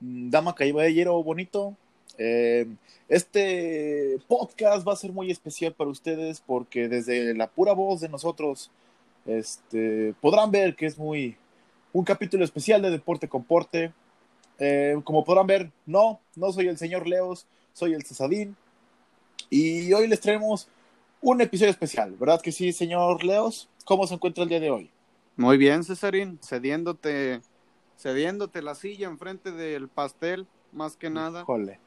dama caballero bonito. Eh, este podcast va a ser muy especial para ustedes porque desde la pura voz de nosotros este, podrán ver que es muy un capítulo especial de Deporte con Porte. Eh, como podrán ver, no, no soy el señor Leos, soy el Cesadín. Y hoy les traemos un episodio especial, ¿verdad que sí, señor Leos? ¿Cómo se encuentra el día de hoy? Muy bien, Cesarín, cediéndote, cediéndote la silla enfrente del pastel, más que nada. Jole.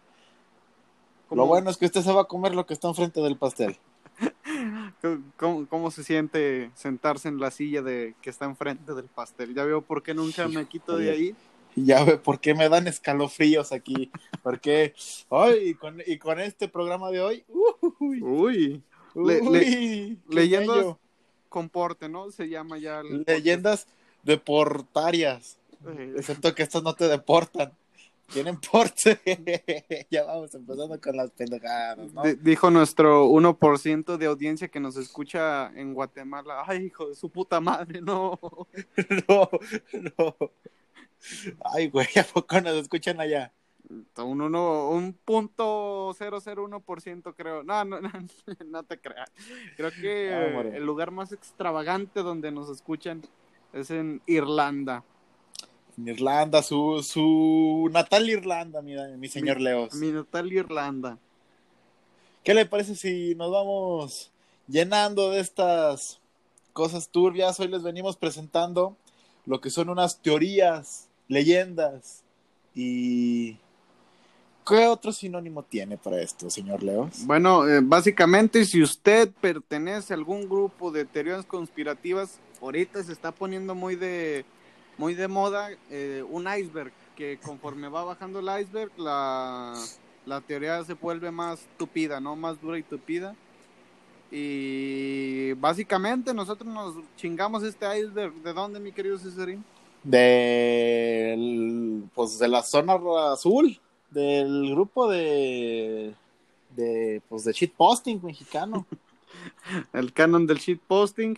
Lo bueno es que usted se va a comer lo que está enfrente del pastel. ¿Cómo, ¿Cómo, se siente sentarse en la silla de que está enfrente del pastel? Ya veo por qué nunca me quito de ahí. Ya veo por qué me dan escalofríos aquí. Porque, hoy y, con, y con este programa de hoy, uy, uy, le, le, leyendas comporte, ¿no? Se llama ya. Leyendas deportarias. Excepto que estas no te deportan. Tienen porte. ya vamos empezando con las pendejadas, ¿no? dijo nuestro 1% de audiencia que nos escucha en Guatemala. Ay, hijo de su puta madre, no. no, no. Ay, güey, ¿a poco nos escuchan allá? Un, uno, un punto ciento creo. No, no, no, no te creas. Creo que ah, el lugar más extravagante donde nos escuchan es en Irlanda. En Irlanda, su, su natal Irlanda, mi, mi señor Leos. Mi natal Irlanda. ¿Qué le parece si nos vamos llenando de estas cosas turbias? Hoy les venimos presentando lo que son unas teorías, leyendas y ¿Qué otro sinónimo tiene para esto, señor Leos? Bueno, eh, básicamente, si usted pertenece a algún grupo de teorías conspirativas, ahorita se está poniendo muy de, muy de moda eh, un iceberg, que conforme va bajando el iceberg, la, la teoría se vuelve más tupida, ¿no? Más dura y tupida. Y básicamente nosotros nos chingamos este iceberg. ¿De dónde, mi querido Cesarín? De, pues de la zona azul del grupo de de pues de shitposting mexicano. el canon del shitposting.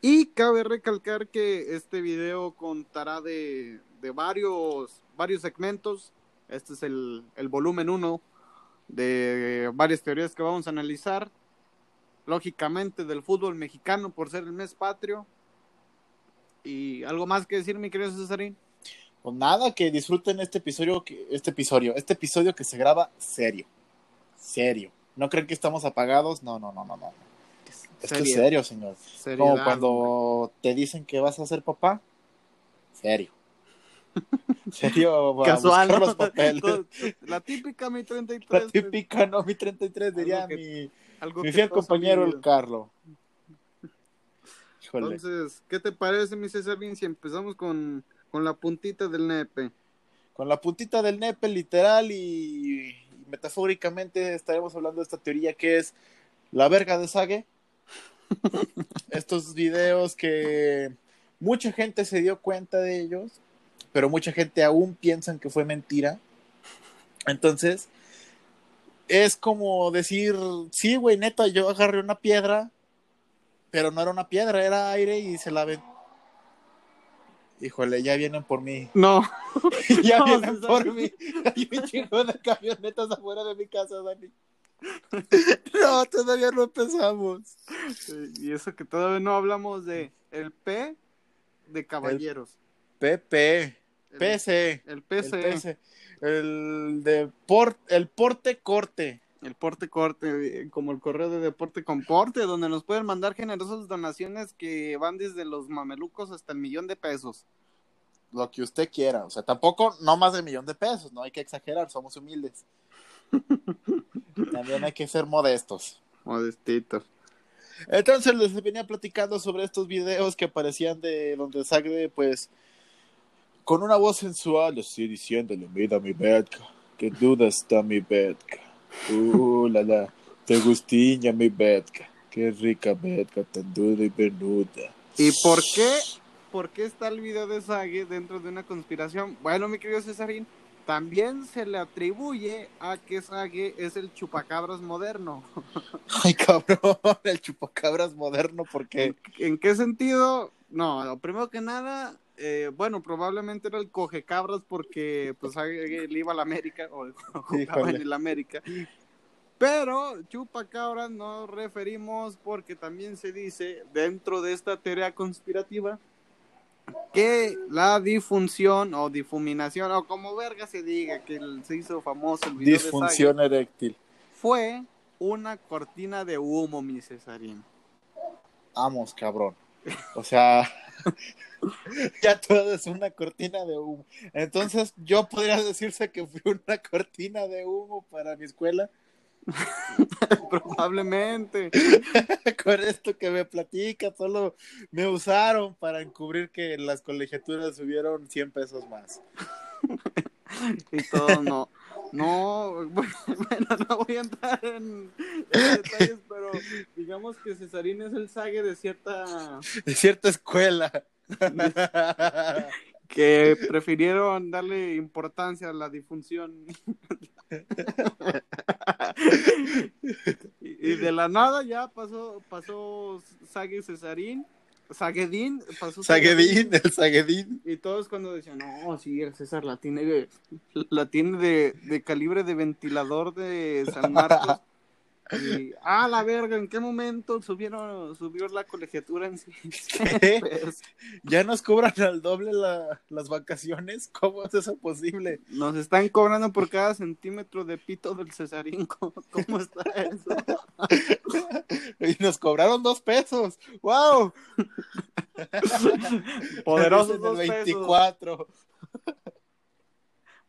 Y cabe recalcar que este video contará de, de varios, varios segmentos. Este es el, el volumen 1 de varias teorías que vamos a analizar. Lógicamente del fútbol mexicano por ser el mes patrio. ¿Y algo más que decir, mi querido Cesarín? Pues nada, que disfruten este episodio, este episodio, este episodio que se graba serio. Serio. ¿No creen que estamos apagados? No, no, no, no, no. Esto es serio, señor. Como cuando te dicen que vas a ser papá. Serio. Serio, Casual. Los papeles. La típica mi 33. La típica, no, mi 33, diría mi, mi fiel compañero, el Carlo. Entonces, ¿qué te parece, mi César si empezamos con con la puntita del nepe. Con la puntita del nepe, literal y, metafóricamente estaremos hablando de esta teoría que es la verga de Sage. Estos videos que mucha gente se dio cuenta de ellos, pero mucha gente aún piensa que fue mentira. Entonces, es como decir, sí, güey, neta, yo agarré una piedra, pero no era una piedra, era aire y se la Híjole, ya vienen por mí. No. ya vienen por mí. Hay un chingo de camionetas afuera de mi casa, Dani. no, todavía no empezamos. Y eso que todavía no hablamos de el P de caballeros. El PP. PC. El PC. El, de por, el porte corte. El porte corte, eh, como el correo de deporte con porte, donde nos pueden mandar generosas donaciones que van desde los mamelucos hasta el millón de pesos. Lo que usted quiera, o sea, tampoco no más de millón de pesos, no hay que exagerar, somos humildes. También hay que ser modestos. Modestitos. Entonces les venía platicando sobre estos videos que aparecían de donde Sagre, pues, con una voz sensual, así diciéndole, mira mi bedca, que duda está mi bedca. Uh, la la, te gustiña mi bedca. Qué rica bedca, tan dura y venuda. ¿Y por qué? ¿Por qué está el video de Sage dentro de una conspiración? Bueno, mi querido Cesarín, también se le atribuye a que Sage es el chupacabras moderno. Ay, cabrón, el chupacabras moderno, ¿por qué? ¿En, qué sentido? No, primero que nada, eh, bueno, probablemente era el coge cabras porque pues él iba a la América o jugaba en el América. Pero chupacabras nos referimos porque también se dice dentro de esta teoría conspirativa que la difunción o difuminación o como verga se diga que se hizo famoso el video disfunción eréctil. fue una cortina de humo mi Cesarín. Vamos cabrón. O sea ya todo es una cortina de humo. Entonces yo podría decirse que fui una cortina de humo para mi escuela Probablemente. Con esto que me platica, solo me usaron para encubrir que las colegiaturas subieron 100 pesos más. y todo no. No, bueno, no voy a entrar en, detalles, pero digamos que Cesarín es el sague de cierta... De cierta escuela. Que prefirieron darle importancia a la difunción. y, de la nada ya pasó, pasó Sague Cesarín, Saguedín, pasó Saguedín, el Saguedín. Y todos cuando decían, no, sí, el César la tiene, la tiene de, de calibre de ventilador de San Marcos. Y, ah, la verga, ¿en qué momento subieron, subió la colegiatura en sí? ¿Ya nos cobran al doble las vacaciones? ¿Cómo es eso posible? Nos están cobrando por cada centímetro de pito del Cesarín. ¿Cómo, está eso? y nos cobraron dos pesos. ¡Wow! Poderosos dos 24.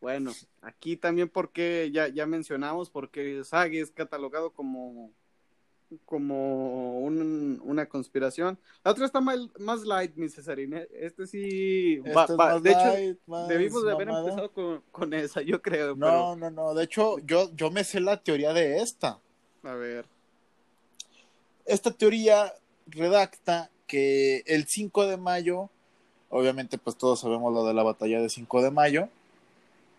Bueno, aquí también porque ya, ya mencionamos, porque Sagi es catalogado como, como una conspiración. La otra está más, más light, mi Cesarín. ¿eh? Este sí. Va, de hecho, debimos de haber empezado con, esa, yo creo. No, no, no. De hecho, yo, yo me sé la teoría de esta. A ver. Esta teoría redacta que el 5 de mayo, obviamente, pues todos sabemos lo de la batalla de 5 de mayo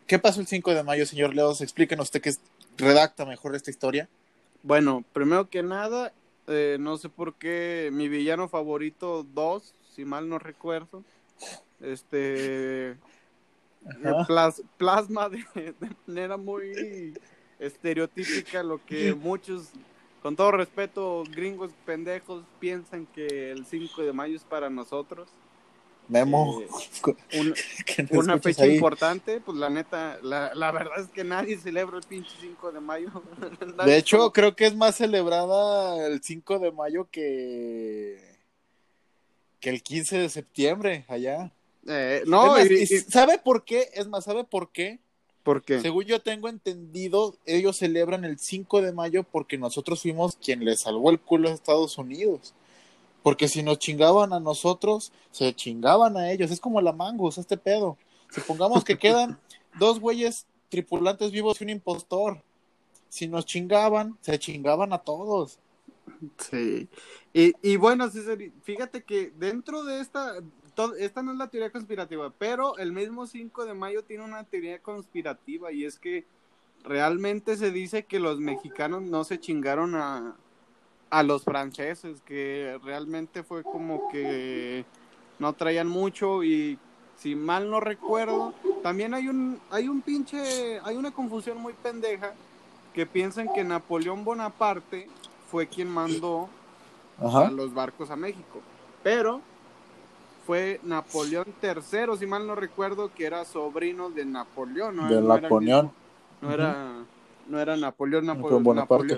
¿Qué pasó el 5 de mayo, señor Leos? Explíquenos usted que redacta mejor esta historia. Bueno, primero que nada, eh, no sé por qué mi villano favorito 2, si mal no recuerdo, este plasma de, manera muy estereotípica lo que muchos, con todo respeto, gringos pendejos piensan que el 5 de mayo es para nosotros. Memo. Eh, una fecha importante, pues la neta, la, la, verdad es que nadie celebra el pinche 5 de mayo. de hecho, creo que es más celebrada el 5 de mayo que, que el 15 de septiembre allá. Eh, no, ¿sabe por qué? Es más, ¿sabe por qué? ¿Por qué? Según yo tengo entendido, ellos celebran el 5 de mayo porque nosotros fuimos quien les salvó el culo a Estados Unidos. Porque si nos chingaban a nosotros, se chingaban a ellos. Es como la mangos, este pedo. Supongamos que quedan dos güeyes tripulantes vivos y un impostor. Si nos chingaban, se chingaban a todos. Sí. Y, y bueno, fíjate que dentro de esta, esta no es la teoría conspirativa, pero el mismo 5 de mayo tiene una teoría conspirativa y es que realmente se dice que los mexicanos no se chingaron a, a los franceses, que realmente fue como que no traían mucho y si mal no recuerdo, también hay un, hay un pinche, hay una confusión muy pendeja que piensan que Napoleón Bonaparte fue quien mandó a los barcos a México, pero fue Napoleón III, si mal no recuerdo, que era sobrino de Napoleón, ¿no? De Napoleón. no era no era Napoleón, Napoleón,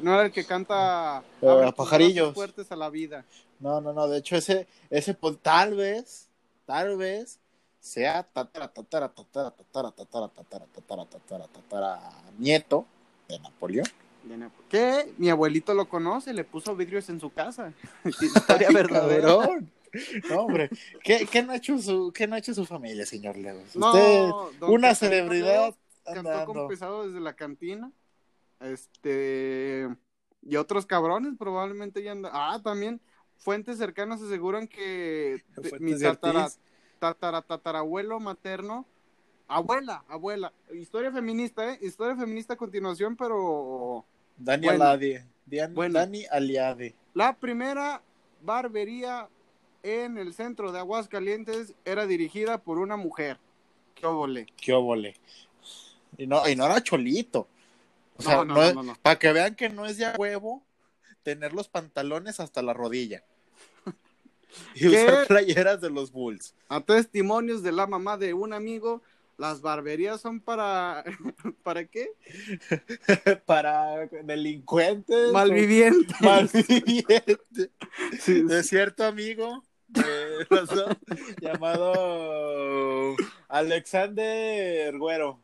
no era el que canta eh, a pajarillos fuertes a la vida. No, no, no, de hecho ese, ese tal vez, tal vez sea tatara, tatara, tatara, tatara, tatara, tatara, tatara, tatara, tatara, nieto de Napoleón. ¿Qué? Mi abuelito lo conoce, le puso vidrios en su casa. Historia verdadera. No, hombre, ¿qué, qué, no ha hecho su, ¿qué no ha hecho su familia, señor Lewis? Usted, una celebridad. Cantó con pesado desde la cantina. Este. Y otros cabrones probablemente ya andan. Ah, también fuentes cercanas aseguran que mi tatara, tatara, tatarabuelo materno. Abuela, abuela. Historia feminista, ¿eh? Historia feminista a continuación, pero. Dani Aliade. Dani Aliade. La primera barbería en el centro de Aguascalientes era dirigida por una mujer. ¿Qué óvole? Qué óvole. Y no, y no era cholito. O sea, No, no, no no, es- no, no. para que vean que no es ya huevo tener los pantalones hasta la rodilla. Y ¿Qué? usar playeras de los Bulls. A testimonios de la mamá de un amigo, las barberías son para. ¿Para qué? para delincuentes. Malvivientes. Malvivientes. Sí, De cierto amigo de llamado Alexander Güero.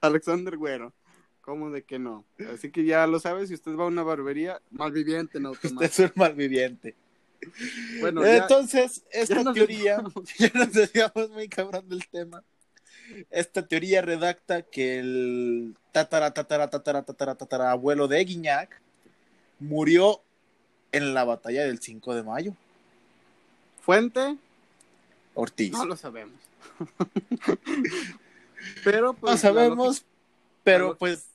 Alexander Güero. ¿Cómo de que no? Así que ya lo sabes, si usted va a una barbería, malviviente en Usted es un malviviente. Bueno, ya- Entonces, esta ya teoría, ya nos decíamos muy cabrón del tema. Esta teoría redacta que el tatara, tatara, tatara, tatara, tatara abuelo de Guiñac murió en la batalla del 5 de mayo. Fuente, Ortiz. no lo sabemos. Pero pues. no sabemos, pero pues,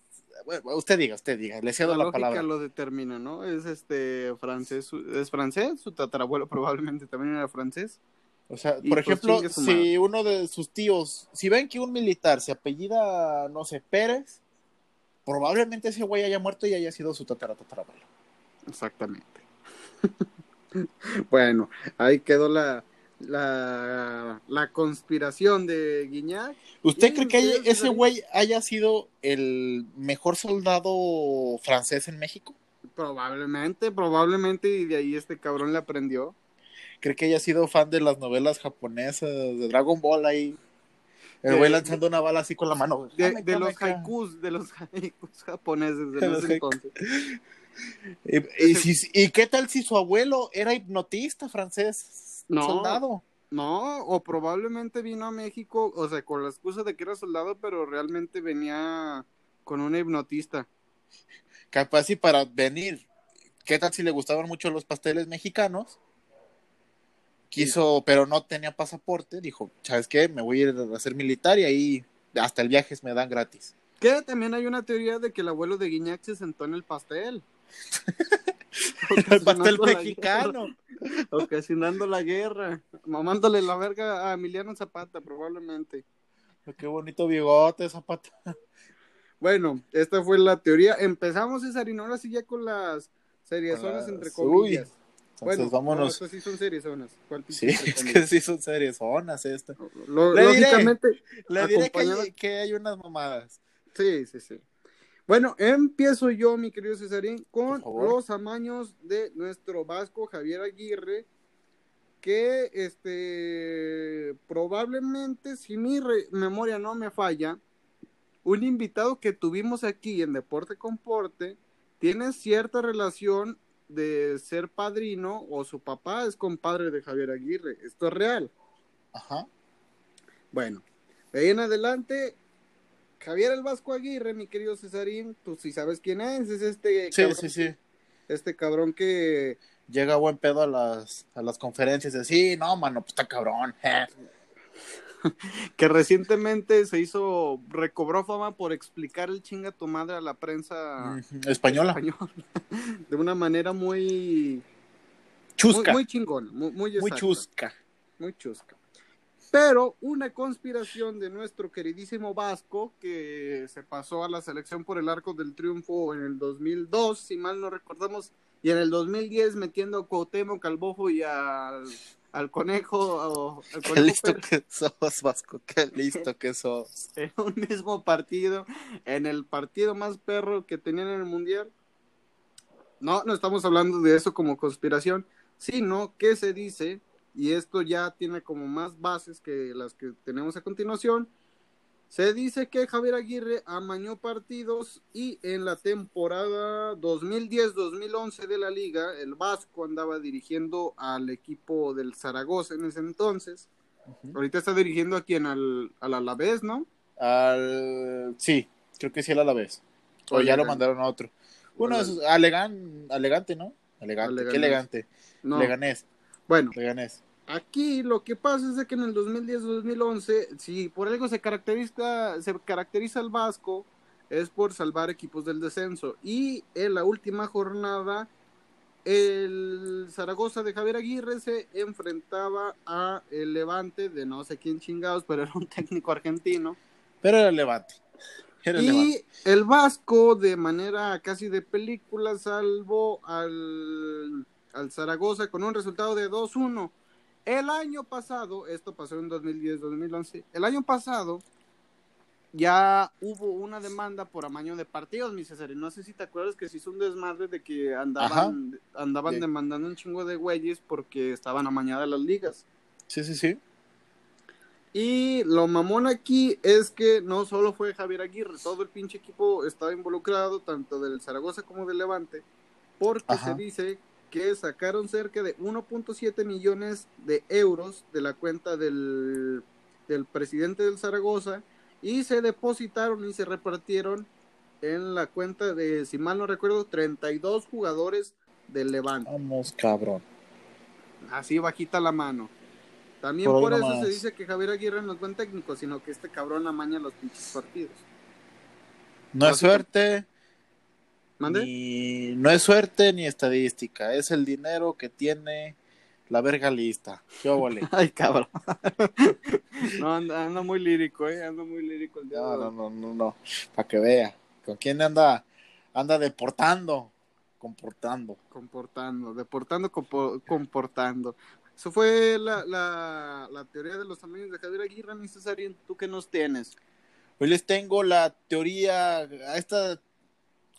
bueno, usted diga, usted diga, le cedo La, la, palabra. lo determina, ¿no? Es este francés, es francés, su tatarabuelo probablemente también era francés. O sea, Y por pues ejemplo, si uno de sus tíos, si ven que un militar se apellida, no sé, Pérez, probablemente ese güey haya muerto y haya sido su tatara tatarabuelo. Exactamente. bueno, ahí quedó la, la, la conspiración de Guiñac. ¿Usted cree que haya- ese güey haya sido el mejor soldado francés en México? Probablemente, probablemente, y de ahí este cabrón le aprendió. ¿Cree que haya sido fan de las novelas japonesas, de Dragon Ball ahí? El güey lanzando una bala así con la mano. De, los haikus, de los haikus japoneses de De los entonces. ¿Y, y si- ¿Y qué tal si su abuelo era hipnotista francés? No. Soldado. No, o probablemente vino a México, o sea, con la excusa de que era soldado, pero realmente venía con un hipnotista. capaz y para venir. ¿Qué tal si le gustaban mucho los pasteles mexicanos? Quiso, pero no tenía pasaporte. Dijo, ¿sabes qué? Me voy a ir a hacer militar y ahí hasta el viaje me dan gratis. Que también hay una teoría de que el abuelo de Guiñac se sentó en el pastel. El pastel la mexicano. Ocasionando la guerra. Mamándole la verga a Emiliano Zapata, probablemente. Qué bonito bigote, Zapata. Bueno, esta fue la teoría. Empezamos, César, y ahora sí ya con las seriezonas, entre uy. comillas. Entonces bueno, vámonos. no, estas sí son seriezonas. ¿Cuál Sí, es que sí son series zonas esta. Lo- Le diré. lógicamente, Le diré que hay, que hay unas mamadas. Sí, sí, sí. Bueno, empiezo yo, mi querido Cesarín, con los amaños de nuestro vasco Javier Aguirre, que este probablemente, si mi memoria no me falla, un invitado que tuvimos aquí en Deporte con Porte tiene cierta relación de ser padrino o su papá es compadre de Javier Aguirre. Esto es real. Ajá. Bueno, de ahí en adelante, Javier el Vasco Aguirre, mi querido Cesarín, tú sí sabes quién es, es este, Sí, cabrón, sí, sí. este cabrón que Llega buen pedo a las, a las conferencias de sí, no, mano, pues está cabrón. je". que recientemente se hizo, recobró fama por explicar el chinga tu madre a la prensa Española. española de una manera muy, Chusca. muy chingona, muy, muy, chusca. muy chusca. Pero una conspiración de nuestro queridísimo Vasco que se pasó a la selección por el arco del triunfo en el 2002, si mal no recordamos, y en el 2010 metiendo a Cuauhtémoc, al Bofo y al, al Conejo, al Qué listo Pérez que sos, Vasco. Qué listo que sos. en un mismo partido, en el partido más perro que tenían en el Mundial. No, no estamos hablando de eso como conspiración, sino que se dice, y esto ya tiene como más bases que las que tenemos a continuación, se dice que Javier Aguirre amañó partidos y en la temporada 2010-2011 de la liga, el Vasco andaba dirigiendo al equipo del Zaragoza en ese entonces. Ahorita está dirigiendo a quien al, al Alavés, ¿no? Al... Sí, creo que sí él a la vez. O ya lo mandaron a otro. Uno es Alegan... Elegante, ¿no? Aleganés. Qué elegante. No. Leganés. Bueno, Leganés. Aquí lo que pasa es que en el 2010-2011, si por algo se caracteriza, se caracteriza el Vasco, es por salvar equipos del descenso. Y en la última jornada el Zaragoza de Javier Aguirre se enfrentaba a el Levante de no sé quién chingados, pero era un técnico argentino. Pero era el Levante. Era el Y Levante. el Vasco, de manera casi de película, salvó al, al Zaragoza con un resultado de 2-1. El año pasado, esto pasó en 2010-2011, el año pasado ya hubo una demanda por amaño de partidos, mi César. Y no sé si te acuerdas que se hizo un desmadre de que andaban, andaban Sí. demandando un chingo de güeyes porque estaban amañadas las ligas. Sí, sí, sí. Y lo mamón aquí es que no solo fue Javier Aguirre, todo el pinche equipo estaba involucrado, tanto del Zaragoza como del Levante, porque Ajá. se dice que sacaron cerca de 1.7 millones de euros de la cuenta del, del presidente del Zaragoza y se depositaron y se repartieron en la cuenta de, si mal no recuerdo, 32 jugadores del Levante. Vamos, cabrón. Así bajita la mano. También Por eso nomás. se dice que Javier Aguirre no es buen técnico, sino que este cabrón amaña los pinches partidos. No es suerte, ¿Mande? ni, no es suerte ni estadística. Es el dinero que tiene la verga lista. ¿Qué óvole? Ay, cabrón. no, anda, anda muy lírico, eh. Anda muy lírico el día No, no, no, no, no. Para que vea. ¿Con quién anda? Anda deportando. Comportando. Comportando, deportando, compo- comportando. Eso fue la, la, la teoría de los amigos de Javier Aguirre, mi Cesarín. ¿Tú qué nos tienes? Hoy les tengo la teoría, esta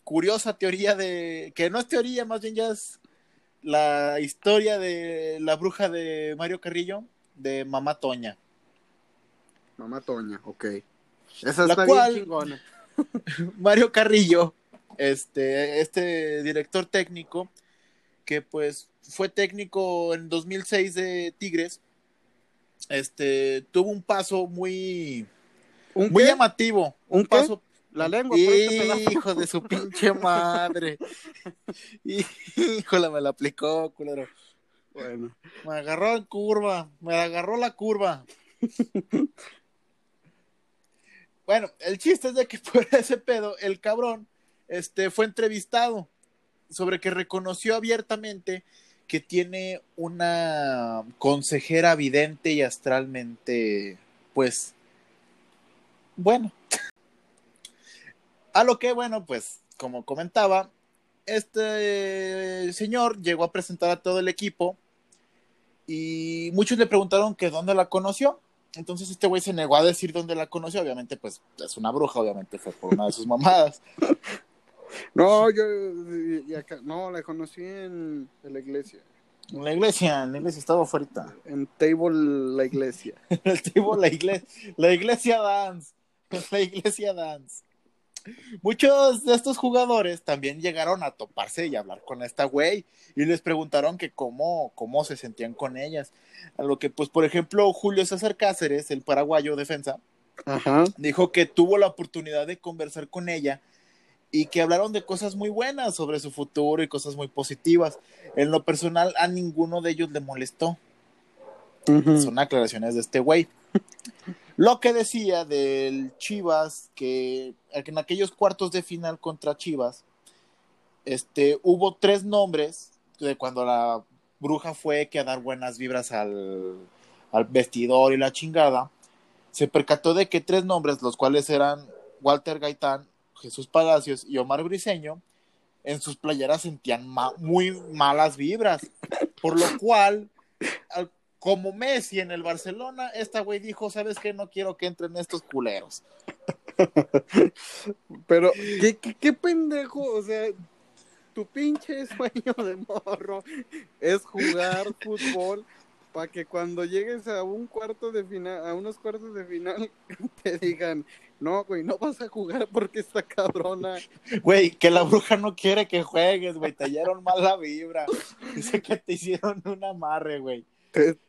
curiosa teoría de, que no es teoría, más bien ya es la historia de la bruja de Mario Carrillo, de Mamá Toña. Mamá Toña, ok. Esa La está cual- bien chingona. Mario Carrillo, este, este director técnico, que pues fue técnico en 2006 de Tigres, este, tuvo un paso muy, ¿Un muy qué? llamativo, ¿Un un paso La lengua, préstamela. Hijo de su pinche madre. Híjole, me la aplicó, culero. Bueno. Me agarró en curva, me agarró la curva. bueno, el chiste es de que por ese pedo, el cabrón este, fue entrevistado sobre que reconoció abiertamente que tiene una consejera vidente y astralmente, pues, bueno. A lo que, bueno, pues, como comentaba, este señor llegó a presentar a todo el equipo y muchos le preguntaron que dónde la conoció. Entonces este güey se negó a decir dónde la conoció. Obviamente, pues es una bruja, obviamente fue por una de sus mamadas. No, yo no, la conocí en, en la iglesia. En la iglesia, en la iglesia estaba afuera. En Table la iglesia. El tipo, la iglesia, la iglesia dance. La iglesia dance. Muchos de estos jugadores también llegaron a toparse y hablar con esta güey y les preguntaron que cómo, cómo se sentían con ellas. A lo que, pues, por ejemplo, Julio César Cáceres, el paraguayo defensa, Ajá. dijo que tuvo la oportunidad de conversar con ella y que hablaron de cosas muy buenas sobre su futuro y cosas muy positivas. En lo personal, a ninguno de ellos le molestó. Son aclaraciones de este güey. Lo que decía del Chivas, que en aquellos cuartos de final contra Chivas, este, hubo tres nombres de cuando la bruja fue que a dar buenas vibras al, al vestidor y la chingada. Se percató de que tres nombres, los cuales eran Walter Gaitán, Jesús Palacios y Omar Briseño, en sus playeras sentían muy malas vibras. Por lo cual, al- como Messi en el Barcelona, esta güey dijo, ¿sabes qué? No quiero que entren estos culeros. Pero, ¿qué, qué, qué pendejo? O sea, tu pinche sueño de morro es jugar fútbol para que cuando llegues a un cuarto de final, a unos cuartos de final, te digan, no, güey, no vas a jugar porque esta cabrona. Güey, que la bruja no quiere que juegues, güey, te hallaron mala vibra. Dice que te hicieron un amarre, güey.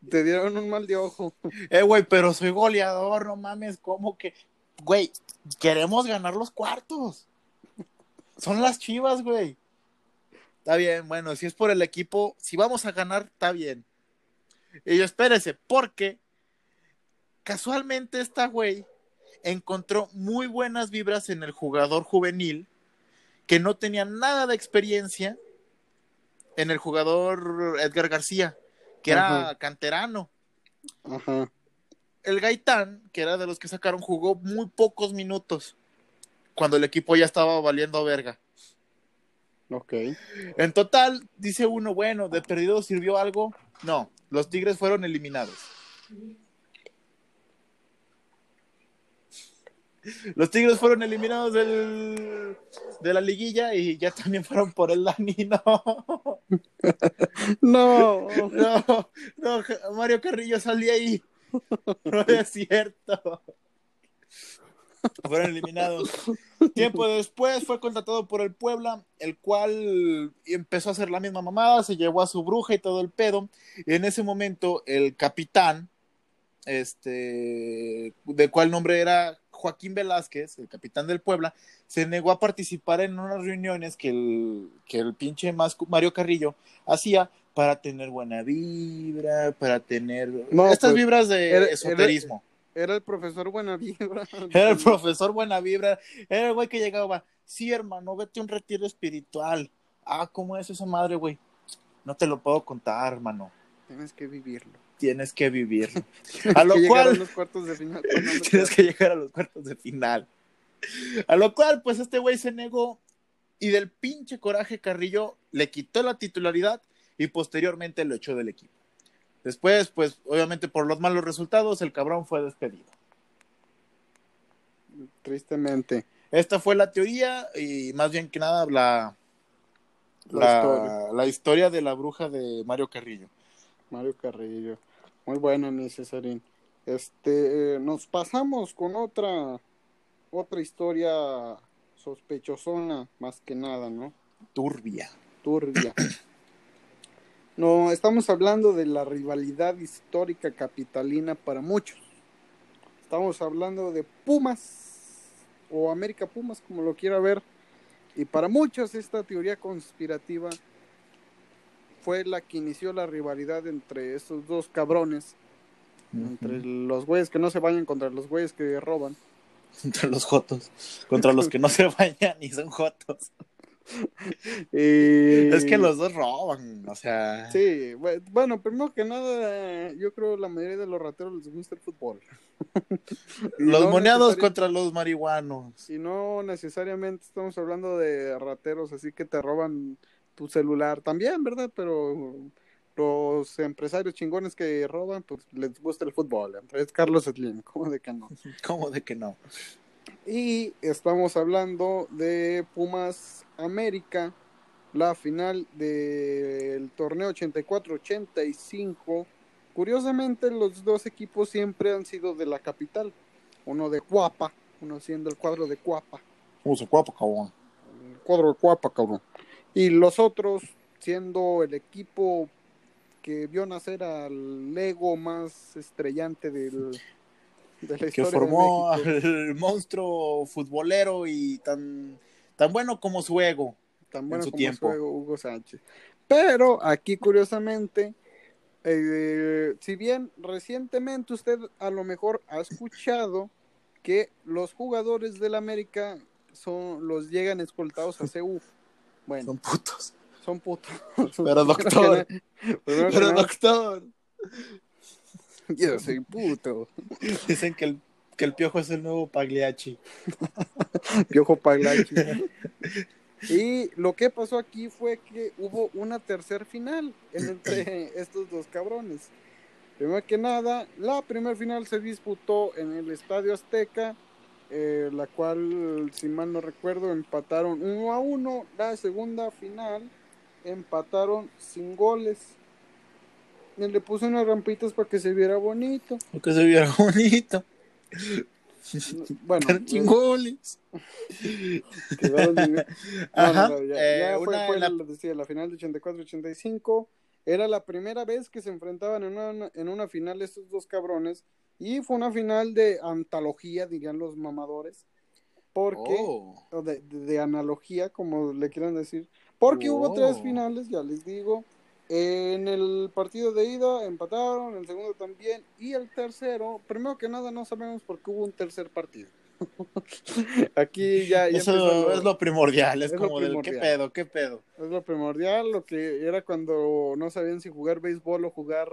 Te, dieron un mal de ojo. Eh, güey, pero soy goleador, no mames, ¿cómo que? Güey, queremos ganar los cuartos. Son las chivas, güey. Está bien, bueno, si es por el equipo, si vamos a ganar, está bien. Y yo espérese, porque casualmente esta güey encontró muy buenas vibras en el jugador juvenil que no tenía nada de experiencia en el jugador Edgar García, que era canterano. Ajá. El Gaitán, que era de los que sacaron, jugó muy pocos minutos cuando el equipo ya estaba valiendo verga. Ok. En total, dice uno, bueno, de perdido sirvió algo. No, los Tigres fueron eliminados. Los Tigres fueron eliminados del, de la liguilla y ya también fueron por el Danino. No. No, no, Mario Carrillo salía ahí. No es cierto. Fueron eliminados. Tiempo después fue contratado por el Puebla, el cual empezó a hacer la misma mamada, se llevó a su bruja y todo el pedo. Y en ese momento, el capitán, este, de cuál nombre era Joaquín Velázquez, el capitán del Puebla, se negó a participar en unas reuniones que el, que el pinche Mario Carrillo hacía para tener buena vibra, para tener estas pues, vibras de esoterismo. Era, el profesor buena vibra. Era el profesor buena vibra. Era el güey que llegaba, sí, hermano, vete a un retiro espiritual. Ah, ¿cómo es esa madre, güey? No te lo puedo contar, hermano. Tienes que vivirlo. Tienes que vivirlo. a lo cual. los cuartos de final. tienes que llegar a los cuartos de final. A lo cual, pues este güey se negó y del pinche coraje Carrillo le quitó la titularidad y posteriormente lo echó del equipo. Después, pues obviamente por los malos resultados, el cabrón fue despedido. Tristemente. Esta fue la teoría y más bien que nada la, la, historia. la historia de la bruja de Mario Carrillo. Mario Carrillo. Muy bueno, mi Cesarín. Este, nos pasamos con otra, otra historia sospechosona, más que nada, ¿no? Turbia. Turbia. No, estamos hablando de la rivalidad histórica capitalina para muchos. Estamos hablando de Pumas o América Pumas, como lo quiera ver. Y para muchos esta teoría conspirativa fue la que inició la rivalidad entre estos dos cabrones. Entre los güeyes que no se bañan contra los güeyes que roban. Contra los jotos. Contra los que no se bañan y son jotos. Y... Es que los dos roban, o sea. Sí, bueno, primero que nada, yo creo la mayoría de los rateros les gusta el fútbol. los moneados contra los marihuanos. Y no necesariamente estamos hablando de rateros, así que te roban tu celular también, ¿verdad? Pero los empresarios chingones que roban, pues les gusta el fútbol. Entonces, Carlos Slim, ¿cómo de que no? ¿Cómo de que no? Y estamos hablando de Pumas América, la final del torneo 84-85. Curiosamente, los dos equipos siempre han sido de la capital. Uno de Cuapa, uno siendo el cuadro de Cuapa. Uno de Cuapa, cabrón. El cuadro de Cuapa, cabrón. Y los otros siendo el equipo que vio nacer al Lego más estrellante del, que formó al monstruo futbolero y tan, tan bueno como su ego. Tan bueno como su ego, Hugo Sánchez. Pero aquí, curiosamente, eh, si bien recientemente usted a lo mejor ha escuchado que los jugadores del América son los llegan escoltados a CU. Bueno, son putos. Son putos. Pero doctor. Pero doctor. Yo soy puto. Dicen que el, que el piojo es el nuevo Pagliacci. piojo Pagliacci. Y lo que pasó aquí fue que hubo una tercer final entre estos dos cabrones. Primero que nada, la primera final se disputó en el Estadio Azteca, eh, la cual, si mal no recuerdo, empataron uno a uno. La segunda final empataron sin goles le puse unas rampitas para que se viera bonito. Para que se viera bonito. Bueno. Ajá. fue, la... decía, la final de 84-85. Era la primera vez que se enfrentaban en una, en una final estos dos cabrones. Y fue una final de antología, dirían los mamadores. Porque, oh. de, de, analogía, como le quieran decir. Porque hubo tres oh. finales, ya les digo. En el partido de ida empataron, el segundo también, y el tercero, primero que nada no sabemos por qué hubo un tercer partido. Aquí ya, ya Eso empezó es lo primordial, es, es lo como del qué primordial. pedo, qué pedo. Es lo primordial, lo que era cuando no sabían si jugar béisbol o jugar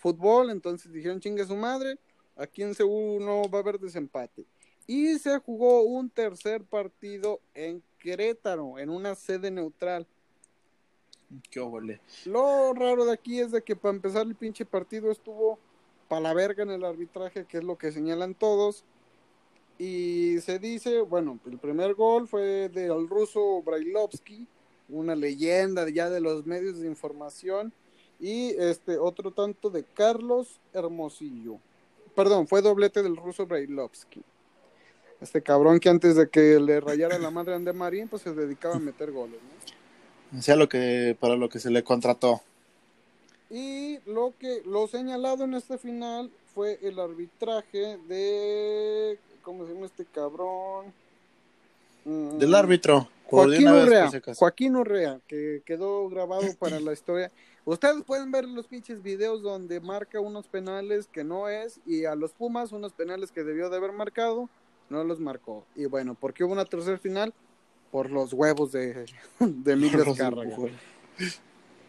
fútbol, entonces dijeron chingue su madre, aquí en Seúl no va a haber desempate. Y se jugó un tercer partido en Querétaro, en una sede neutral. Qué óvole. Lo raro de aquí es de que para empezar el pinche partido estuvo para la verga en el arbitraje, que es lo que señalan todos. Y se dice, bueno, el primer gol fue del ruso Brailovsky, una leyenda ya de los medios de información. Y este otro tanto de Carlos Hermosillo. Perdón, fue doblete del ruso Brailovsky. Este cabrón que antes de que le rayara la madre a André Marín, pues se dedicaba a meter goles, ¿no? Sea lo que, para lo que se le contrató. Y lo que lo señalado en este final fue el arbitraje de ¿cómo se llama este cabrón? Mm, Del árbitro. Joaquín Urrea. Joaquín Urrea, que quedó grabado para la historia. Ustedes pueden ver los pinches videos donde marca unos penales que no es y a los Pumas unos penales que debió de haber marcado, no los marcó. Y bueno, ¿por qué hubo una tercera final? Por los huevos de, de Emilio Azcárraga.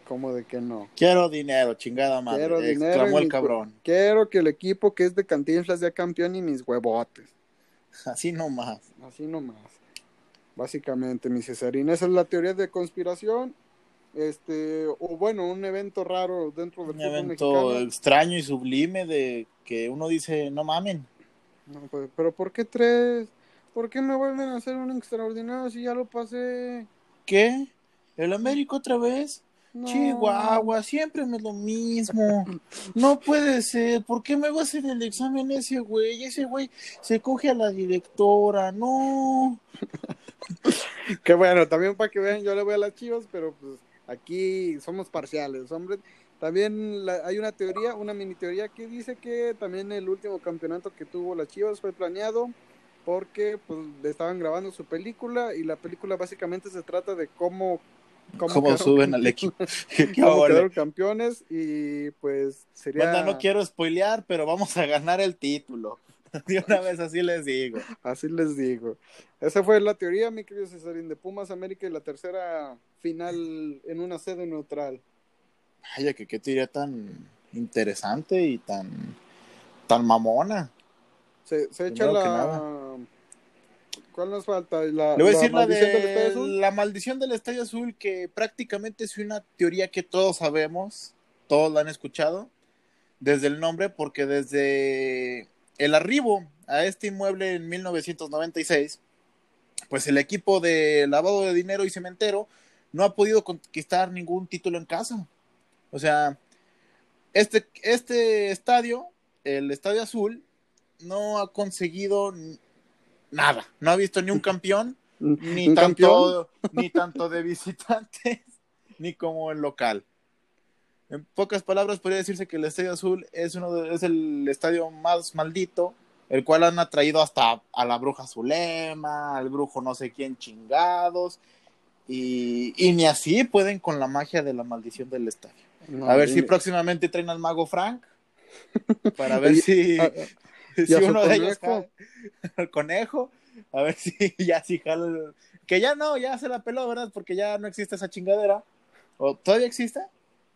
Como de que no. Quiero dinero, chingada madre. Quiero dinero exclamó y el mi- cabrón. Quiero que el equipo que es de Cantinflas sea campeón y mis huevotes. Así nomás. Así nomás. Básicamente, mi Cesarín. Esa es la teoría de conspiración. Este, o bueno, un evento raro dentro del Un fútbol evento mexicano. extraño y sublime de que uno dice, no mamen. No, pues, pero ¿por qué tres? ¿Por qué me vuelven a hacer un extraordinario si ya lo pasé? ¿Qué? ¿El América otra vez? No. Chihuahua, siempre me lo mismo. No puede ser. ¿Por qué me va a hacer el examen ese güey? Ese güey se coge a la directora. No. Que bueno, también para que vean, yo le voy a las chivas, pero pues aquí somos parciales, hombre. También la- hay una teoría, una mini teoría que dice que también el último campeonato que tuvo las chivas fue planeado porque pues estaban grabando su película y la película básicamente se trata de cómo ¿Cómo, suben al equipo? ¿Qué cómo quedaron campeones y pues sería no quiero spoilear, pero vamos a ganar el título. De una vez así les digo. Así les digo. Esa fue la teoría, mi querido Cesarín, de Pumas América y la tercera final en una sede neutral. Vaya, que qué teoría tan interesante y tan, tan mamona. Se, se echa la. ¿Cuál nos falta? La, Le voy a decir la maldición del de Azul. la maldición del Estadio Azul, que prácticamente es una teoría que todos sabemos, todos la han escuchado, desde el nombre, porque desde el arribo a este inmueble en 1996, pues el equipo de lavado de dinero y cementero no ha podido conquistar ningún título en casa. O sea, este, este estadio, el Estadio Azul, no ha conseguido nada, no ha visto ni un campeón, ni ¿Un tanto, ni tanto de visitantes, ni como el local. En pocas palabras, podría decirse que el Estadio Azul es, uno de- es el estadio más maldito, el cual han atraído hasta a la bruja Zulema, al brujo no sé quién chingados, y, y ni así pueden con la magia de la maldición del estadio. No, a ver si próximamente traen al mago Frank, para ver si, a- si y a su uno de ellos jala- al conejo, a ver si ya sí jala el- que ya no, ya se la peló, ¿verdad? Porque ya no existe esa chingadera. ¿O todavía existe?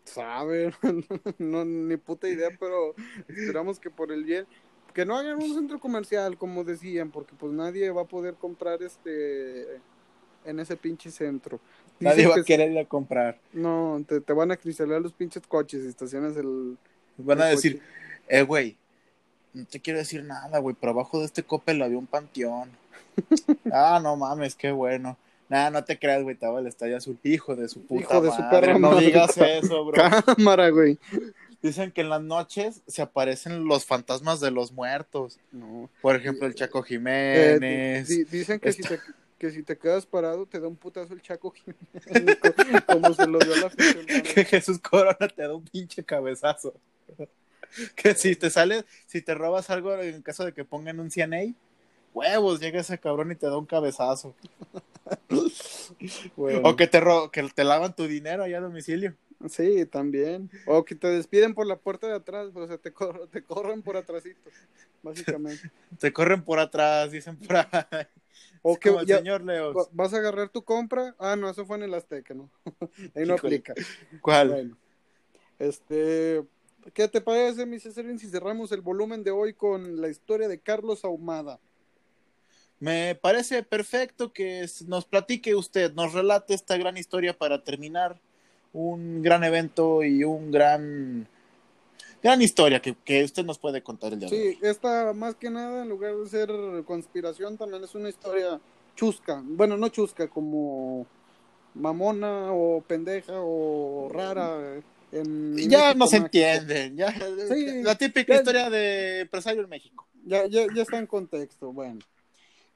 Sabe, no, ni puta idea, pero esperamos que por el bien. Que no hagan un centro comercial, como decían, porque pues nadie va a poder comprar este en ese pinche centro. Nadie va a querer ir a comprar. No, te, te van a cristalar los pinches coches y estacionas el. Van a decir, coche. eh, güey, no te quiero decir nada, güey, pero abajo de este Coppel había un panteón. ah, no mames, qué bueno. Nah, no te creas, güey, estaba el estadio azul. Hijo de su puta Hijo de su madre, perra no madre. digas eso, bro. Cámara, güey. Dicen que en las noches se aparecen los fantasmas de los muertos. No. Por ejemplo, el Chaco Eh, Jiménez. di- dicen que si, te, que si te quedas parado te da un putazo el Chaco Jiménez, co- como se lo dio a la afición. que Jesús Corona te da un pinche cabezazo. que si te sales, si te robas algo en caso de que pongan un CNA, huevos, llega ese cabrón y te da un cabezazo. Bueno, O que te ro que te lavan tu dinero allá a domicilio. Sí, también. O que te despiden por la puerta de atrás, o sea, te, cor te corren por atrásito, básicamente. te corren por atrás, dicen por ahí. O que el señor Leos. Vas a agarrar tu compra. Ah, no, eso fue en el Azteca, ¿no? ahí no aplica. ¿Cuál? Bueno, este, ¿qué te parece, mi César, si cerramos el volumen de hoy con la historia de Carlos Ahumada? Me parece perfecto que nos platique usted, nos relate esta gran historia para terminar un gran evento y un gran gran historia que, usted nos puede contar el día sí, de hoy. Sí, esta más que nada, en lugar de ser conspiración, también es una historia chusca. Bueno, no chusca, como mamona o pendeja o rara. ya no se entiende. Ya, la típica historia de empresario en México. Ya, ya, ya está en contexto. Bueno,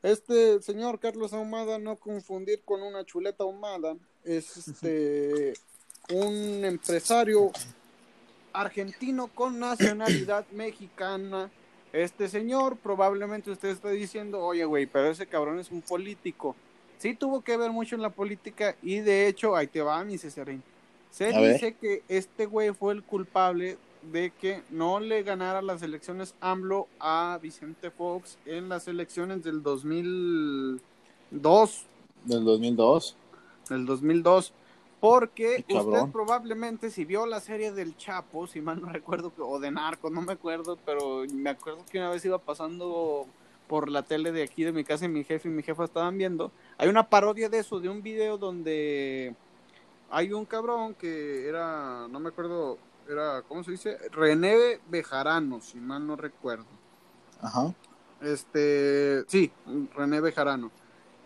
este señor Carlos Ahumada, no confundir con una chuleta ahumada, es este un empresario argentino con nacionalidad mexicana. Este señor, probablemente usted está diciendo, oye, güey, pero ese cabrón es un político. Sí tuvo que ver mucho en la política y de hecho, ahí te va mi Cesarín. Se dice que este güey fue el culpable de que no le ganara las elecciones AMLO a Vicente Fox en las elecciones del 2002. Del 2002. Del 2002. Porque usted probablemente si vio la serie del Chapo, si mal no recuerdo, o de Narco, no me acuerdo, pero me acuerdo que una vez iba pasando por la tele de aquí de mi casa y mi jefe y mi jefa estaban viendo. Hay una parodia de eso, de un video donde hay un cabrón que era, no me acuerdo, era, ¿cómo se dice? René Bejarano, si mal no recuerdo. Ajá. Este, sí, René Bejarano.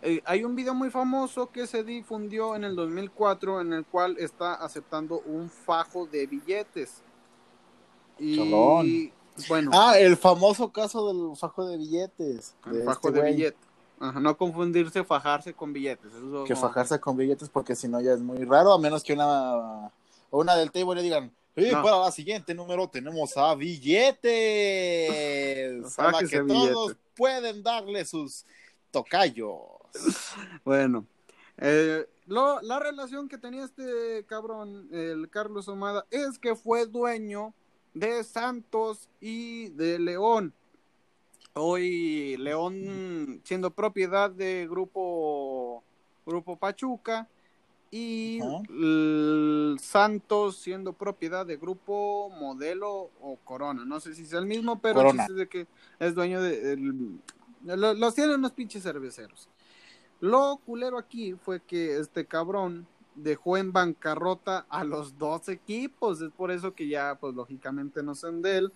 Eh, hay un video muy famoso que se difundió en el 2004 en el cual está aceptando un fajo de billetes. Y bueno. Ah, el famoso caso del fajo de billetes. El fajo este de billetes. Ajá, no confundirse fajarse con billetes. que fajarse con billetes porque si no ya es muy raro, a menos que una, una del table le digan, y para la siguiente número tenemos a billetes. para que todos pueden darle sus tocayos. Bueno, eh, la relación que tenía este cabrón, el Carlos Omada, es que fue dueño de Santos y de León. Hoy León siendo propiedad de Grupo, Grupo Pachuca y Santos siendo propiedad de Grupo Modelo o Corona. No sé si es el mismo, pero es de que es dueño de... los tienen unos pinches cerveceros. Lo culero aquí fue que este cabrón dejó en bancarrota a los dos equipos. Es por eso que ya, pues lógicamente no son de él.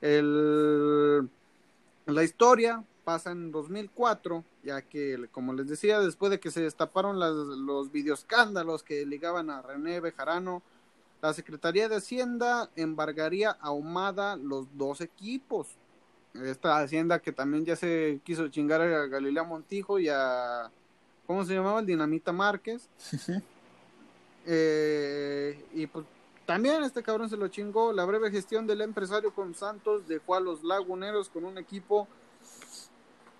El, la historia pasa en 2004, ya que, como les decía, después de que se destaparon las, los videoscándalos que ligaban a René Bejarano, la Secretaría de Hacienda embargaría ahumada los dos equipos esta hacienda que también ya se quiso chingar a Galilea Montijo y a ¿cómo se llamaba? El Dinamita Márquez. eh, y pues también este cabrón se lo chingó. La breve gestión del empresario con Santos dejó a los laguneros con un equipo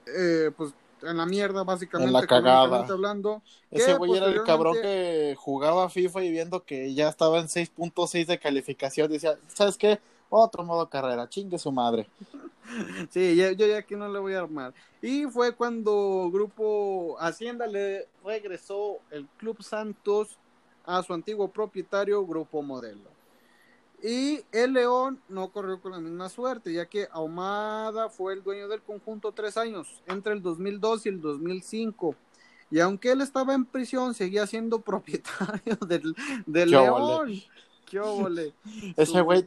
eh, pues en la mierda básicamente. En la cagada. Hablando, Ese güey era el cabrón que jugaba FIFA y viendo que ya estaba en 6.6 de calificación decía, ¿sabes qué? Otro modo carrera, chingue su madre. Sí, yo, ya aquí no le voy a armar. Y fue cuando Grupo Hacienda le regresó el Club Santos a su antiguo propietario, Grupo Modelo. Y el León no corrió con la misma suerte, ya que Ahumada fue el dueño del conjunto tres años, entre el 2002 y el 2005. Y aunque él estaba en prisión, seguía siendo propietario del, del León. Ese güey,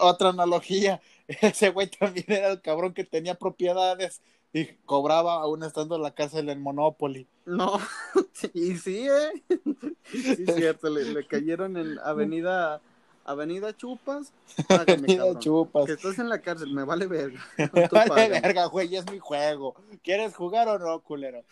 otra analogía, ese güey también era el cabrón que tenía propiedades y cobraba aún estando en la cárcel en Monopoly. No, y sí, ¿eh? Sí, es cierto, le, cayeron en Avenida Avenida Chupas. Avenida Chupas. Que estás en la cárcel, me vale verga. me vale verga, güey, es mi juego. ¿Quieres jugar o no, culero?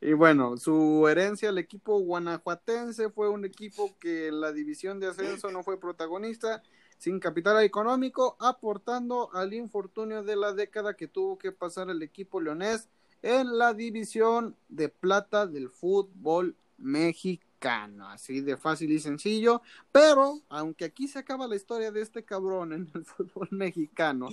y bueno, su herencia al equipo guanajuatense fue un equipo que en la división de ascenso no fue protagonista, sin capital económico, aportando al infortunio de la década que tuvo que pasar el equipo leonés en la división de plata del fútbol mexicano mexicano, así de fácil y sencillo, pero aunque aquí se acaba la historia de este cabrón en el fútbol mexicano,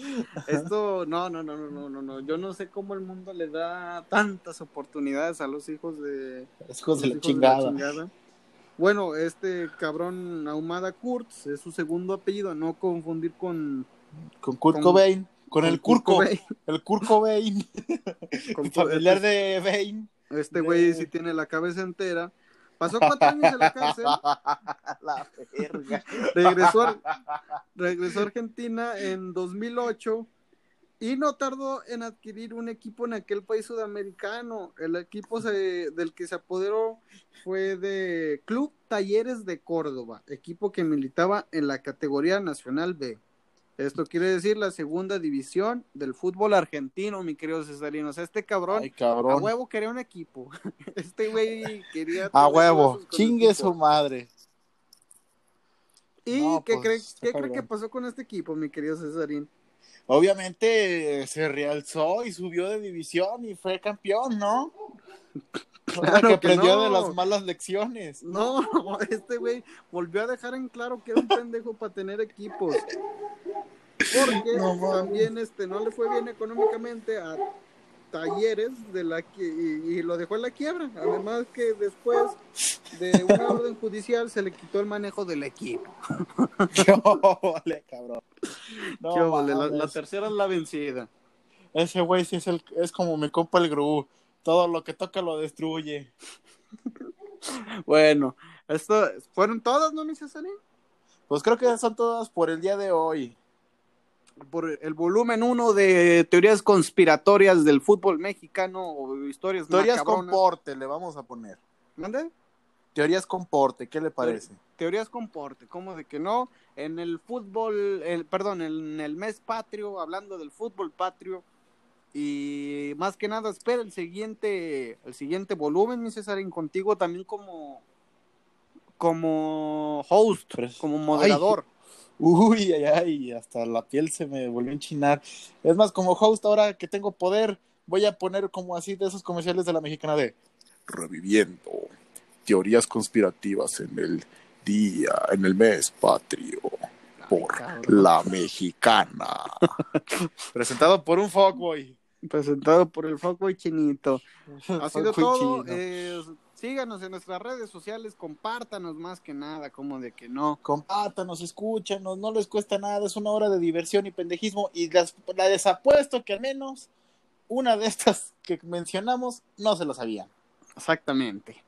esto no, no, no, no, no, no, no, yo no sé cómo el mundo le da tantas oportunidades a los hijos de, hijos de, los la, hijos chingada. de la chingada. Bueno, este cabrón Ahumada Kurtz es su segundo apellido, no confundir con Con Kurt Con- Cobain, con, el Kurt Curco, Cobain. el Con- el familiar de Bain. Este güey sí tiene la cabeza entera. Pasó cuatro años en la cárcel, la verga. regresó a, regresó a Argentina en 2008 y no tardó en adquirir un equipo en aquel país sudamericano. El equipo se- del que se apoderó fue de Club Talleres de Córdoba, equipo que militaba en la categoría Nacional B. Esto quiere decir la segunda división del fútbol argentino, mi querido Cesarino. O sea, este cabrón Ay, a huevo quería un equipo. Este güey quería. A huevo. Chingue su madre. ¿Y No, qué pues, cree, qué cree que pasó con este equipo, mi querido Cesarín? Obviamente eh, se realzó y subió de división y fue campeón, ¿no? Claro que que aprendió no. de las malas lecciones. No, este güey volvió a dejar en claro que era un pendejo para tener equipos. Porque No también este no le fue bien económicamente a Talleres de la y, y lo dejó en la quiebra. Además que después de una orden judicial se le quitó el manejo del equipo. Qué cabrón. No, Qué la, mames. la tercera es la vencida. Ese güey sí es, el, es como mi compa el Gru. Todo lo que toca lo destruye. Bueno, esto fueron todas, ¿no, mi Cesarín? Pues creo que son todas por el día de hoy. por el volumen 1 de teorías conspiratorias del fútbol mexicano o historias Teorías con porte, le vamos a poner. ¿Mande? Teorías con porte, ¿qué le parece? Teorías con porte, como de que no, en el fútbol, el, perdón, en el mes patrio, hablando del fútbol patrio, y más que nada espera el siguiente, el siguiente volumen, mi Cesarín, contigo también como, como host, Pres- como moderador. Uy, ay, ay, hasta la piel se me volvió a enchinar. Es más, como host, ahora que tengo poder, voy a poner como así de esos comerciales de la mexicana de Reviviendo teorías conspirativas en el día, en el mes patrio, por la mexicana. Presentado por un fuckboy. Presentado por el Fuckboy Chinito. Ha sido todo. eh, síganos en nuestras redes sociales, compártanos más que nada, como de que no. Compártanos, escúchanos, no les cuesta nada, es una hora de diversión y pendejismo. Y las, la desapuesto que al menos una de estas que mencionamos no se lo sabían. Exactamente.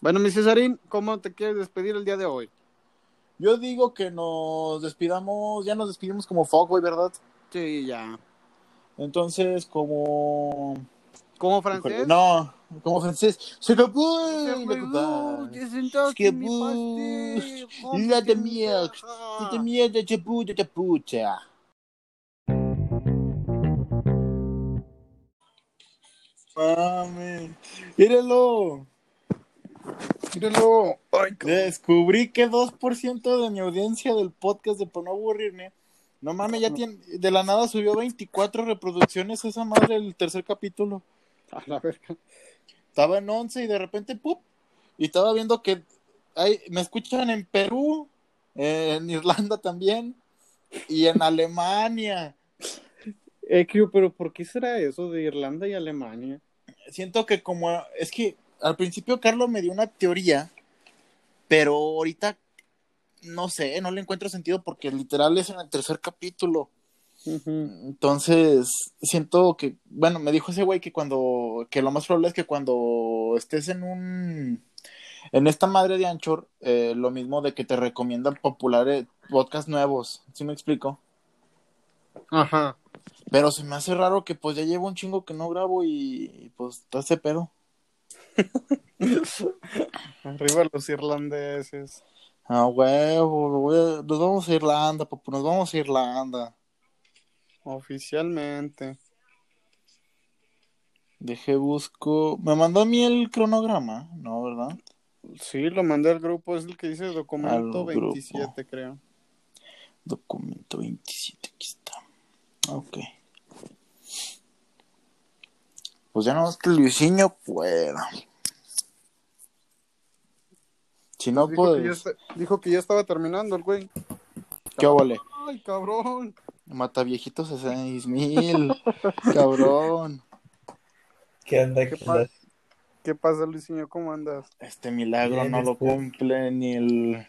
Bueno, mi Cesarín, ¿cómo te quieres despedir el día de hoy? Yo digo que nos despidamos, ya nos despedimos como fuckboy, ¿verdad? Sí, ya. Entonces, como. ¿Como francés? no, como francés. Se Se la fue, copa. uh, que bus, pastel, la de mierda, pendeja. ¡Qué mierda, chaputa, chapucha! Mami, míralo. Míralo. Ay. Descubrí que 2% de mi audiencia del podcast de Por no aburrirme, no mames, ya tiene, de la nada subió 24 reproducciones esa madre el tercer capítulo. A la verga. Estaba en 11 y de repente, ¡pup! Y estaba viendo que hay, me escuchan en Perú, en Irlanda también, y en Alemania. Eh, pero ¿por qué será eso de Irlanda y Alemania? Siento que como, es que al principio Carlos me dio una teoría, pero ahorita no sé, no le encuentro sentido porque literal es en el tercer capítulo. Entonces, siento que, bueno, me dijo ese güey que cuando, que lo más probable es que cuando estés en un, en esta madre de Anchor, eh, lo mismo de que te recomiendan populares podcasts nuevos, ¿sí me explico? Ajá. Pero se me hace raro que pues ya llevo un chingo que no grabo y, y, pues está ese pedo. Arriba los irlandeses. Ah, huevo, nos vamos a Irlanda, papu, nos vamos a Irlanda. Oficialmente. Dejé busco, me mandó a mí el cronograma, ¿no, verdad? Sí, lo mandé al grupo, es el que dice documento Al grupo. 27, creo. Documento 27, aquí está. Ok. Pues ya no es que Luisinho pueda. Si no, dijo, que ya pues, está- dijo que ya estaba terminando el güey. ¿qué óvole? Ay, cabrón. Mata viejitos a seis mil. Cabrón. ¿Qué onda? ¿Qué ¿Qué pasa? ¿Qué pasa, Luisinho? ¿Cómo andas? Este milagro Bien, no lo este. cumple ni el.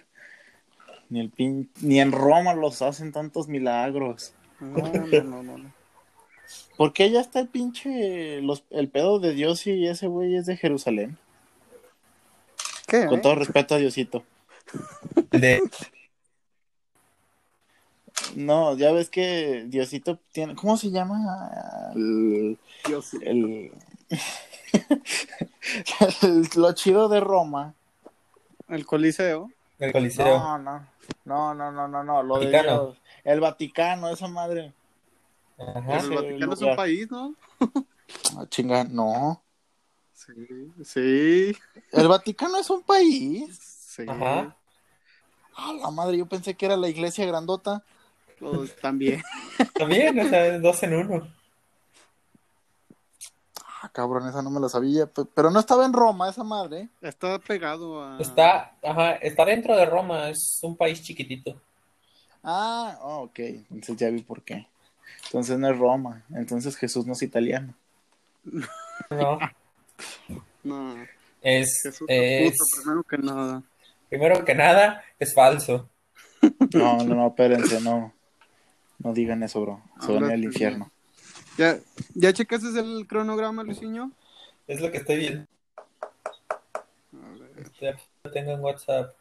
Ni el pin... Ni en Roma los hacen tantos milagros. No, no, no, no. no. ¿Por qué ya está el pinche. Los... El pedo de Dios y ese güey es de Jerusalén? ¿Qué? Con eh? todo respeto a Diosito. De... No, ya ves que Diosito tiene. ¿Cómo se llama? El. Dios, el- el- Lo chido de Roma. El Coliseo. El Coliseo. No, no. No, no, no, no, no. Lo de Vaticano. Dios. El Vaticano, esa madre. Ajá. Ese el Vaticano es un país, ¿no? Ah, chinga, no. Sí. Sí. El Vaticano es un país. Sí. Ajá. Ah, la madre, yo pensé que era la iglesia grandota. Pues, también. También, o sea, dos en uno. Ah, cabrón, esa no me la sabía. pe- Pero no estaba en Roma, esa madre. Está pegado a. Está, ajá, está dentro de Roma, es un país chiquitito. Ah, oh, ok. Entonces ya vi por qué. Entonces no es Roma. Entonces Jesús no es italiano. No, No. es, es puto, primero que nada. primero que nada, es falso. No, no, no, espérense, no. No digan eso, bro. Se van al infierno. ¿Ya, ¿Ya checaste el cronograma, Luisinho? Es lo que estoy viendo. A ver. Ya lo tengo en WhatsApp.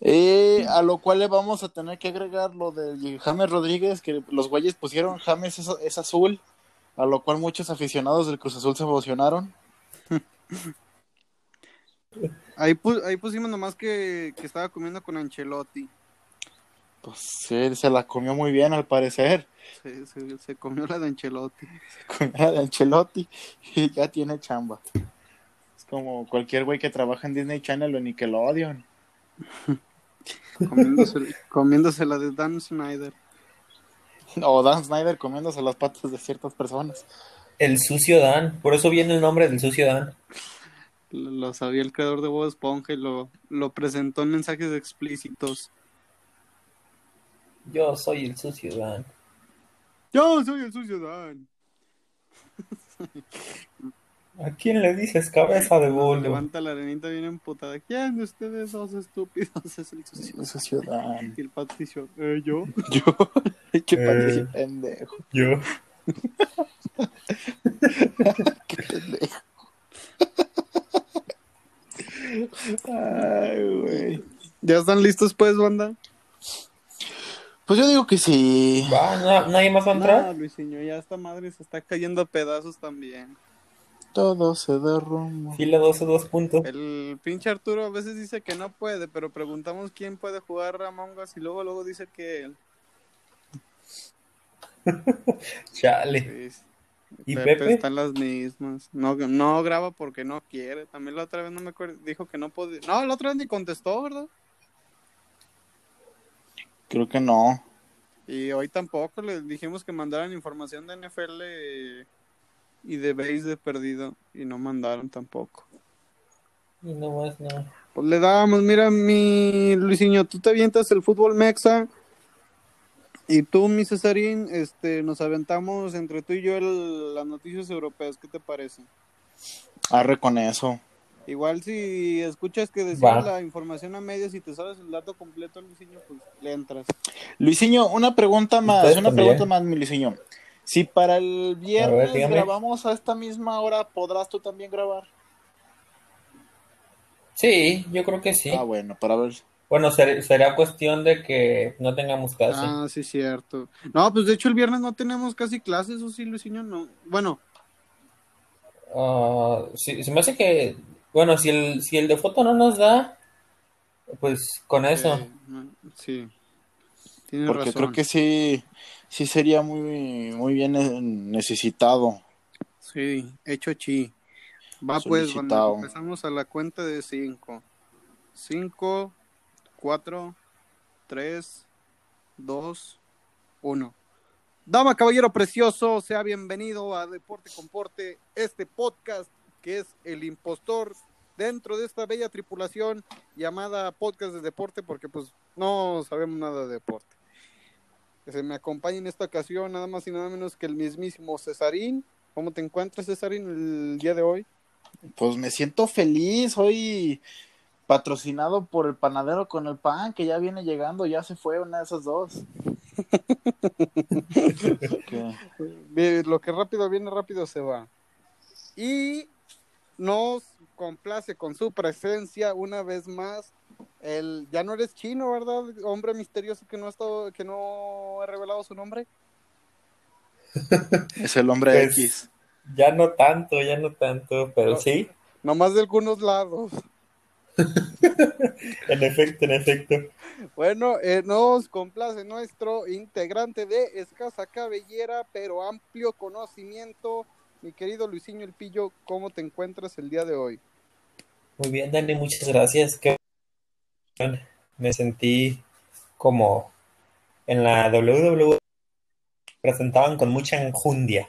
Eh, a lo cual le vamos a tener que agregar lo de James Rodríguez, que los güeyes pusieron James es, es azul, a lo cual muchos aficionados del Cruz Azul se emocionaron. Ahí, pu- ahí pusimos nomás que, que estaba comiendo con Ancelotti. Pues él se la comió muy bien al parecer. Se, se, se comió la de Ancelotti. Comió la de Ancelotti y ya tiene chamba. Es como cualquier güey que trabaja en Disney Channel o Nickelodeon. Comiéndose, comiéndose la de Dan Snyder. O Dan Snyder comiéndose las patas de ciertas personas. El sucio Dan, por eso viene el nombre del sucio Dan. Lo, lo sabía el creador de Bob Esponja y lo, lo presentó en mensajes explícitos. Yo soy el sucio Dan. Yo soy el sucio Dan. ¿A quién le dices cabeza de bolo? Levanta la arenita bien emputada. ¿Quién de ustedes dos estúpidos es el sucio? Eso es ciudad. Y el Patricio, "Eh, yo. Yo, qué Eh. Patricio pendejo. Yo. Qué pendejo. Ay, güey. ¿Ya están listos pues, banda? Pues yo digo que sí. Va, ¿no- ¿nadie más va a No, entrar? Luisinho, ya esta madre se está cayendo a pedazos también. Todo se derrumba. Fila 12, dos puntos. El pinche Arturo a veces dice que no puede, pero preguntamos quién puede jugar Among Us y luego luego dice que él. Chale. ¿Y Pepe? están las mismas. No, no graba porque no quiere. También la otra vez no me acuerdo, dijo que no podía. No, la otra vez ni contestó, ¿verdad? Creo que no. Y hoy tampoco les dijimos que mandaran información de NFL y de base de perdido y no mandaron tampoco. Y no más, no. Pues le damos, mira mi Luisinho, tú te avientas el fútbol mexa y tú, mi Cesarín, este, nos aventamos entre tú y yo el- las noticias europeas, ¿qué te parece? Arre con eso. Igual si escuchas que decimos la información a medias y te sabes el dato completo, Luisinho, pues le entras. Luisinho, una pregunta más. Una también. pregunta más, mi Luisinho. Si para el viernes grabamos a esta misma hora, ¿podrás tú también grabar? Sí, yo creo que sí. Ah, bueno, para ver. Bueno, ser- será cuestión de que no tengamos clase. Ah, sí, cierto. No, pues de hecho el viernes no tenemos casi clases, ¿o sí, Luisinho? No. Bueno, Ah, sí, se me hace que, bueno, si el, si el de foto no nos da, pues con eso. eh, sí. Tienes Porque razón. creo que sí, sí sería muy, muy bien eh, necesitado. Sí, hecho chi. Va pues, empezamos a la cuenta de cinco. Cinco, cuatro, tres, dos, uno. Dama, caballero precioso, sea bienvenido a Deporte con Porte, este podcast que es el impostor dentro de esta bella tripulación llamada Podcast de Deporte, porque pues no sabemos nada de deporte. Que se me acompaña en esta ocasión nada más y nada menos que el mismísimo Cesarín. ¿Cómo te encuentras, Cesarín, el día de hoy? Pues me siento feliz, hoy patrocinado por el panadero con el pan, que ya viene llegando, ya se fue una de esas dos. Lo que rápido viene, rápido se va. Y nos complace con su presencia una vez más. El, ya no eres chino, ¿verdad? Hombre misterioso que no ha estado, que no ha revelado su nombre. Es el hombre Pues, X. Ya no tanto, ya no tanto, pero No. sí, Nomás de algunos lados. en efecto, en efecto. Bueno, eh, nos complace nuestro integrante de escasa cabellera, pero amplio conocimiento. Mi querido Luisinho El Pillo, ¿cómo te encuentras el día de hoy? Muy bien, Dani, muchas gracias. Que me sentí como en la WWE presentaban con mucha enjundia.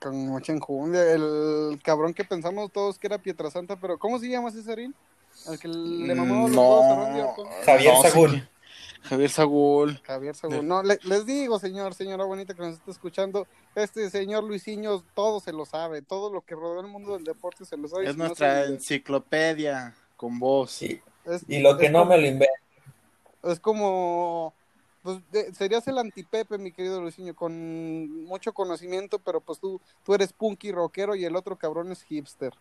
Con mucha enjundia. El cabrón que pensamos todos que era Pietrasanta, pero ¿cómo se llama Cesarín? Al que le mamaba los No. a Randy Orton. Javier No quién. Javier Sagún. Javier Sagún. No, le- les digo, señor, señora bonita que nos está escuchando, este señor Luisinho todo se lo sabe, todo lo que rodea el mundo del deporte se lo sabe. Es Si no nuestra se- enciclopedia con voz. Sí. Es- Y lo que no como- me lo invento. Es como, pues de- serías el antipepe, mi querido Luisinho, con mucho conocimiento, pero pues tú, tú eres punky rockero y el otro cabrón es hipster.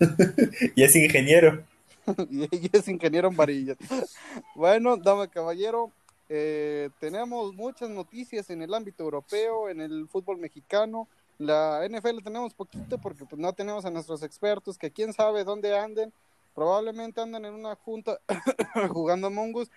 Y es ingeniero. y es ingeniero en varillas. bueno, dama caballero, eh, tenemos muchas noticias en el ámbito europeo, en el fútbol mexicano. La NFL tenemos poquito porque pues no tenemos a nuestros expertos que quién sabe dónde anden. Probablemente andan en una junta jugando Among Us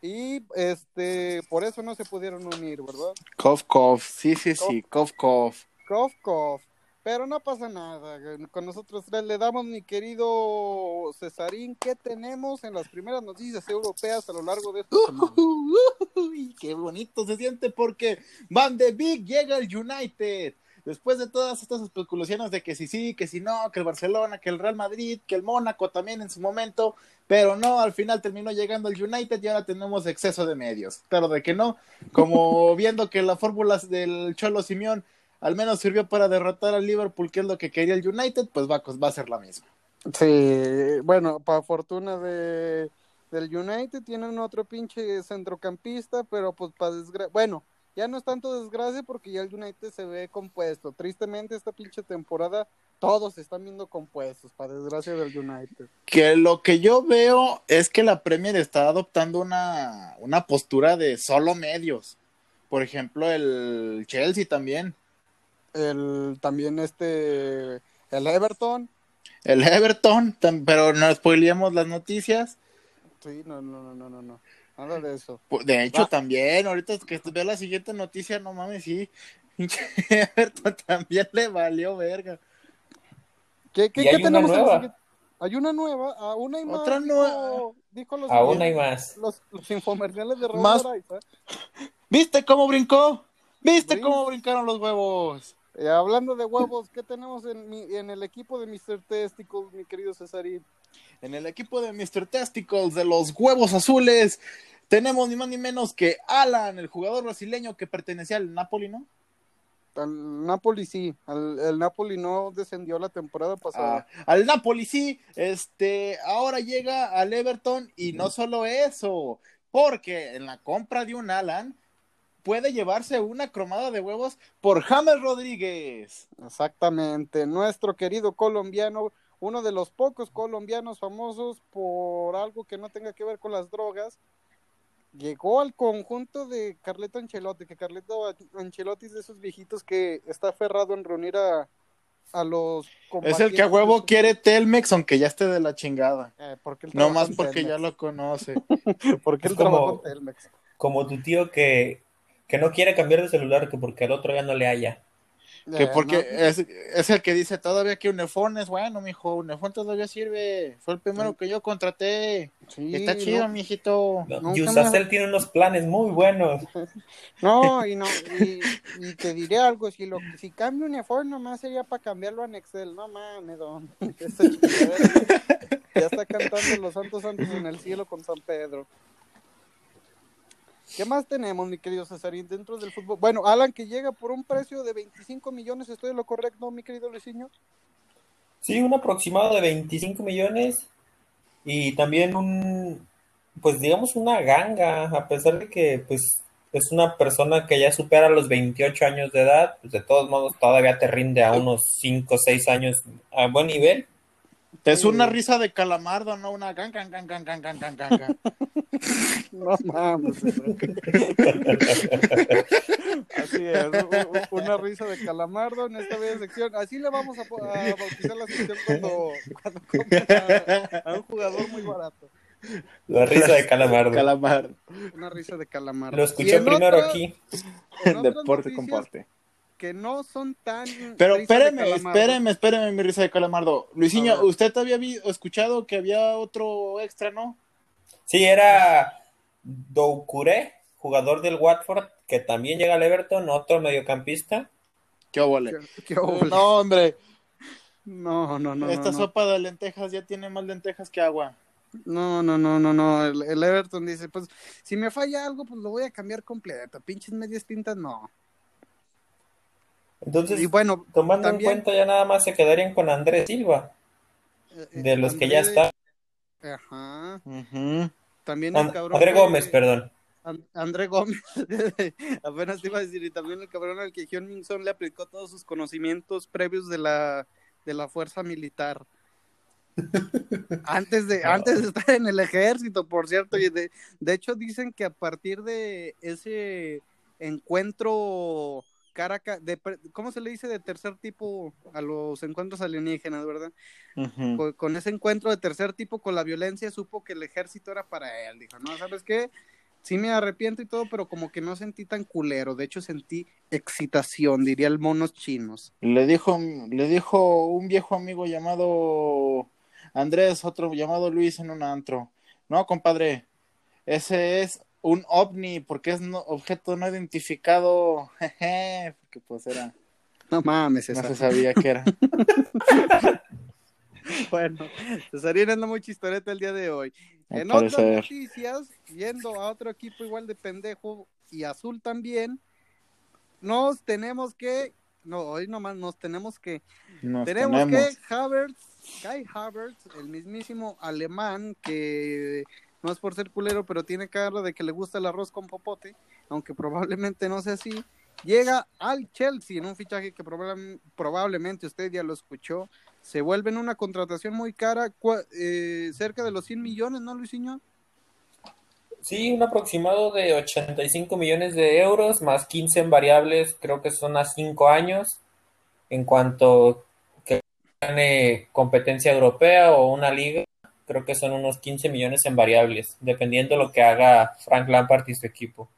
y este por eso no se pudieron unir, ¿verdad? Cough, cough. Sí, sí, sí. Cough, cough. Cough, cough. Pero no pasa nada. Con nosotros tres le damos, mi querido Cesarín, ¿qué tenemos en las primeras noticias europeas a lo largo de esta semana? Uy, qué bonito se siente porque Van de Big llega el United. Después de todas estas especulaciones de que sí, sí, que si no, que el Barcelona, que el Real Madrid, que el Mónaco también en su momento, pero no, al final terminó llegando el United y ahora tenemos exceso de medios. Claro de que no, como viendo que la fórmula del Cholo Simeón al menos sirvió para derrotar al Liverpool, que es lo que quería el United, pues va, a- va a ser la misma. Sí, bueno, para fortuna de del United tienen otro pinche centrocampista, pero pues para desgracia, bueno, ya no es tanto desgracia porque ya el United se ve compuesto. Tristemente esta pinche temporada todos se están viendo compuestos, para desgracia del United. que lo que yo veo es que la Premier está adoptando una, una postura de solo medios. Por ejemplo, el Chelsea también. El también este el Everton, El Everton, pero no spoileemos las noticias. sí, no, no, no, no, no, Nada de eso. Pu- De hecho, también, ahorita que veo la siguiente noticia, no mames, sí. Everton también le valió verga. ¿Qué, qué, Y qué hay una tenemos en la nueva. Hay una nueva, a una y más. Otra nueva. Dijo los, más. los, los infomerciales de Raúl Más- Araiza. ¿Viste cómo brincó? ¿Viste cómo brincaron los huevos? Eh, hablando de huevos, ¿qué tenemos en, mi- en el equipo de Mr. Testicles, mi querido Cesarín? En el equipo de Mr. Testicles de los huevos azules tenemos ni más ni menos que Alan, el jugador brasileño que pertenecía al Napoli, ¿no? Al Napoli sí, al, el Napoli no descendió la temporada pasada. Ah, al Napoli sí, este, ahora llega al Everton y no solo eso, porque en la compra de un Alan puede llevarse una cromada de huevos por James Rodríguez. Exactamente, nuestro querido colombiano, uno de los pocos colombianos famosos por algo que no tenga que ver con las drogas, llegó al conjunto de Carleto Ancelotti, que Carleto Ancelotti es de esos viejitos que está aferrado en reunir a, a los Es el que a huevo quiere Telmex, aunque ya esté de la chingada. Eh, porque No más porque ya lo conoce. Porque él Es como- Telmex. Como tu tío que, que no quiere cambiar de celular que porque al otro ya no le haya. Que Eh, porque no, es, es el que dice todavía que Unefón es bueno, mijo. Unefón todavía sirve. Fue el primero que yo contraté. sí, Está chido, no, mijito. No, Yusacel me- tiene unos planes muy buenos. No, y no, y, y te diré algo, si lo si cambio uniforme nomás sería para cambiarlo en Excel, no mames, don. Ya está cantando los santos santos en el cielo con San Pedro. ¿Qué más tenemos, mi querido Cesarín, dentro del fútbol? Bueno, Alan, que llega por un precio de 25 millones, ¿estoy en lo correcto, mi querido Luisinho? Sí, un aproximado de 25 millones y también un, pues digamos una ganga, a pesar de que pues es una persona que ya supera los 28 años de edad, pues de todos modos todavía te rinde a unos 5 o 6 años a buen nivel. Es una eh. risa de calamardo, no una can, can, can, can, can, can, can, can. No mames. Así es, una risa de calamardo en esta bella sección. Así le vamos a, a bautizar la sección cuando, cuando a, a, un jugador muy barato. La risa de calamardo. calamardo. Una risa de calamardo. Lo escuché primero otra, aquí. Deporte noticias. Que no son tan. Pero espéreme, espéreme, espéreme, mi risa de calamardo. A Luisinho. ¿usted había vi- escuchado que había otro extra, no? Sí, era Doucouré, jugador del Watford, que también llega al Everton, otro mediocampista. ¿Qué óvole? ¿Qué- qué óvole? No, hombre, No, no, no. esta no, no. sopa de lentejas ya tiene más lentejas que agua. No, no, no, no, no. El, el Everton dice, pues, si me falla algo, pues lo voy a cambiar completo. Pinches medias tintas, no. Entonces, Y bueno, tomando también- en cuenta, ya nada más se quedarían con Andrés Silva, eh, de los que ya están. Ajá. También el And- cabrón. André Gómez, perdón. An- André Gómez. Apenas te iba a decir, y también el cabrón al que Hyun Min Son le aplicó todos sus conocimientos previos de la, de la fuerza militar. antes de, antes de estar en el ejército, por cierto, y de, de hecho dicen que a partir de ese encuentro cara de, ¿cómo se le dice de tercer tipo a los encuentros alienígenas, verdad? Con, con ese encuentro de tercer tipo con la violencia, supo que el ejército era para él. Dijo, no, ¿sabes qué? Sí me arrepiento y todo, pero como que no sentí tan culero. De hecho, sentí excitación, diría el monos chinos. Le dijo, le dijo un viejo amigo llamado Andrés, otro llamado Luis en un antro. No, compadre, ese es un ovni porque es no- objeto no identificado. Jeje, porque pues era, No mames, no esa. se sabía qué era. Bueno, Cesarín anda muy chistoreta el día de hoy. En otras noticias, yendo a otro equipo igual de pendejo y azul también, nos tenemos que, no, hoy nomás nos tenemos que Nos tenemos, tenemos. que Havertz, Kai Havertz, el mismísimo alemán que no es por ser culero, pero tiene cara de que le gusta el arroz con popote, aunque probablemente no sea así. Llega al Chelsea en un fichaje que probable- probablemente usted ya lo escuchó. Se vuelve en una contratación muy cara, eh, cerca de los 100 millones, ¿no, Luisinho? Sí, un aproximado de 85 millones de euros, más 15 en variables, creo que son a 5 años. En cuanto que gane competencia europea o una liga, creo que son unos 15 millones en variables, dependiendo lo que haga Frank Lampard y su equipo.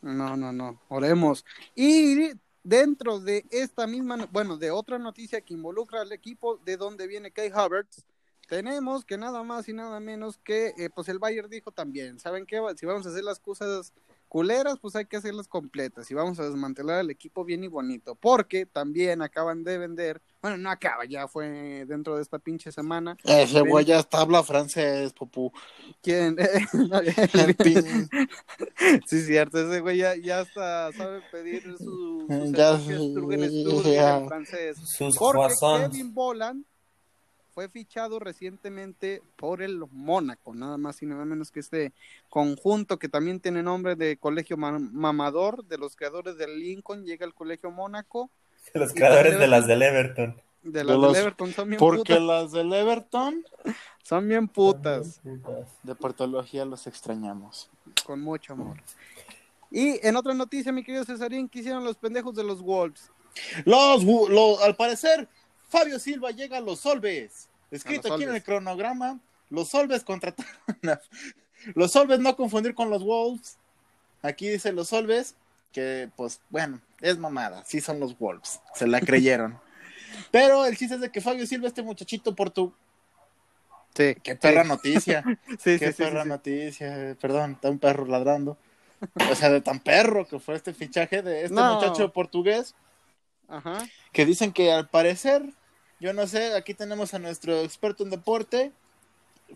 No, no, no, oremos. Y dentro de esta misma, no- bueno, de otra noticia que involucra al equipo de donde viene Kai Havertz, tenemos que nada más y nada menos que, eh, pues el Bayern dijo también, ¿saben qué? Si vamos a hacer las cosas culeras, pues hay que hacerlas completas y vamos a desmantelar el equipo bien y bonito, porque también acaban de vender, bueno, no acaba, ya fue dentro de esta pinche semana. Ese güey ya hasta habla francés, popú. ¿Quién? El pin- Sí, cierto, ese güey ya, ya hasta sabe pedir su, sus Ya, ya. en francés. Sus Porque croissants. Kevin Boland fue fichado recientemente por el Mónaco, nada más y nada menos que este conjunto que también tiene nombre de colegio ma- mamador de los creadores del Lincoln, llega al colegio Mónaco, Los Y creadores de las del Everton. de las los- del Everton son bien Porque putas, las del Everton son bien putas. de portología los extrañamos. con mucho amor. Y en otra noticia, mi querido Cesarín, ¿qué hicieron los pendejos de los Wolves? Los, al parecer, Fabio Silva llega a los Solves. Escrito los aquí en el cronograma, los Solves contrataron a- Los Solves no confundir con los Wolves. Aquí dice los Solves, que pues bueno, es mamada, sí son los Wolves, se la creyeron. Pero el chiste es de que Fabio Silva, este muchachito portu... Sí. Qué perra noticia. Sí, Qué sí, perra sí. noticia. Perdón, está un perro ladrando. O sea, de tan perro que fue este fichaje de este No. muchacho portugués. Ajá. Que dicen que al parecer, yo no sé, aquí tenemos a nuestro experto en deporte.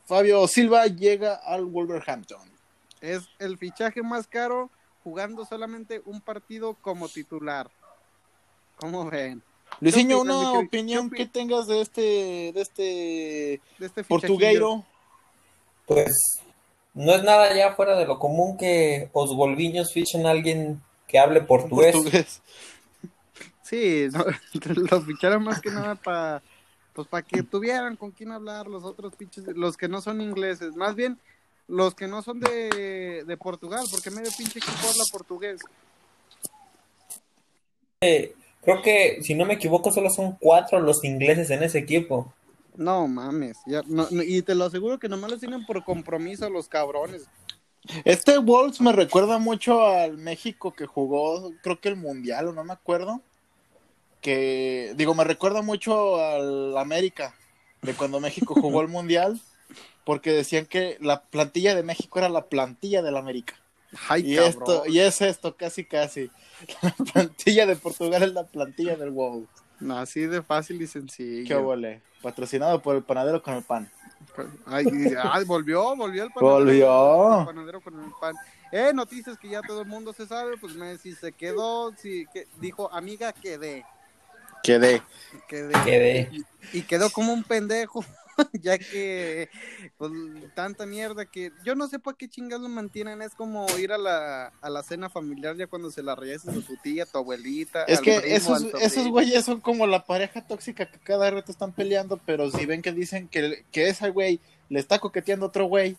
Fabio Silva llega al Wolverhampton. Es el fichaje más caro jugando solamente un partido como titular. ¿Cómo ven? Luisinho, una opinión ¿Qué que tengas de este, de este De este portugueiro. Pues no es nada ya fuera de lo común que os golviños fichen a alguien que hable portugués. portugués. Sí, no, los ficharon más que nada para pues para que tuvieran con quién hablar los otros pinches, los que no son ingleses, más bien los que no son de, de Portugal, porque medio pinche equipo habla portugués. Eh, creo que, si no me equivoco, solo son cuatro los ingleses en ese equipo. No mames, ya, no, no, y te lo aseguro que nomás los tienen por compromiso los cabrones. Este Wolves me recuerda mucho al México que jugó, creo que el Mundial, o no me acuerdo. Que, digo, me recuerda mucho al América, de cuando México jugó el Mundial, porque decían que la plantilla de México era la plantilla del América. Ay, Y cabrón. esto, y es esto, casi casi. La plantilla de Portugal es la plantilla del. No, así de fácil y sencillo. Qué obole. Patrocinado por el panadero con el pan. Ay, ay, volvió, volvió el panadero. Volvió. El panadero con el pan. Eh, noticias que ya todo el mundo se sabe, pues Messi se quedó, sí, que, dijo, amiga, quedé. Quedé. Quedé. Quedé. Y quedó como un pendejo, ya que pues, tanta mierda que yo no sé para qué chingados lo mantienen, es como ir a la, a la cena familiar ya cuando se la reyeses a tu tía, tu abuelita. Es al que primo, esos, al esos güeyes son como la pareja tóxica que cada rato están peleando, pero si ven que dicen que, que ese güey le está coqueteando a otro güey,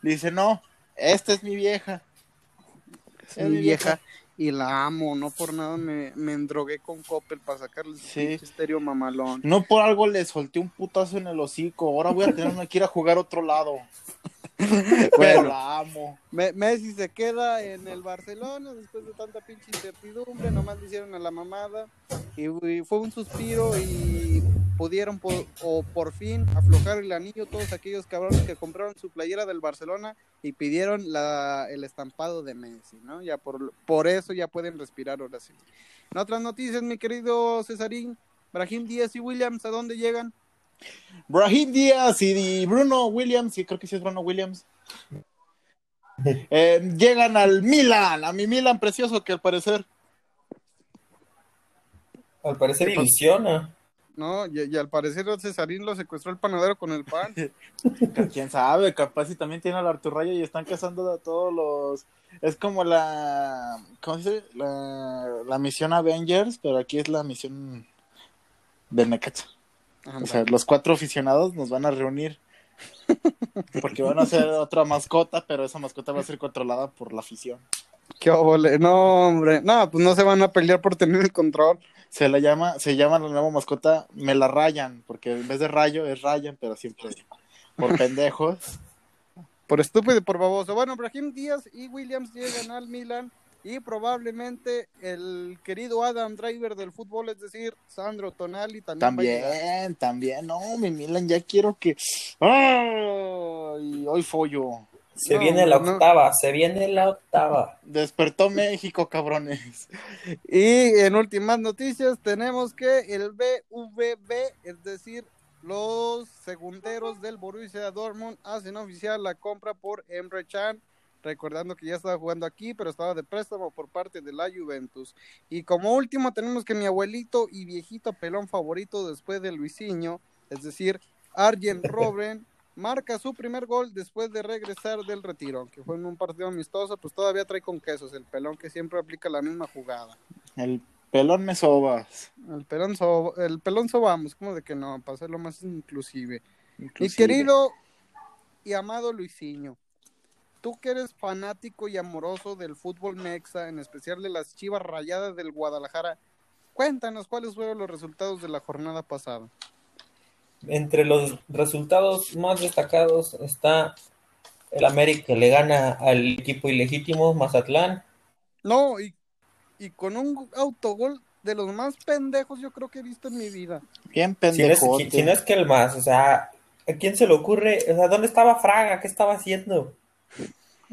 le dice, no, esta es mi vieja. Es mi vieja y la amo, no por nada me, me endrogué con Coppel para sacarle Sí. estéreo mamalón. No por algo le solté un putazo en el hocico, ahora voy a tener que ir a jugar a otro lado. Pero Bueno. la amo. Me- Messi se queda en el Barcelona después de tanta pinche incertidumbre, nomás le hicieron a la mamada y, y fue un suspiro y pudieron po- o por fin aflojar el anillo todos aquellos cabrones que compraron su playera del Barcelona y pidieron la, el estampado de Messi, ¿no? Ya por, por eso ya pueden respirar ahora sí. En otras noticias, mi querido Cesarín, Brahim Díaz y Williams, ¿a dónde llegan? Brahim Díaz y Bruno Williams, y creo que sí es Bruno Williams, eh, llegan al Milan, a mi Milan precioso que al parecer Al parecer ilusiona. No, y, y al parecer Cesarín lo secuestró el panadero con el pan. quién sabe, capaz si también tiene al Arturrayo y están cazando a todos los es como la ¿cómo se dice? La, la misión Avengers, pero aquí es la misión del Necaxa. O sea, los cuatro aficionados nos van a reunir porque van a hacer otra mascota, pero esa mascota va a ser controlada por la afición. Qué óvole. No, hombre. No, pues no se van a pelear por tener el control. Se la llama, se llama la nueva mascota Me la rayan, porque en vez de rayo es rayan, pero siempre por pendejos. Por estúpido y por baboso. Bueno, Brahim Díaz y Williams llegan al Milan y probablemente el querido Adam Driver del fútbol, es decir, Sandro Tonali también. También, también, no, mi Milan ya quiero que. ¡Ay! Hoy follo. Se No, viene la no. octava, se viene la octava. Despertó México, cabrones. Y en últimas noticias tenemos que el BVB, es decir, los segunderos del Borussia Dortmund hacen oficial la compra por Emre Can, recordando que ya estaba jugando aquí, pero estaba de préstamo por parte de la Juventus. Y como último tenemos que mi abuelito y viejito pelón favorito después de Luisinho, es decir, Arjen Robben, marca su primer gol después de regresar del retiro, que fue en un partido amistoso, pues todavía trae con quesos el pelón que siempre aplica la misma jugada. El pelón me sobas. El pelón, so, el pelón sobamos, como de que no, para hacerlo más inclusive. Mi inclusive. querido y amado Luisinho, tú que eres fanático y amoroso del fútbol mexa, en especial de las chivas rayadas del Guadalajara, cuéntanos cuáles fueron los resultados de la jornada pasada. Entre los resultados más destacados está el América que le gana al equipo ilegítimo Mazatlán. No, y y con un autogol de los más pendejos yo creo que he visto en mi vida. Bien Si no, es, pendejote. si no es que el más, o sea, ¿a quién se le ocurre? O sea, ¿dónde estaba Fraga? ¿Qué estaba haciendo?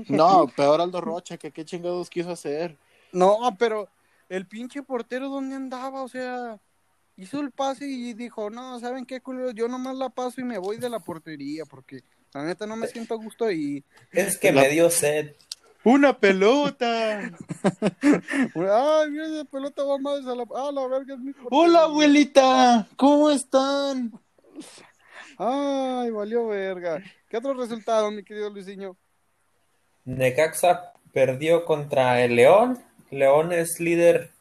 No, peor Aldo Rocha, que qué chingados quiso hacer. No, pero el pinche portero, ¿dónde andaba? O sea, hizo el pase y dijo, no, ¿saben qué, culero? Yo nomás la paso y me voy de la portería porque la neta no me siento a gusto ahí. Es que La- me dio sed. ¡Una pelota! Ay, mira, esa pelota va más a la... Ah, la verga es mi portero. ¡Hola, abuelita! ¿Cómo están? Ay, valió verga. ¿Qué otro resultado, mi querido Luisinho? Necaxa perdió contra el León. León es líder.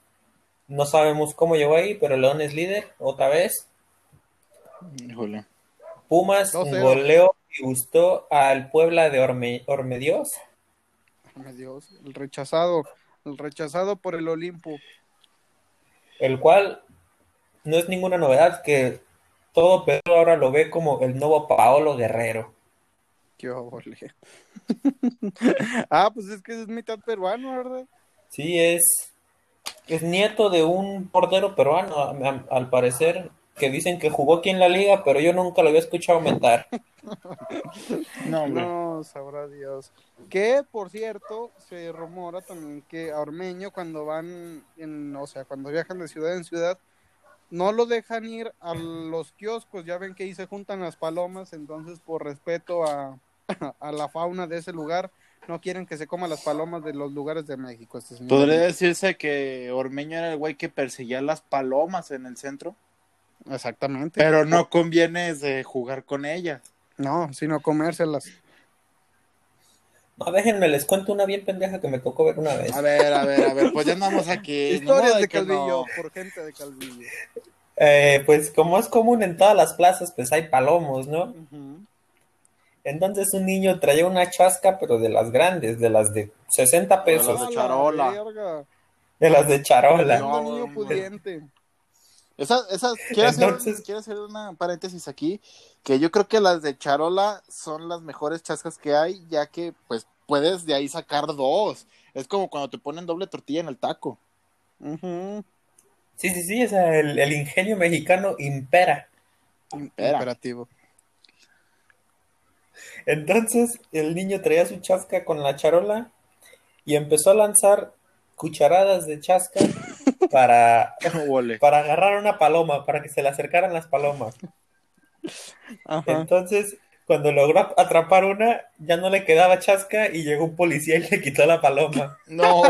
No sabemos cómo llegó ahí, pero León es líder otra vez. Híjole. Pumas 2-0. goleó y gustó al Puebla de Orme- Ormedios. Ay, Dios, el rechazado, el rechazado por el Olimpo. el cual no es ninguna novedad que todo Pedro ahora lo ve como el nuevo Paolo Guerrero. Qué ah, pues es que es mitad peruano, ¿verdad? Sí, es, es nieto de un portero peruano, a- a- al parecer, que dicen que jugó aquí en la liga, pero yo nunca lo había escuchado mentar. No. No, sabrá Dios. Que, por cierto, se rumora también que a Ormeño cuando van, en, o sea, cuando viajan de ciudad en ciudad, no lo dejan ir a los kioscos. Ya ven que ahí se juntan las palomas, entonces por respeto a, a la fauna de ese lugar, no quieren que se coman las palomas de los lugares de México. Este señor. Podría decirse que Ormeño era el güey que perseguía las palomas en el centro, Exactamente. pero no conviene de jugar con ellas. No, sino comérselas. No, déjenme, les cuento una bien pendeja que me tocó ver una vez. A ver, a ver, a ver, pues ya andamos aquí. Historias de Calvillo, no. por gente de Calvillo. Eh, pues como es común en todas las plazas, pues hay palomos, ¿no? Ujú. Entonces un niño traía una chasca, pero de las grandes, de las de 60 De las pesos, de A la charola. de las de charola. No, niño pudiente. Esas, esas, quiero, hacer, quiero hacer una paréntesis aquí, que yo creo que las de Charola son las mejores chascas que hay, ya que pues puedes de ahí sacar dos. Es como cuando te ponen doble tortilla en el taco. Sí, sí, sí, o sea, el, el ingenio mexicano impera. Impera. Imperativo. Entonces el niño traía su chasca con la charola y empezó a lanzar cucharadas de chasca para, para agarrar una paloma, para que se le acercaran las palomas. Ajá. Entonces, cuando logró atrapar una, ya no le quedaba chasca y llegó un policía y le quitó la paloma. No.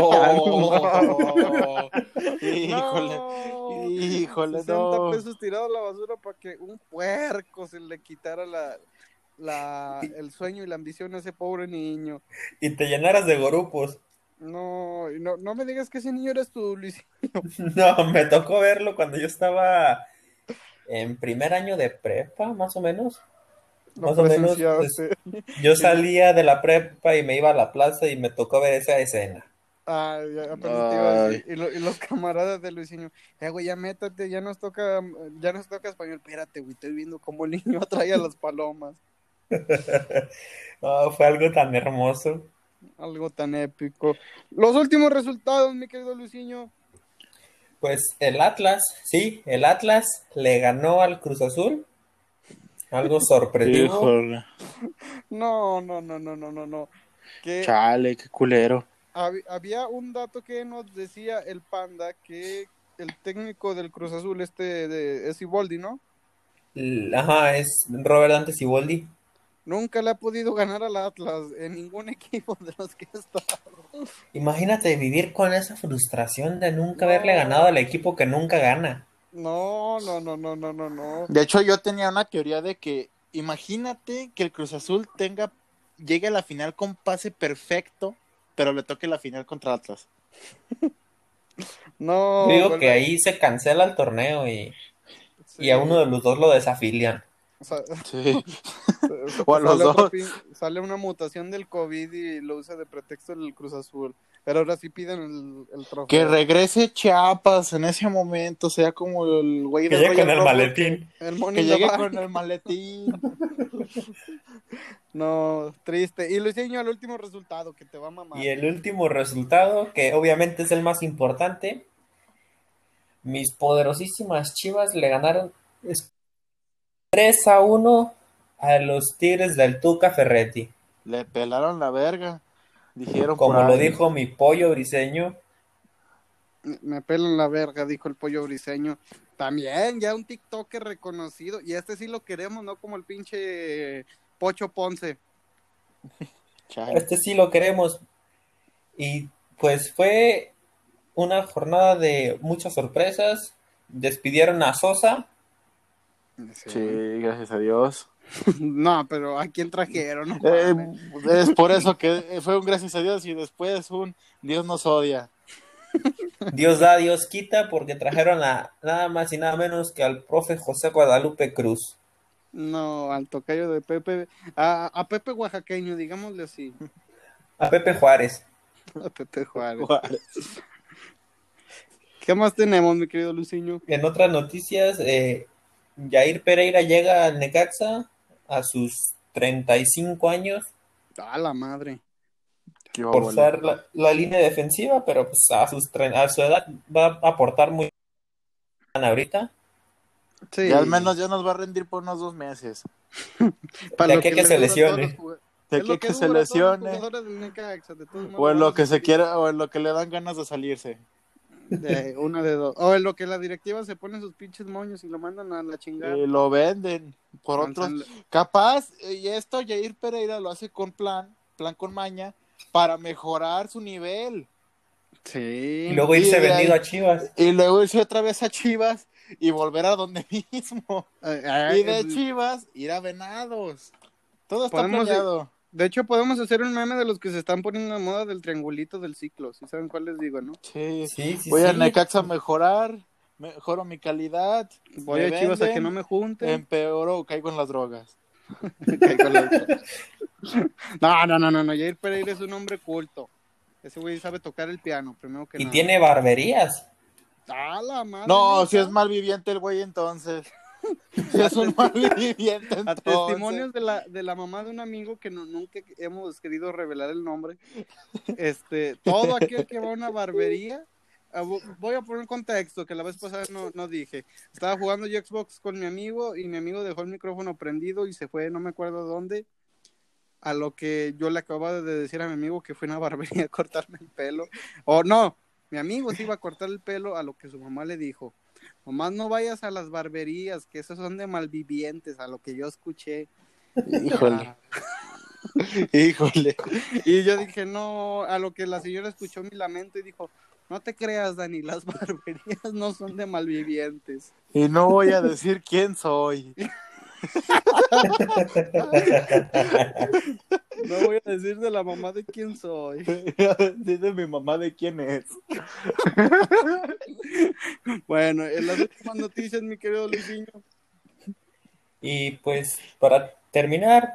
Híjole. No. Híjole, 60 no. pesos tirados a la basura para que un puerco se le quitara la, la, el sueño y la ambición a ese pobre niño. Y te llenaras de gorupos. No, y no, no me digas que ese niño eres tú, Luis. No, me tocó verlo cuando yo estaba en primer año de prepa, más o menos. No Más o menos, presenciaste. Yo salía de la prepa y me iba a la plaza y me tocó ver esa escena. Ah, ya apenas te iba a decir. Ay. Y, lo- y los camaradas de Luisinho, eh, güey, ya métate, ya nos toca, ya nos toca español. Espérate, güey, estoy viendo cómo el niño atrae a las palomas. Oh, fue algo tan hermoso. Algo tan épico. Los últimos resultados, mi querido Luisinho. Pues el Atlas, sí, el Atlas le ganó al Cruz Azul. Algo sorpresivo. Híjole. No, no, no, no, no, no, no. Chale, qué culero. hab- había un dato que nos decía el Panda que el técnico del Cruz Azul, este de, es Iboldi, ¿no? Ajá, es Robert Dante Siboldi. Nunca le ha podido ganar al Atlas en ningún equipo de los que está. Imagínate vivir con esa frustración de nunca No. haberle ganado al equipo que nunca gana. No, no, no, no, no, no, no. De hecho, yo tenía una teoría de que imagínate que el Cruz Azul tenga llegue a la final con pase perfecto, pero le toque la final contra Atlas. No. Digo que ahí se cancela el torneo y, sí, y a uno de los dos lo desafilian. O sea, Sí. O a los sale, dos. sale una mutación del COVID y lo usa de pretexto el Cruz Azul. Pero ahora sí piden el, el trofeo. Que regrese Chiapas en ese momento, sea como el güey Que de llegue con el maletín. El Que, que llegue con el maletín. No, triste. Y Luisinho, el último resultado que te va a mamar. Y el último resultado, que obviamente es el más importante, mis poderosísimas Chivas le ganaron 3 a 1 a los Tigres del Tuca Ferretti. Le pelaron la verga. Dijeron Como por lo dijo mi pollo briseño, Me pelan la verga, dijo el pollo briseño. También, ya un TikToker reconocido. Y este sí lo queremos, no como el pinche Pocho Ponce. Este sí lo queremos. Y pues fue una jornada de muchas sorpresas. Despidieron a Sosa, Sí, gracias a Dios. No, pero ¿a quién trajeron? No Eh, es por eso que fue un gracias a Dios y después un Dios nos odia. Dios da, Dios quita, porque trajeron a nada más y nada menos que al profe José Guadalupe Cruz. No, al tocayo de Pepe. A, a Pepe Oaxaqueño, digámosle así. A Pepe Juárez. A Pepe Juárez. ¿Qué más tenemos, mi querido Luciño? En otras noticias, eh, Jair Pereira llega al Necaxa a sus 35 años A la madre. Qué usar la, la línea defensiva, pero pues a, sus, tre- a su edad va a aportar muy bien ahorita. Sí. Y al menos ya nos va a rendir por unos dos meses. Para de lo aquí que se lesione. De aquí que se lesione. Necaxa, O en lo que se quiera, o en lo que le dan ganas de salirse. De una de dos. O en lo que la directiva se pone sus pinches moños y lo mandan a la chingada. Y lo venden por otros. Capaz, y esto Jair Pereira lo hace con plan, plan con maña, para mejorar su nivel. Sí. Y luego irse Y vendido ahí- a Chivas. Y luego irse otra vez a Chivas y volver a donde mismo. Eh, eh, Y de eh, Chivas ir a Venados. Todo está planeado. De hecho, podemos hacer un meme de los que se están poniendo de moda del triangulito del ciclo. Si saben cuál les digo, ¿no? Sí. Sí, sí, Voy a sí. Necaxa a mejorar, mejoro mi calidad, Voy a Chivas a que no me junten. empeoro, caigo en las drogas. Caigo en la- no, no, no, no, no. Jair Pereira es un hombre culto. Ese güey sabe tocar el piano, primero que Y nada. tiene barberías. ¡Ah, la madre! No, si es mal viviente el güey entonces. Es un A testimonios de la, de la mamá de un amigo que no, nunca hemos querido revelar el nombre, este, todo aquel que va a una barbería, ah, vo- voy a poner contexto, que la vez pasada no, no dije, estaba jugando yo Xbox con mi amigo y mi amigo dejó el micrófono prendido y se fue, no me acuerdo dónde, a lo que yo le acababa de decir a mi amigo que fue a una barbería a cortarme el pelo, o no, mi amigo se iba a cortar el pelo a lo que su mamá le dijo. Nomás no vayas a las barberías, que esos son de malvivientes, a lo que yo escuché. Híjole, híjole. Y yo dije, no, a lo que la señora escuchó mi lamento y dijo, no te creas, Dani, las barberías no son de malvivientes. Y no voy a decir quién soy. No voy a decir de la mamá de quién soy. Dice mi mamá de quién es. Bueno, en las últimas noticias, mi querido Luisinho. Y pues para terminar,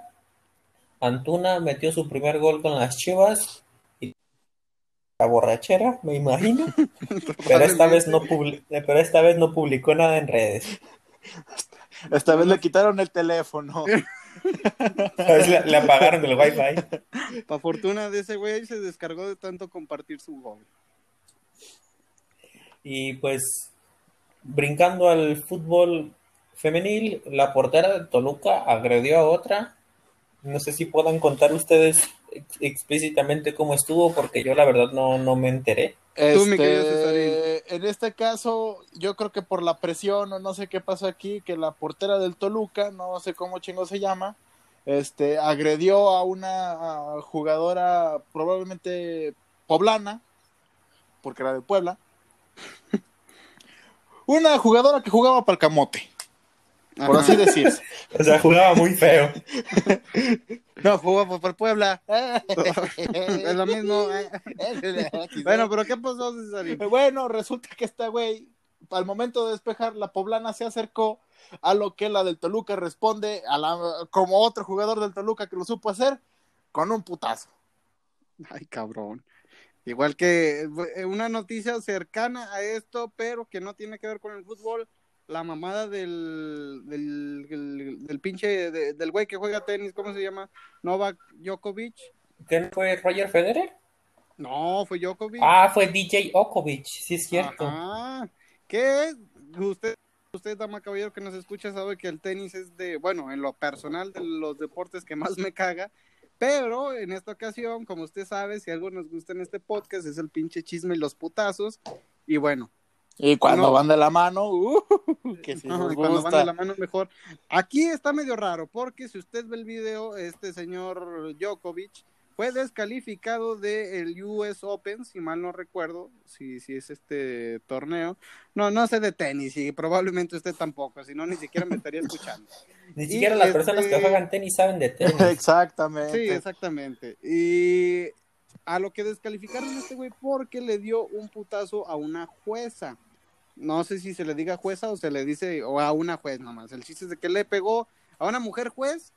Antuna metió su primer gol con las Chivas y la borrachera, me imagino, pero esta vez no publi- pero esta vez no publicó nada en redes. Esta vez le quitaron el teléfono. Esta vez le, le apagaron el wifi. Para fortuna de ese güey se descargó de tanto compartir su gol. Y pues brincando al fútbol femenil, la portera de Toluca agredió a otra. No sé si puedan contar ustedes ex- explícitamente cómo estuvo, porque yo la verdad no, no me enteré. Tú, mi Este, querido Cesarín. En este caso, yo creo que por la presión o no sé qué pasó aquí, que la portera del Toluca, no sé cómo chingo se llama, este, agredió a una jugadora probablemente poblana, porque era de Puebla. Una jugadora que jugaba para el camote, por Ajá. así decirse. O sea, jugaba muy feo. No, jugaba el Puebla. es lo mismo. Bueno, pero ¿qué pasó, Cesarín? Bueno, resulta que esta güey, al momento de despejar, la poblana se acercó a lo que la del Toluca responde a la, como otro jugador del Toluca que lo supo hacer, con un putazo. Ay, cabrón. Igual que eh, una noticia cercana a esto, pero que no tiene que ver con el fútbol. La mamada del, del, del, del pinche, de- del güey que juega tenis, ¿cómo se llama? Novak Djokovic. ¿Qué fue Roger Federer? No, fue Djokovic. Ah, fue DJ Okovic, sí es cierto. Ajá. ¿Qué? Usted, usted, dama caballero que nos escucha, sabe que el tenis es de, bueno, en lo personal de los deportes que más me caga. Pero en esta ocasión, como usted sabe, si algo nos gusta en este podcast es el pinche chisme y los putazos. Y bueno, Y cuando No. van de la mano, uh, que si Ajá, nos y cuando van gusta. de la mano mejor. Aquí está medio raro, porque si usted ve el video, este señor Djokovic fue descalificado del US Open, si mal no recuerdo, si, si es este torneo. No, no sé de tenis y probablemente usted tampoco, si no ni siquiera me estaría escuchando. Ni Y siquiera las este- personas que juegan tenis saben de tenis. Exactamente. Sí, exactamente. Y a lo que descalificaron a este güey porque le dio un putazo a una jueza. No sé si se le diga jueza o se le dice o a una juez nomás. El chiste es de que le pegó a una mujer juez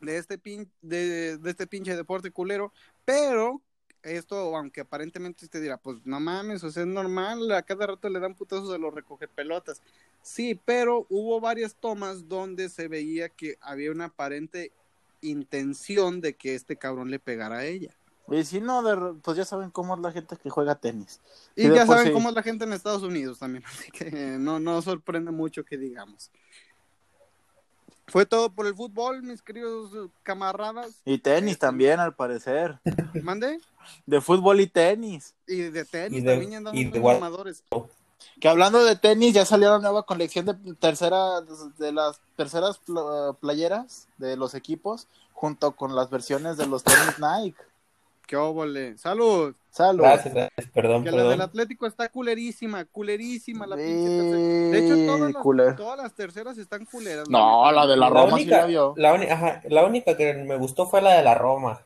de este pin, de, este pinche deporte culero, pero esto, aunque aparentemente usted dirá, pues no mames, o sea, es normal, a cada rato le dan putazos a los recoge pelotas. Sí, pero hubo varias tomas donde se veía que había una aparente intención de que este cabrón le pegara a ella. Y si no, de pues ya saben cómo es la gente que juega tenis. Y ya saben sí. cómo es la gente en Estados Unidos también, así que eh, no, no sorprende mucho que digamos. Fue todo por el fútbol, mis queridos camaradas. Y tenis también, al parecer. Mande. De fútbol y tenis. Y de tenis Y de- también mamadores. Que hablando de tenis, ya salió la nueva colección de tercera de las terceras pl- playeras de los equipos, junto con las versiones de los tenis Nike. ¡Qué óvole! ¡Salud! Salud. Gracias, gracias, perdón, Que la del perdón. Atlético está culerísima, culerísima la pinche Sí. De hecho, todas las, culero. todas las terceras están culeras. No, la de la Roma sí única, la vio. la, ajá, la única que me gustó fue la de la Roma.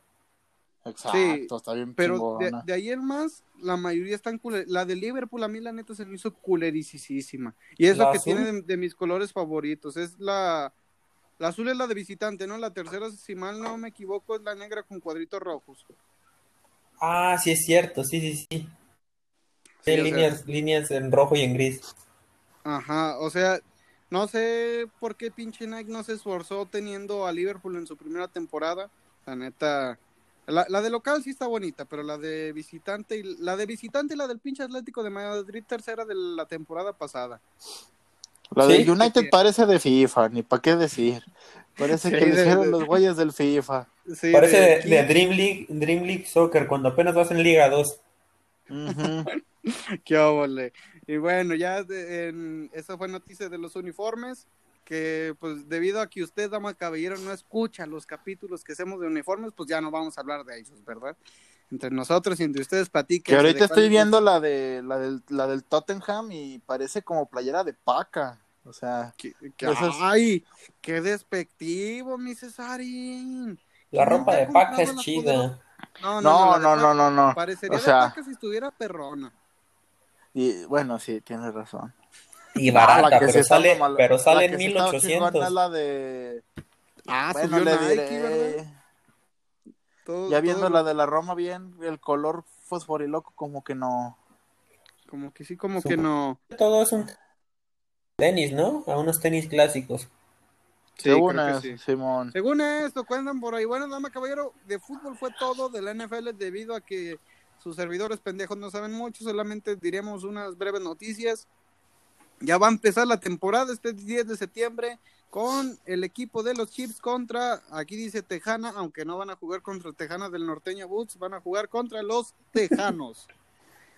Exacto, Sí, está bien Pero de, de ahí en más, la mayoría están culeras. La de Liverpool, a mí la neta se me hizo culerísima. Y es ¿La lo que azul? tiene de, de mis colores favoritos. Es la... La azul es la de visitante, ¿no? La tercera, si mal no me equivoco, es la negra con cuadritos rojos. Ah, sí es cierto, sí, sí, sí. Sí, sea, líneas, líneas en rojo y en gris. Ajá, o sea, no sé por qué pinche Nike no se esforzó teniendo a Liverpool en su primera temporada. La neta, la, la de local sí está bonita, pero la de visitante, y la de visitante y la del pinche Atlético de Madrid tercera de la temporada pasada. La Sí. de United parece de FIFA, ni para qué decir. Parece Sí, que le hicieron de- los güeyes del FIFA. Sí, Parece de, Dream League, Dream League Soccer, cuando apenas vas en Liga 2. Ujú. Qué óvole. Y bueno, ya de- en, esa fue noticia de los uniformes, que pues debido a que usted, dama caballero, no escucha los capítulos que hacemos de uniformes, pues ya no vamos a hablar de ellos, ¿verdad? Entre nosotros y entre ustedes platiquen. Que ahorita estoy viendo la de la del, la del Tottenham y parece como playera de paca. O sea, Que, que- Eso es- ¡Ay! ¡Qué despectivo, mi Cesarín! La ¿Quién ropa de paca es chida. No, no, no, no, no, no. Parecería O sea- de paca si estuviera perrona. Y bueno, sí, tienes razón. Y Ah, barata, la que sí pero sale, mamal- pero sale la en que sí estaba 1800. chingona es la de Ah, bueno, subió le Nike, diré. Todo- Ya viendo todo la de la Roma bien, el color fosforiloco como que no. Como que sí, como Su- que no. Todo es un tenis, ¿no? A unos tenis clásicos. Sí, Según creo que es, sí. Simón. Según esto, cuentan por ahí. Bueno, dama caballero, de fútbol fue todo de la NFL debido a que sus servidores pendejos no saben mucho. Solamente diremos unas breves noticias. Ya va a empezar la temporada este 10 de septiembre con el equipo de los Chips contra, aquí dice Tejana, aunque no van a jugar contra Tejana del Norteño Boots, van a jugar contra los Tejanos.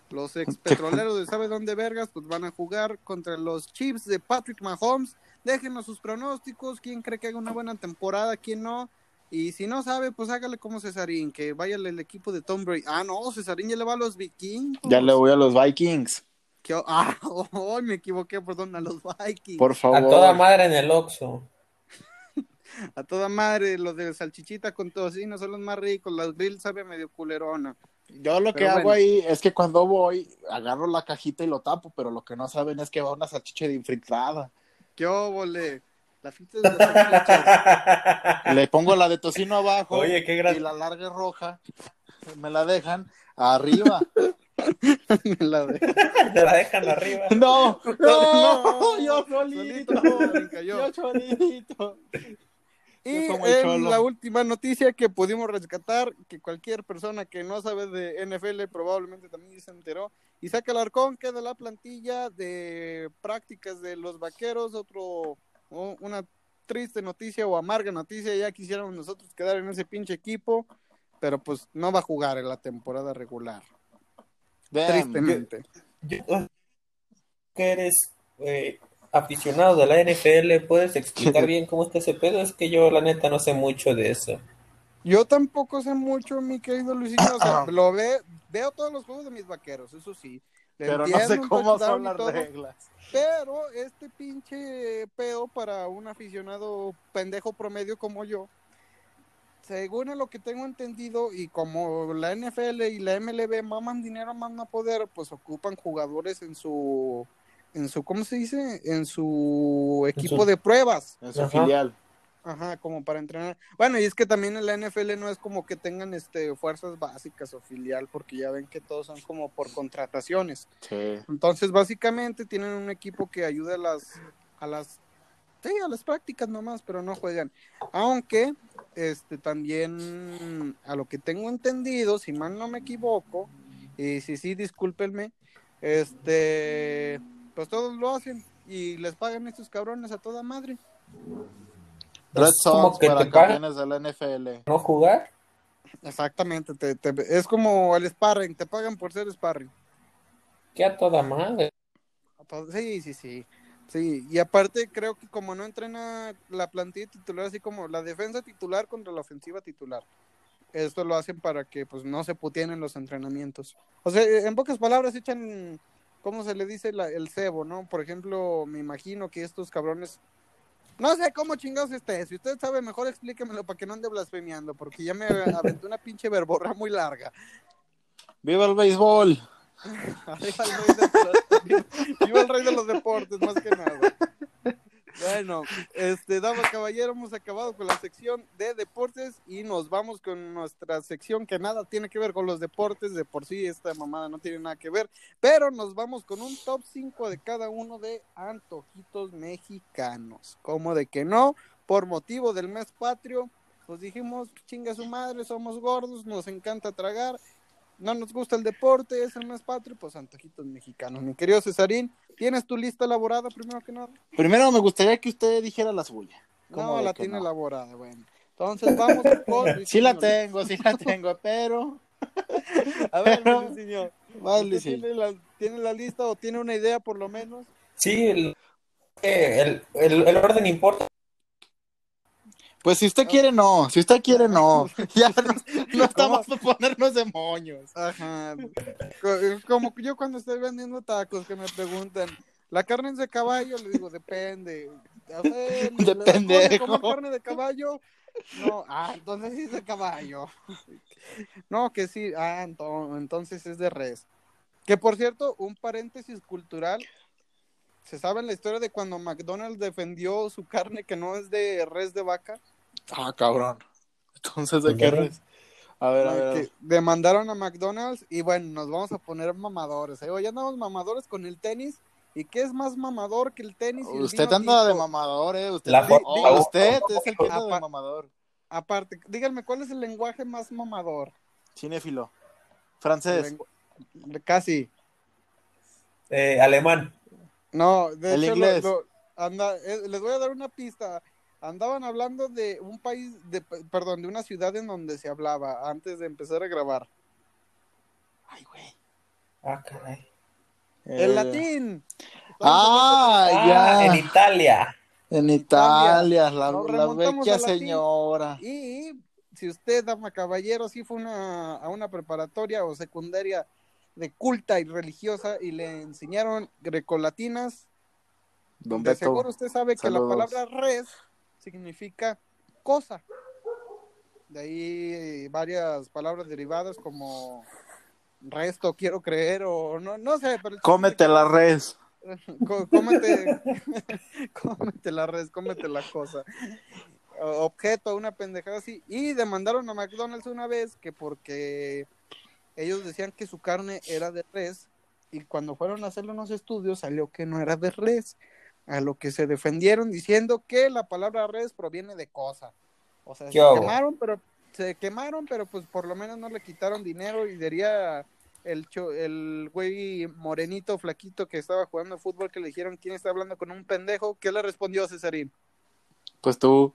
Los ex petroleros de sabe dónde vergas, pues van a jugar contra los Chips de Patrick Mahomes. Déjenos sus pronósticos, quién cree que haga una buena temporada, quién no. Y si no sabe, pues hágale como Cesarín, que vaya el equipo de Tom Brady. Ah, no, Cesarín ya le va a los vikingos. Ya le voy a los Vikings, Ah, oh, me equivoqué, perdón, a los Vikings. por favor. A toda madre en el Oxxo. A toda madre, los de salchichita con tocino son los más ricos, las grill sabe medio culerona. Yo lo que Pero hago bueno. ahí es que cuando voy, agarro la cajita y lo tapo, pero lo que no saben es que va una salchicha de infiltrada. ¿Qué óvole? La de las. Le pongo la de tocino abajo Oye, qué gran- y la larga roja, me la dejan arriba. La de- Te la dejan arriba. No, no, No, yo solito. Yo solito. Y en la última noticia que pudimos rescatar, que cualquier persona que no sabe de NFL probablemente también se enteró, Isaac Alarcón queda de la plantilla de prácticas de los vaqueros, otro, una triste noticia o amarga noticia, ya quisiéramos nosotros quedar en ese pinche equipo, pero pues no va a jugar en la temporada regular, Damn. tristemente. Yo- que eres eh, aficionado de la NFL, ¿puedes explicar bien cómo está ese pedo? Es que yo la neta no sé mucho de eso. Yo tampoco sé mucho, mi querido Luisinho, o sea, lo ve, veo todos los juegos de mis vaqueros, eso sí. Le Pero no sé cómo son las todo, reglas. Pero este pinche pedo para un aficionado pendejo promedio como yo, según lo que tengo entendido, y como la NFL y la MLB maman dinero más no poder, pues ocupan jugadores en su, en su, ¿cómo se dice? En su equipo su- de pruebas. En su Ajá. filial. Ajá, como para entrenar. Bueno, y es que también en la NFL no es como que tengan este fuerzas básicas o filial, porque ya ven que todos son como por contrataciones. Sí. Entonces, básicamente tienen un equipo que ayuda a las a las sí, a las prácticas nomás, pero no juegan. Aunque este también a lo que tengo entendido, si mal no me equivoco, y si sí, discúlpenme, este pues todos lo hacen y les pagan estos cabrones a toda madre. Red Es como Sox que para te campeones de la NFL. no jugar. Exactamente, te- te- es como el sparring, te pagan por ser sparring. Que a toda madre. Sí, sí, sí. Sí, y aparte creo que como no entrena la plantilla titular, así como la defensa titular contra la ofensiva titular, esto lo hacen para que pues no se puteen en los entrenamientos. O sea, en pocas palabras echan, ¿cómo se le dice? La- el cebo, ¿no? Por ejemplo, me imagino que estos cabrones, no sé cómo chingados esté, si usted sabe mejor explíquemelo para que no ande blasfemiando, porque ya me aventé una pinche verborra muy larga. ¡Viva el béisbol! Arriba el rey de los- viva el rey de los deportes, más que nada. Bueno, este, damas caballero, hemos acabado con la sección de deportes y nos vamos con nuestra sección que nada tiene que ver con los deportes, de por sí esta mamada no tiene nada que ver, pero nos vamos con un top 5 de cada uno de antojitos mexicanos. Como de que no, por motivo del mes patrio, pues dijimos, chinga su madre, somos gordos, nos encanta tragar, no nos gusta el deporte, es el mes patrio, pues antojitos mexicanos. Mi querido Cesarín, ¿tienes tu lista elaborada primero que nada? Primero me gustaría que usted dijera la suya. ¿Cómo No, la tiene no? elaborada, bueno. Entonces vamos con Sí la tengo, sí la tengo, pero... A ver, pero- Luisinho, Vale, ¿usted sí. tiene, la, tiene la lista o tiene una idea por lo menos? Sí, el, eh, el, el, el orden importa. Pues si usted quiere, no. Si usted quiere, no. Ya no, no estamos por ponernos de moños. Ajá. Co- Como yo cuando estoy vendiendo tacos que me preguntan, ¿la carne es de caballo? Le digo, depende. A ver, De ¿le das pendejo. comer carne de caballo? No, ah, entonces sí es de caballo. No, que sí, ah, ento- entonces es de res. Que por cierto, un paréntesis cultural. ¿Se sabe la historia de cuando McDonald's defendió su carne que no es de res de vaca? Ah, cabrón. Entonces, ¿de qué res? A ver, a ver. que demandaron a McDonald's y bueno, nos vamos a poner mamadores. ¿eh? Ya andamos mamadores con el tenis. ¿Y qué es más mamador que el tenis? y el Usted anda de mamador, ¿eh? Usted, La oh, usted es el que anda de mamador. Aparte, díganme, ¿cuál es el lenguaje más mamador? Cinéfilo. Francés. Casi. Eh, alemán. No, de El hecho, lo- inglés. lo- anda, eh, les voy a dar una pista. Andaban hablando de un país, de, perdón, de una ciudad en donde se hablaba antes de empezar a grabar. Ay, güey. Ah, caray. El Eh, latín. Ah, Ah, ya. en Italia. En Italia, la, la vecchia señora. Y si usted, dama caballero, sí fue una, a una preparatoria o secundaria de culta y religiosa y le enseñaron grecolatinas, Don de Beto. seguro usted sabe que la palabra res significa cosa. De ahí eh, varias palabras derivadas como resto, quiero creer, o no, no sé, pero Cómete la res. Cómete, cómete la res, cómete la cosa. Objeto, una pendejada así. Y demandaron a McDonald's una vez que porque ellos decían que su carne era de res y cuando fueron a hacerle unos estudios salió que no era de res, a lo que se defendieron diciendo que la palabra res proviene de cosa. O sea, se quemaron, pero se quemaron, pero pues por lo menos no le quitaron dinero y diría el cho- el güey morenito flaquito que estaba jugando fútbol que le dijeron quién está hablando con un pendejo, ¿qué le respondió Cesarín? Pues tú.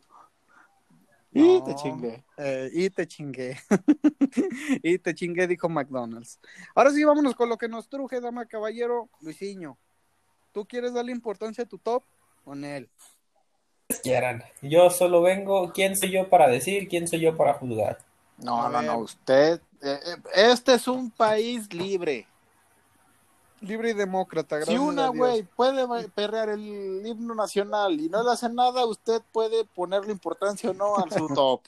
Y No. te chingué. Eh, y te chingué. y te chingué, dijo McDonald's. Ahora sí, vámonos con lo que nos truje, dama caballero, Luisinho. ¿Tú quieres darle importancia a tu top o en él? quieran. Yo solo vengo, ¿quién soy yo para decir? ¿Quién soy yo para juzgar? No, A no, ver. no, usted. eh, eh, este es un país libre. Libre y demócrata, Si una güey puede perrear el himno nacional y no le hace nada, usted puede ponerle importancia o no a su top.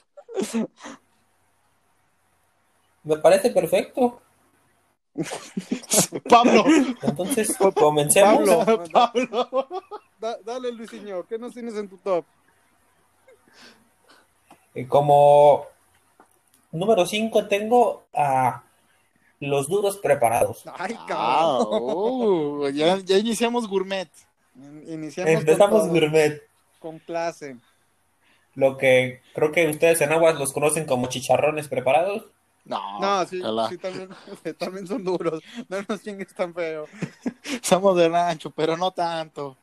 Me parece perfecto. Pablo, Entonces, comencemos. Pablo, Pablo. da- dale, Luisinho, ¿qué nos tienes en tu top? Eh, Como número 5 tengo a los duros preparados. Ay, Ah, cabrón. uh, ya, ya iniciamos gourmet. In- Iniciamos Empezamos con, todo, gourmet. con clase. Lo que creo que ustedes en aguas los conocen como chicharrones preparados. No, No, sí, sí también, también son duros. No nos chingues tan feo. somos de rancho, pero no tanto.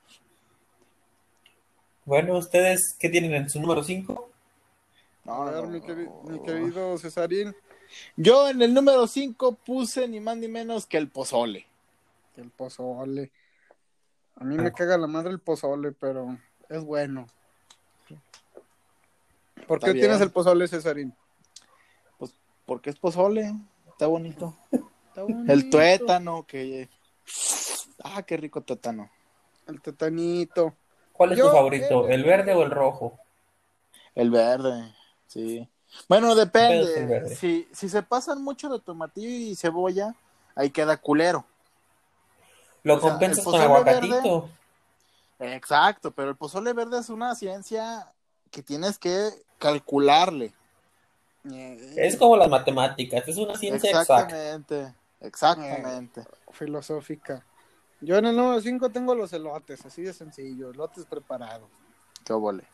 Bueno, ¿ustedes qué tienen en su número 5? No, A ver, no, mi, no. queri- mi querido Cesarín, Yo en el número 5 puse ni más ni menos que el pozole. el pozole. A mí me caga la madre el pozole, pero es bueno. ¿Por Está qué bien. tienes el pozole, Cesarín? Porque es pozole, está bonito. Está bonito. El tuétano, que. Ah, qué rico tuétano. El tetanito. ¿Cuál es Yo, tu favorito? eh, ¿El verde o el rojo? El verde, sí. Bueno, depende. verde. Si, si se pasan mucho de tomatillo y cebolla, ahí queda culero. ¿Lo o compensas el con aguacatito? Exacto, pero el pozole verde es una ciencia que tienes que calcularle. Es como las matemáticas, es una ciencia exacta. Exactamente, exactamente. Filosófica. Yo en el número 5 tengo los elotes, así de sencillo. Elotes preparados. Qué vole.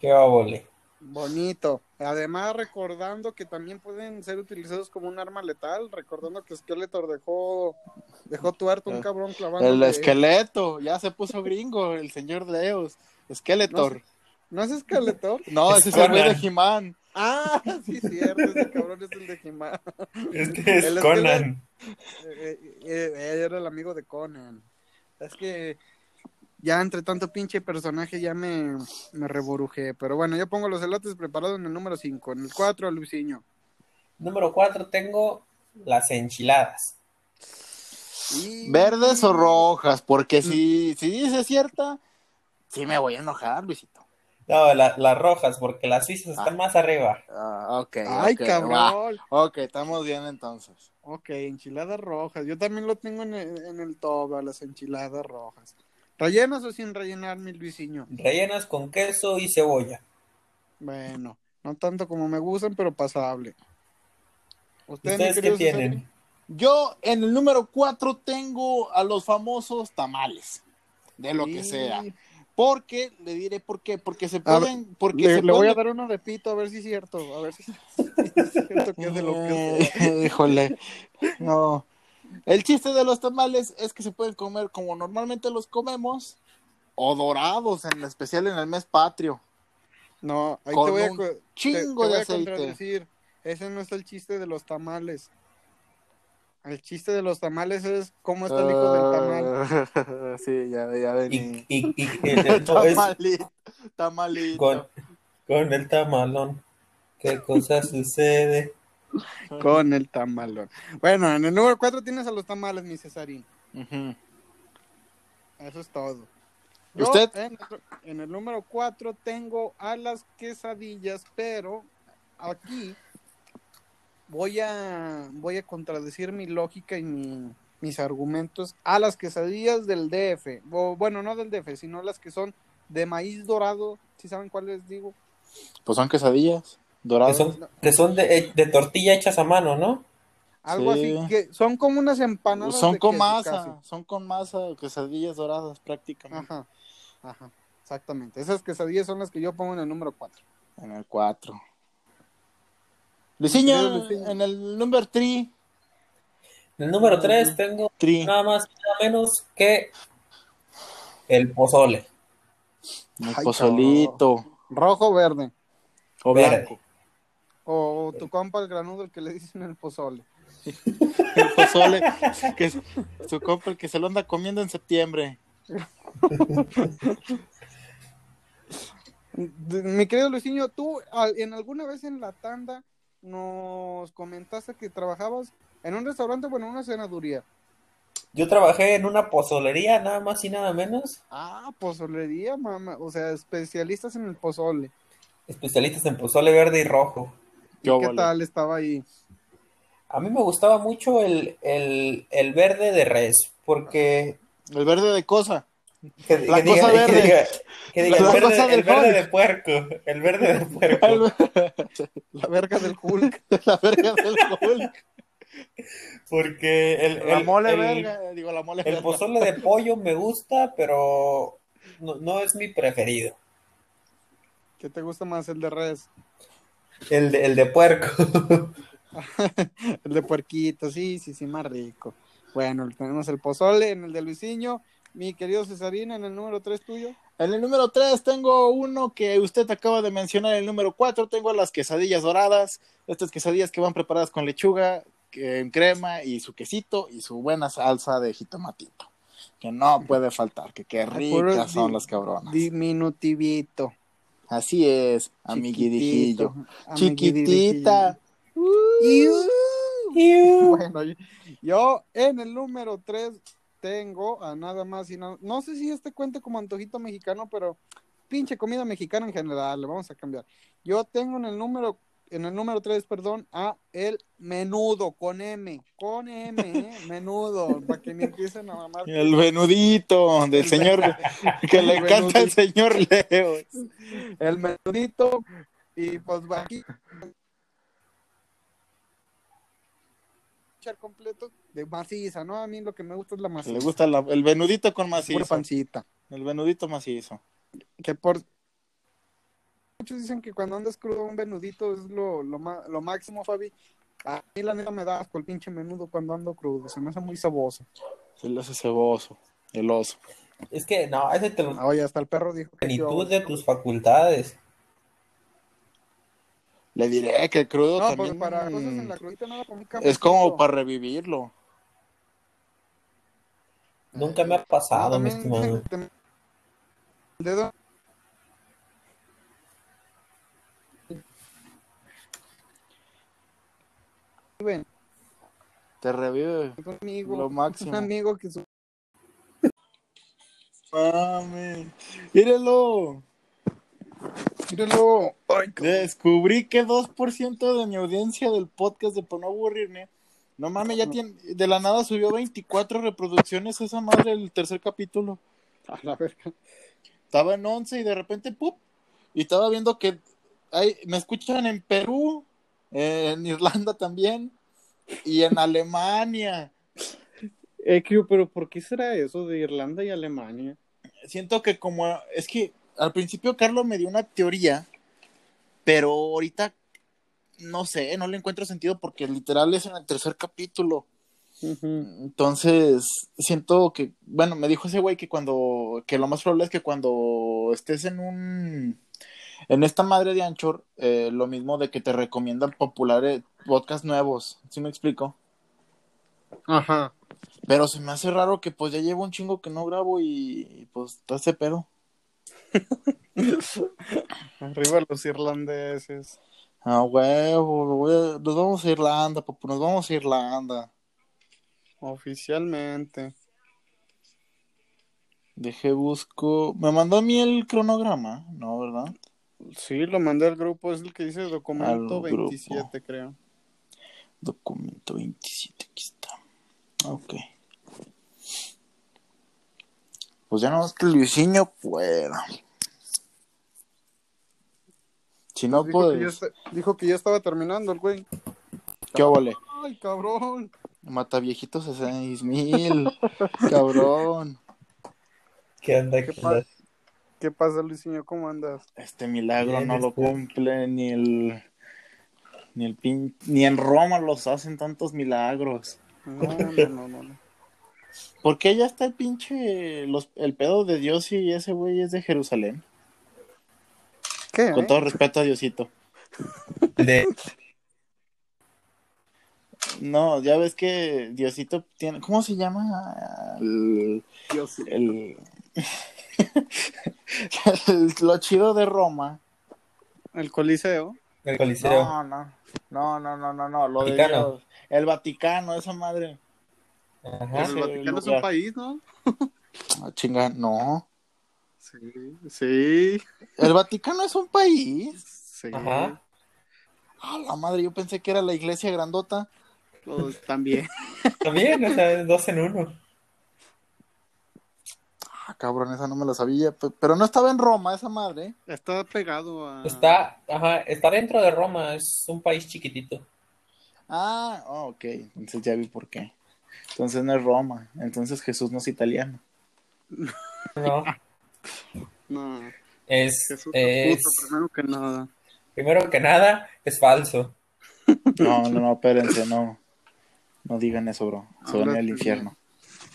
Qué óvole. Bonito. Además, recordando que también pueden ser utilizados como un arma letal. Recordando que Skeletor dejó, dejó tuerto un El- cabrón clavando. El esqueleto, ya se puso gringo, el señor Leos. Skeletor. ¿No es Skeletor? No, Es ese es el güey de. He-Man. Ah, sí, cierto. Ese cabrón es el de He-Man. Este es El Conan. Eh, eh, eh, era el amigo de Conan. Es que ya entre tanto pinche personaje ya me, me reborujé. Pero bueno, yo pongo los elotes preparados en el número 5. En el 4, Luisinho. Número 4 tengo las enchiladas. Y... ¿Verdes o rojas? Porque si, si dice cierta, sí me voy a enojar, Luisito. No, la- las rojas, porque las suizas están Ah. más arriba. Ah, ok. Ay, ok, va. cabrón. Ok, estamos bien entonces. Ok, enchiladas rojas. Yo también lo tengo en el, en el top, a las enchiladas rojas. ¿Rellenas o sin rellenar, mi Luisinho? Rellenas con queso y cebolla. Bueno, no tanto como me gustan, pero pasable. ¿Usted, mi ¿Ustedes qué tienen? Yo en el número 4 tengo a los famosos tamales, de lo que sea. Porque, le diré por qué, porque se pueden, porque Le, se le voy a dar uno de pito, a ver si es cierto. A ver si, es cierto que es de lo que. Eh, Híjole, no. El chiste de los tamales es que se pueden comer como normalmente los comemos, o dorados, en especial en el mes patrio. No, ahí Con te voy a, un te- chingo te voy de aceite. contradecir. Ese no es el chiste de los tamales. El chiste de los tamales es cómo está el hijo del tamal. Ah, sí, ya, ya vení. y, y- Tamalito, tamalito. con, con el tamalón. ¿Qué cosa sucede? Con el tamalón. Bueno, en el número 4 tienes a los tamales, mi Cesarín. Eso es todo. Yo, ¿Usted? En, el- en el número 4 tengo a las quesadillas, pero aquí voy a voy a contradecir mi lógica y mi- mis argumentos a las quesadillas del DF. O, bueno, no del DF, sino las que son de maíz dorado. ¿Sí saben cuáles digo? Pues son quesadillas Que son, que son de, de tortilla hechas a mano, ¿no? Algo Sí. así, que son como unas empanadas. Son de con queso, masa, casi. son con masa, quesadillas doradas prácticamente. Ajá, ajá, exactamente. Esas quesadillas son las que yo pongo en el número 4. En el 4. Luisinho, querido Luisinho. en el number 3. En el número 3 tengo 3. nada más y nada menos que el pozole. El Ay, pozolito. Rojo o verde. O Verde. blanco. O tu compa el granudo, el que le dicen el pozole. El pozole. que es su compa el que se lo anda comiendo en septiembre. Mi querido Luisinho, tú en alguna vez en la tanda nos comentaste que trabajabas en un restaurante, bueno, en una cenaduría. Yo trabajé en una pozolería, nada más y nada menos. Ah, pozolería, mamá. O sea, especialistas en el pozole. Especialistas en pozole verde y rojo. ¿Y Qué tal estaba ahí? A mí me gustaba mucho el, el, el verde de res, porque El verde de cosa. que, La que cosa diga, que verde. diga- que diga, La el, cosa verde, del el verde de puerco, el verde de puerco, La verga del Hulk. la verga del Hulk. porque el, La el- mole el- verga. Digo, la mole el verga. pozole de pollo me gusta, pero no, no es mi preferido. ¿Qué te gusta más, el de res? El de, el de puerco. El de puerquito, sí, sí, sí, más rico. Bueno, tenemos el pozole en el de Luisinho. Mi querido Cesarín, en el número 3 tuyo. En el número 3 tengo uno que usted acaba de mencionar. En el número 4 tengo las quesadillas doradas. Estas quesadillas que van preparadas con lechuga, en crema y su quesito y su buena salsa de jitomatito. Que no puede faltar, que qué ricas son las cabronas. Diminutivito. Así es, amiguidijillo. Chiquitita. amiguidijillo. Bueno, yo- en el número 3 tengo a nada más y nada. No sé si este cuenta como antojito mexicano, pero pinche comida mexicana en general, le vamos a cambiar. Yo tengo en el número en el número 3, perdón, a el menudo con M, con M, ¿eh? menudo, para que ni empiecen a mamar. El venudito del El señor que le encanta el señor Leo. El menudito y pues aquí completo de maciza, ¿no? A mí lo que me gusta es la maciza. Le gusta la- el venudito con pura macizo. pancita. El venudito macizo. que por muchos dicen que cuando andas crudo un menudito es lo, lo, ma- lo máximo, Fabi. A mí la neta me da asco el pinche menudo cuando ando crudo, se me hace muy saboso. Se le hace ceboso. El oso. Es que no, ese te lo Oye, hasta el perro dijo que plenitud de tus facultades. Le diré que el crudo No, porque también para cosas en la crudita nada un es como para revivirlo. Nunca me ha No, pasado, mi también estimado. te- el dedo Ven, Te revive un lo un máximo. amigo que su- Mami. Míralo. Míralo. Ay, Descubrí que 2% de mi audiencia del podcast de Por no aburrirme. No mames, ya tiene. De la nada subió 24 reproducciones esa madre el tercer capítulo. a la verga. Estaba en 11 y de repente, ¡pup! Y estaba viendo que hay, me escuchan en Perú, en Irlanda también, y en Alemania. Eh, pero ¿por qué será eso de Irlanda y Alemania? Siento que como, es que al principio Carlos me dio una teoría, pero ahorita no sé, no le encuentro sentido porque literal es en el tercer capítulo. Entonces, siento que, bueno, me dijo ese güey que cuando, que lo más probable es que cuando estés en un, en esta madre de Anchor, eh, lo mismo de que te recomiendan populares podcasts nuevos, ¿sí me explico? Ajá. Pero se me hace raro que pues ya llevo un chingo que no grabo y, pues está ese pedo. Arriba los irlandeses. Ah, huevo, nos vamos a Irlanda, papu, nos vamos a Irlanda. Oficialmente. Dejé busco, me mandó a mí el cronograma, ¿no, verdad? Sí, lo mandé al grupo, es el que dice documento Al grupo. 27, creo. Documento 27, aquí está. Ok. Pues ya no más que Luisinho pueda. Si no, dijo, que ya pues, está- dijo que ya estaba terminando el güey. ¿qué óvole? Ay, cabrón. Mata viejitos a seis mil. cabrón. ¿Qué onda? ¿Qué ¿Qué pasa? ¿Qué pasa, Luisinho? ¿Cómo andas? Este milagro no lo este. cumple ni el. Ni el pin... Ni en Roma los hacen tantos milagros. No, no, no, no. no. ¿Por qué ya está el pinche. Los... El pedo de Dios y ese güey es de Jerusalén? ¿Qué? Con eh? todo respeto a Diosito. De... No, ya ves que Diosito tiene. ¿Cómo se llama? El. Dios, sí. el- el- lo chido de Roma. El Coliseo. El Coliseo. No, no. No, no, no, no, no. Lo de Vaticano. Dios. El Vaticano, esa madre. Ajá. El Vaticano es un país, ¿no? Ah, chinga, no. Sí. Sí. El Vaticano es un país. Sí. Ajá. Ah, la madre, yo pensé que era la iglesia grandota. Pues, también. También, o sea, dos en uno. Ah, cabrón, esa no me la sabía. Pe- Pero no estaba en Roma, esa madre. Está pegado a. Está, ajá, está dentro de Roma, es un país chiquitito. Ah, oh, ok. Entonces ya vi por qué. Entonces no es Roma. Entonces Jesús no es italiano. No, No. es, Jesús es puto, primero que nada. primero que nada, es falso. No, no, no, espérense, no. No digan eso, bro. Se van al infierno.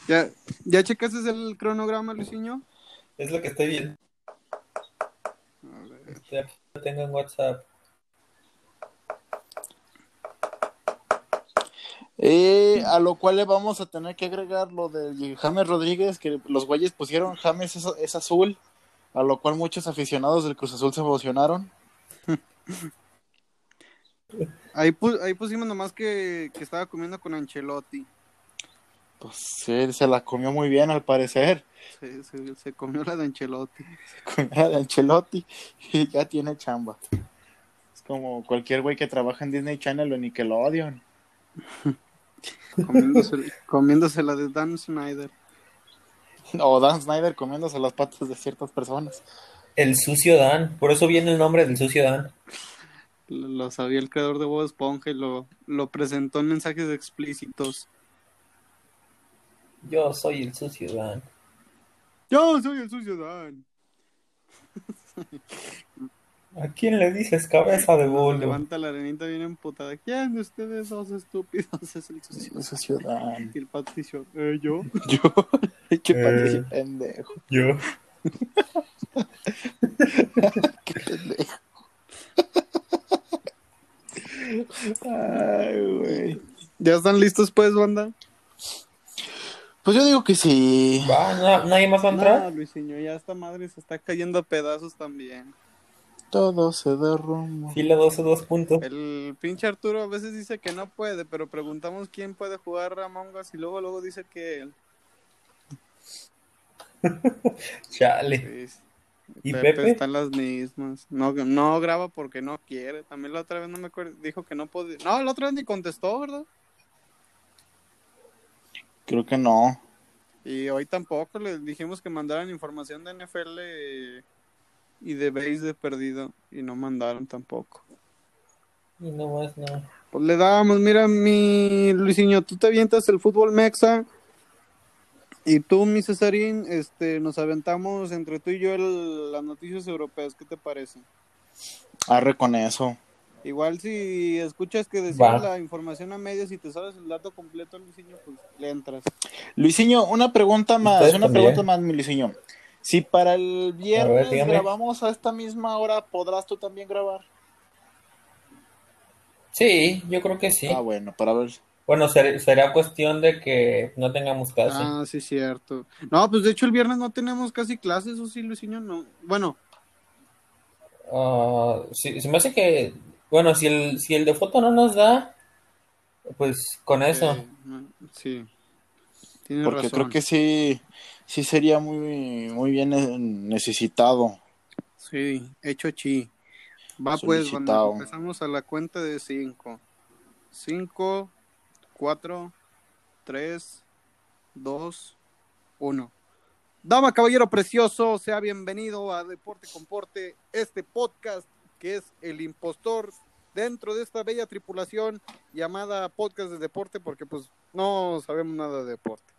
¿Ya, ¿Ya checaste el cronograma, Luisinho? Es lo que estoy viendo. A ver. Ya lo tengo en WhatsApp. Eh, a lo cual le vamos a tener que agregar lo de James Rodríguez, que los güeyes pusieron James es, es azul, a lo cual muchos aficionados del Cruz Azul se emocionaron. Ahí, pu- ahí pusimos nomás que, que estaba comiendo con Ancelotti. Pues él se la comió muy bien al parecer. Se, se, se comió la de Ancelotti. Comió la de Ancelotti y ya tiene chamba. Es como cualquier güey que trabaja en Disney Channel o en Nickelodeon. Comiéndose, comiéndose la de Dan Snyder. O Dan Snyder comiéndose las patas de ciertas personas. El sucio Dan, por eso viene el nombre del sucio Dan. Lo, lo sabía el creador de Bob Esponja y lo, lo presentó en mensajes explícitos. Yo soy el sucio Dan. Yo soy el sucio Dan. ¿A quién le dices cabeza de bolo? Levanta la arenita bien emputada. ¿Quién de ustedes dos estúpidos es el sucio? Es ciudad. Y el patricio, eh, yo. Yo, qué Eh. padre, pendejo. Yo. Qué pendejo. Ay, güey. ¿Ya están listos pues, banda? Pues yo digo que sí. Va, ¿na- ¿Nadie más va a No, entrar? Luisinho, ya esta madre se está cayendo a pedazos también. Todo se derrumba. Fila 12, dos puntos. El pinche Arturo a veces dice que no puede, pero preguntamos quién puede jugar Among Us y luego luego dice que él. Chale. Sí. ¿Y Pepe, Pepe? están las mismas. No, no graba porque no quiere. También la otra vez no me acuerdo, dijo que no podía. No, la otra vez ni contestó, ¿verdad? Creo que no. Y hoy tampoco les dijimos que mandaran información de NFL y de base de perdido y no mandaron tampoco. Y no más, no. Pues le dábamos, mira mi Luisinho, tú te avientas el fútbol mexa y tú, mi Cesarín, este, nos aventamos entre tú y yo el- las noticias europeas, ¿qué te parece? Arre con eso. Igual si escuchas que decimos la información a medias y te sabes el dato completo, Luisinho, pues le entras. Luisinho, una pregunta más, Ustedes una también. pregunta más, mi Luisinho. Si para el viernes grabamos a esta misma hora, ¿podrás tú también grabar? Sí, yo creo que sí. Ah, bueno, para ver. Bueno, ser- será cuestión de que no tengamos clase. Ah, sí, cierto. No, pues de hecho el viernes no tenemos casi clases, ¿o sí, Luisinho? No. Bueno, Ah, sí, se me hace que, bueno, si el, si el de foto no nos da, pues con eso. eh, sí. Tienes Porque razón. creo que sí, sí sería muy, muy bien necesitado. Sí, hecho chi. Va pues, Solicitado. empezamos a la cuenta de cinco. Cinco, cuatro, tres, dos, uno. Dama, caballero precioso, sea bienvenido a Deporte con Porte, este podcast que es el impostor dentro de esta bella tripulación llamada Podcast de Deporte, porque pues no sabemos nada de deporte.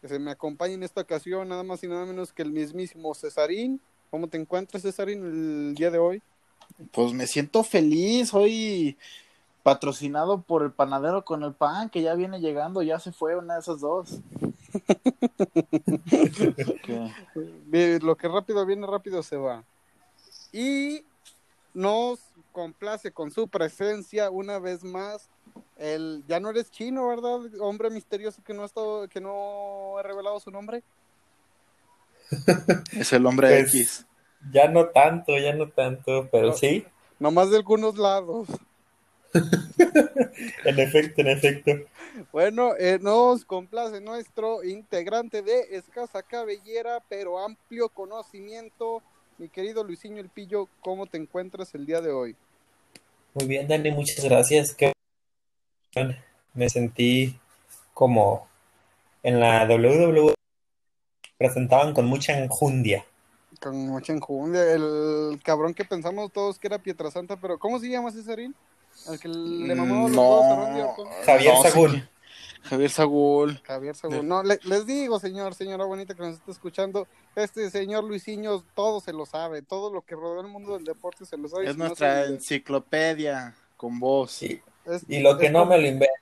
Que se me acompaña en esta ocasión nada más y nada menos que el mismísimo Cesarín. ¿Cómo te encuentras, Cesarín, el día de hoy? Pues me siento feliz, hoy patrocinado por el panadero con el pan, que ya viene llegando, ya se fue una de esas dos. Okay. Lo que rápido viene, rápido se va. Y nos complace con su presencia una vez más. El, ya no eres chino, ¿verdad? Hombre misterioso que no ha estado, que no ha revelado su nombre. es el hombre Pues, X. Ya no tanto, ya no tanto, pero No. sí, Nomás de algunos lados. en efecto, en efecto. Bueno, eh, nos complace nuestro integrante de escasa cabellera, pero amplio conocimiento. Mi querido Luisinho El Pillo, ¿cómo te encuentras el día de hoy? Muy bien, Dani, muchas gracias. Qué. Me sentí como en la WWE presentaban con mucha enjundia. Con mucha enjundia. El cabrón que pensamos todos que era Pietrasanta, pero ¿cómo se llama Cesarín? Al que le mamó los Mm, No. Javier No, sí Sagún. Javier Sagún. Javier Sagún. No, le- les digo, señor, señora bonita que nos está escuchando, este señor Luisinho todo se lo sabe, todo lo que rodea el mundo del deporte se lo sabe. Es si nuestra enciclopedia con voz. Sí. Es- Y lo que es no como- me lo invento.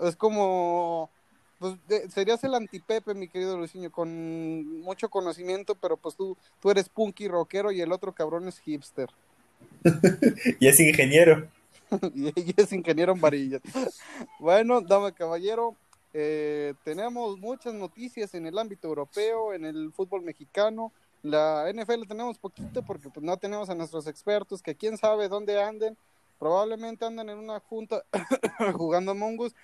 Es como, pues de- serías el antipepe, mi querido Luisinho, con mucho conocimiento, pero pues tú, tú eres punky rockero y el otro cabrón es hipster. Y es ingeniero. y ella es ingeniero en varillas. bueno, dama caballero, eh, tenemos muchas noticias en el ámbito europeo, en el fútbol mexicano. La NFL tenemos poquito porque pues, no tenemos a nuestros expertos que quién sabe dónde anden. Probablemente andan en una junta jugando Among Us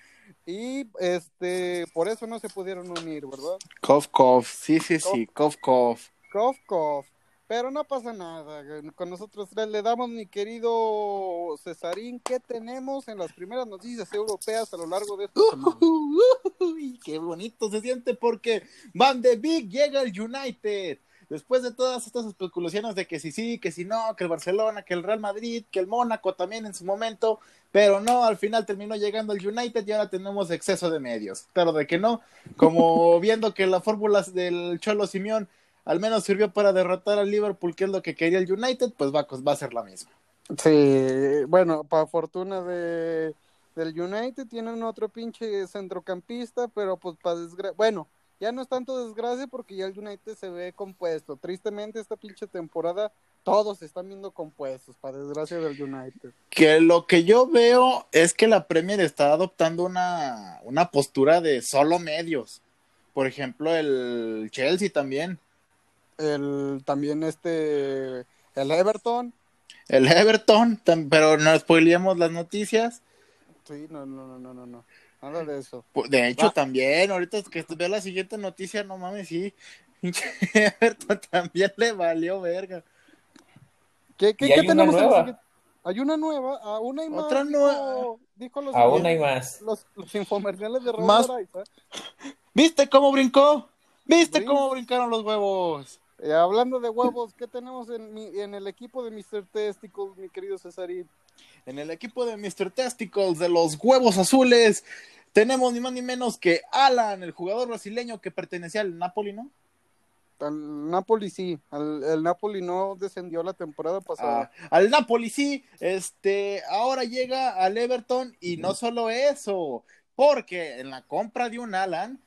y este por eso no se pudieron unir, ¿verdad? Cough, cough. Sí, sí, sí. Cough, cough. Cough, cough. Pero no pasa nada. Con nosotros tres le damos, mi querido Cesarín, ¿qué tenemos en las primeras noticias europeas a lo largo de esta semana? Qué bonito se siente porque Van de Big llega el United. Después de todas estas especulaciones de que si sí, que si no, que el Barcelona, que el Real Madrid, que el Mónaco también en su momento, pero no, al final terminó llegando el United y ahora tenemos exceso de medios. Claro de que no, como viendo que la fórmula del Cholo Simeón al menos sirvió para derrotar al Liverpool, que es lo que quería el United, pues va, va a ser la misma. Sí, bueno, para fortuna de del United tienen otro pinche centrocampista, pero pues para desgracia, bueno, ya no es tanto desgracia porque ya el United se ve compuesto. Tristemente esta pinche temporada todos se están viendo compuestos, para desgracia del United. que lo que yo veo es que la Premier está adoptando una, una postura de solo medios. Por ejemplo, el Chelsea también. El también este el Everton, El Everton, tam- pero no spoileemos las noticias. sí, no, no, no, no, no, no. Nada de eso. De hecho, Va. también, ahorita que veo la siguiente noticia, no mames, sí. Everton también le valió verga. ¿Qué, qué, Y qué hay una tenemos en la nueva. Hay una nueva, aún hay más. Otra nueva. Dijo los, Aún hay más. los, los infomerciales de Más- Araiza. ¿Viste cómo brincó? ¿Viste Brin- cómo brincaron los huevos? Eh, hablando de huevos, ¿qué tenemos en, mi- en el equipo de Mr. Testicles, mi querido Cesarín? En el equipo de Mr. Testicles de los huevos azules tenemos ni más ni menos que Alan, el jugador brasileño que pertenecía al Napoli, ¿no? Al Napoli sí, al, el Napoli no descendió la temporada pasada. Ah, al Napoli sí, este, ahora llega al Everton y no solo eso, porque en la compra de un Alan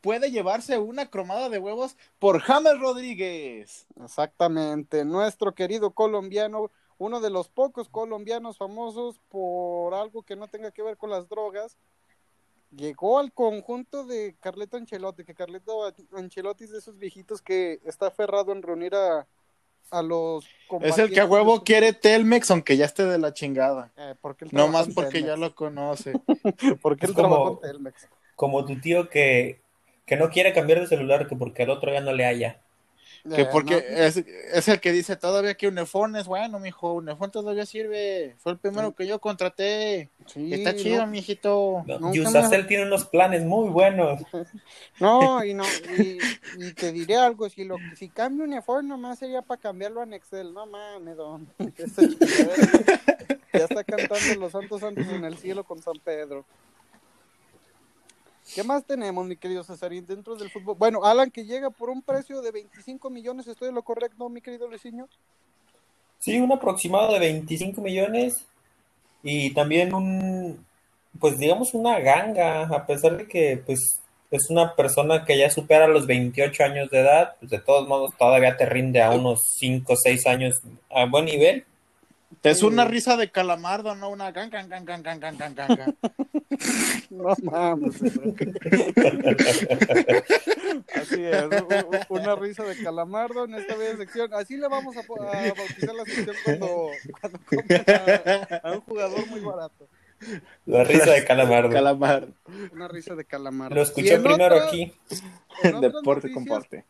puede llevarse una cromada de huevos por James Rodríguez. Exactamente, nuestro querido colombiano, uno de los pocos colombianos famosos por algo que no tenga que ver con las drogas, llegó al conjunto de Carleto Ancelotti, que Carleto Ancelotti es de esos viejitos que está aferrado en reunir a, a los Es el que a huevo quiere Telmex, aunque ya esté de la chingada. Eh, No más porque ya lo conoce. Porque él Es como- trabajó en Telmex. Como tu tío que, que no quiere cambiar de celular que porque al otro ya no le haya. Que Eh, porque no, es, es el que dice todavía que Unifón es bueno, mijo. Unifón todavía sirve. Fue el primero que yo contraté. sí, Está chido, no, mijito. No, Nunca Yusacel me- tiene unos planes muy buenos. No, y no, y, y te diré algo, si lo si cambio uniforme nomás sería para cambiarlo en Excel, no mames, don. Ya está cantando los santos santos en el cielo con San Pedro. ¿Qué más tenemos, mi querido Cesarín, dentro del fútbol? Bueno, Alan, que llega por un precio de 25 millones, ¿estoy en lo correcto, mi querido Luisinho? Sí, un aproximado de 25 millones y también un, pues digamos una ganga, a pesar de que pues es una persona que ya supera los 28 años de edad, pues de todos modos todavía te rinde a unos 5 o 6 años a buen nivel. Es una risa de calamardo, no una gan, gan, gan, gan, gan, gan, gan, gan. No mames. Así es, una risa de calamardo en esta bella sección. Así le vamos a, a bautizar la sección cuando, cuando compra a un jugador muy barato. La risa de calamardo. Calamardo. Una risa de calamardo. Lo escuché primero aquí. en Deporte comparte.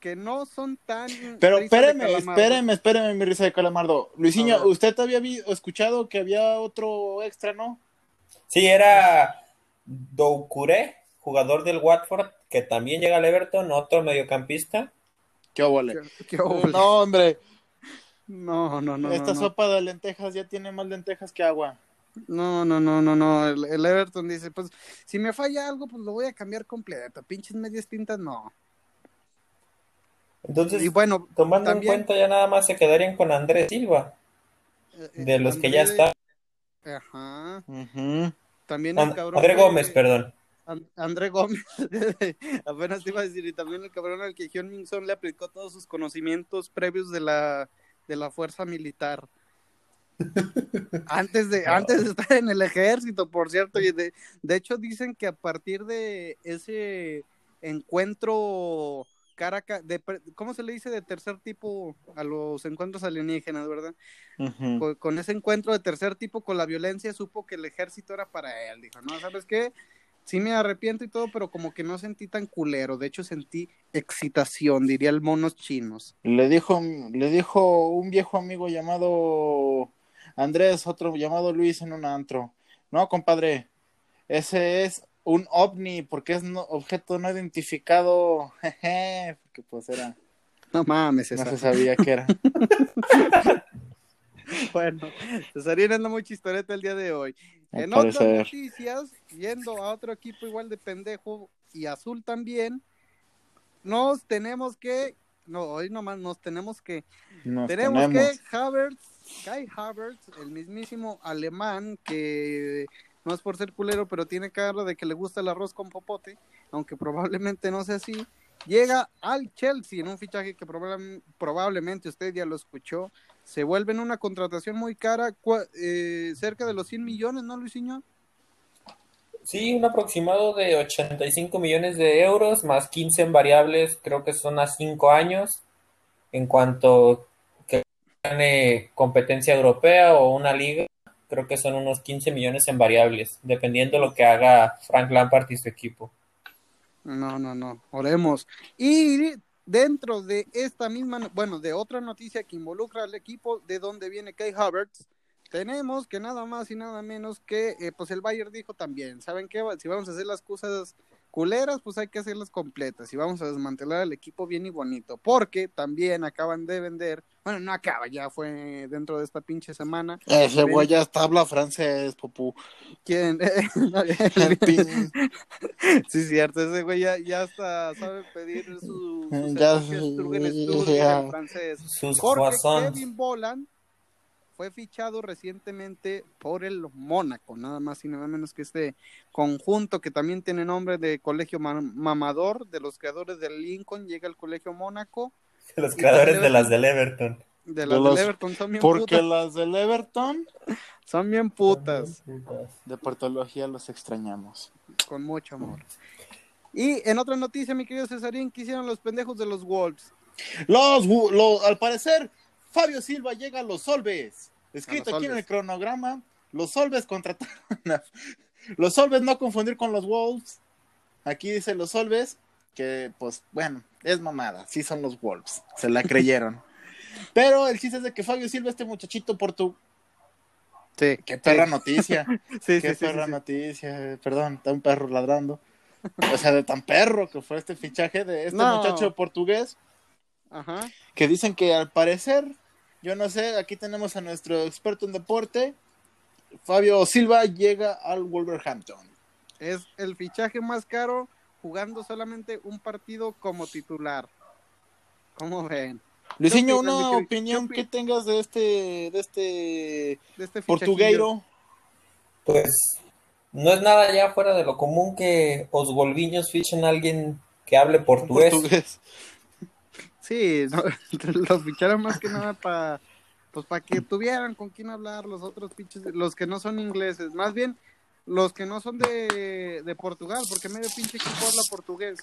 Que no son tan. Pero espéreme, espéreme, espéreme, mi risa de calamardo. Luisinho, usted había escuchado que había otro extra, ¿no? Sí, era Doucouré, jugador del Watford, que también llega al Everton, otro mediocampista. ¿Qué óvole? ¿Qué, qué. No, hombre, no, no, no. esta no, no. sopa de lentejas ya tiene más lentejas que agua. No, no, no, no, no. El, el Everton dice, pues, si me falla algo, pues lo voy a cambiar completo. Pinches medias tintas, no. Entonces, Y bueno, tomando también- en cuenta, ya nada más se quedarían con Andrés Silva, eh, eh, de los que ya está. Ajá. Ujú. También el And- cabrón. André que- Gómez, perdón. An- André Gómez. Apenas te iba a decir, y también el cabrón al que Hyun Min Son le aplicó todos sus conocimientos previos de la, de la fuerza militar. Antes de, No. antes de estar en el ejército, por cierto, y de, de hecho dicen que a partir de ese encuentro cara a de, ¿cómo se le dice de tercer tipo a los encuentros alienígenas, verdad? Con, con ese encuentro de tercer tipo con la violencia, supo que el ejército era para él. Dijo, no, ¿sabes qué? Sí me arrepiento y todo, pero como que no sentí tan culero. De hecho, sentí excitación, diría el monos chinos. Le dijo, le dijo un viejo amigo llamado Andrés, otro llamado Luis en un antro. No, compadre, ese es un ovni porque es no- objeto no identificado. Jeje, porque pues era, No mames, no César. se sabía qué era. Bueno, Cesarín anda muy chistoreta el día de hoy. En otras noticias, yendo a otro equipo igual de pendejo y azul también, nos tenemos que, no, hoy nomás nos tenemos que Nos tenemos, tenemos. que Havertz, Kai Havertz, el mismísimo alemán que no es por ser culero, pero tiene cara de que le gusta el arroz con popote, aunque probablemente no sea así, llega al Chelsea en un fichaje que probable- probablemente usted ya lo escuchó. Se vuelve en una contratación muy cara, eh, cerca de los 100 millones, ¿no, Luisinho? Sí, un aproximado de 85 millones de euros, más 15 en variables, creo que son a 5 años. En cuanto que gane competencia europea o una liga, creo que son unos 15 millones en variables, dependiendo lo que haga Frank Lampard y su equipo. No, no, no, oremos. Y dentro de esta misma, no- bueno, de otra noticia que involucra al equipo de donde viene Kai Havertz, tenemos que nada más y nada menos que, eh, pues el Bayern dijo también, ¿saben qué? Si vamos a hacer las cosas culeras, pues hay que hacerlas completas y vamos a desmantelar el equipo bien y bonito, porque también acaban de vender, bueno, no acaba, ya fue dentro de esta pinche semana. Ese güey ya hasta habla francés, popú. ¿Quién? El pin- Sí, cierto, ese güey ya, ya hasta sabe pedir su, su Ya, ya. en francés. Sus Porque croissants. Kevin Boland fue fichado recientemente por el Mónaco, nada más y nada menos que este conjunto que también tiene nombre de colegio ma- mamador de los creadores del Lincoln, llega al colegio Mónaco, Los creadores de las del Everton. de De las los- del Everton, son bien Porque putas, las del Everton son bien putas. de partología los extrañamos. con mucho amor. Y en otra noticia, mi querido Cesarín, ¿qué hicieron los pendejos de los Wolves? Los, al parecer, Fabio Silva llega a los Solves. Escrito los aquí en el cronograma, los Solves contrataron a- Los Solves no confundir con los Wolves. Aquí dice los Solves, que pues bueno, es mamada, sí son los Wolves, se la creyeron. Pero el chiste es de que Fabio Silva, este muchachito portu... Sí. Qué perra noticia, Sí, qué sí, perra sí. noticia, perdón, está un perro ladrando. O sea, de tan perro que fue este fichaje de este No. muchacho portugués. Ajá. que dicen que al parecer, yo no sé, aquí tenemos a nuestro experto en deporte, Fabio Silva llega al Wolverhampton. Es el fichaje más caro jugando solamente un partido como titular. ¿Cómo ven? Luisinho, ¿Qué una opinión que tengas de este, de este De este portugueiro. Pues no es nada ya fuera de lo común que os golviños fichen a alguien que hable portugués. portugués. Sí, no, lo ficharon más que nada para pues para que tuvieran con quién hablar los otros pinches, los que no son ingleses, más bien los que no son de, de Portugal, porque medio pinche equipo habla portugués.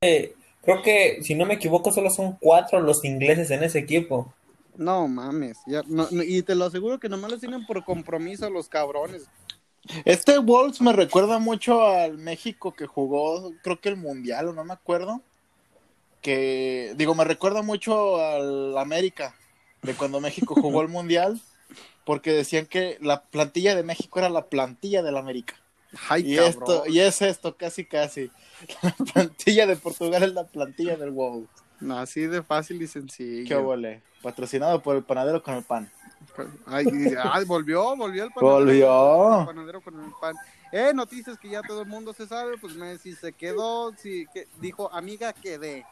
Eh, creo que, si no me equivoco, solo son cuatro los ingleses en ese equipo. No mames, ya, no, no, y te lo aseguro que nomás los tienen por compromiso los cabrones. Este Wolves me recuerda mucho al México que jugó, creo que el Mundial, o no me acuerdo. Que, digo, me recuerda mucho al América, de cuando México jugó el Mundial, porque decían que la plantilla de México era la plantilla del América. Ay, Y cabrón. esto, y es esto, casi casi. La plantilla de Portugal es la plantilla del. No, así de fácil y sencillo. Qué obole. Patrocinado por el panadero con el pan. Ay, ay, volvió, volvió el panadero. Volvió. El panadero con el pan. Eh, noticias que ya todo el mundo se sabe, pues Messi se quedó, sí, que, dijo, amiga, quedé,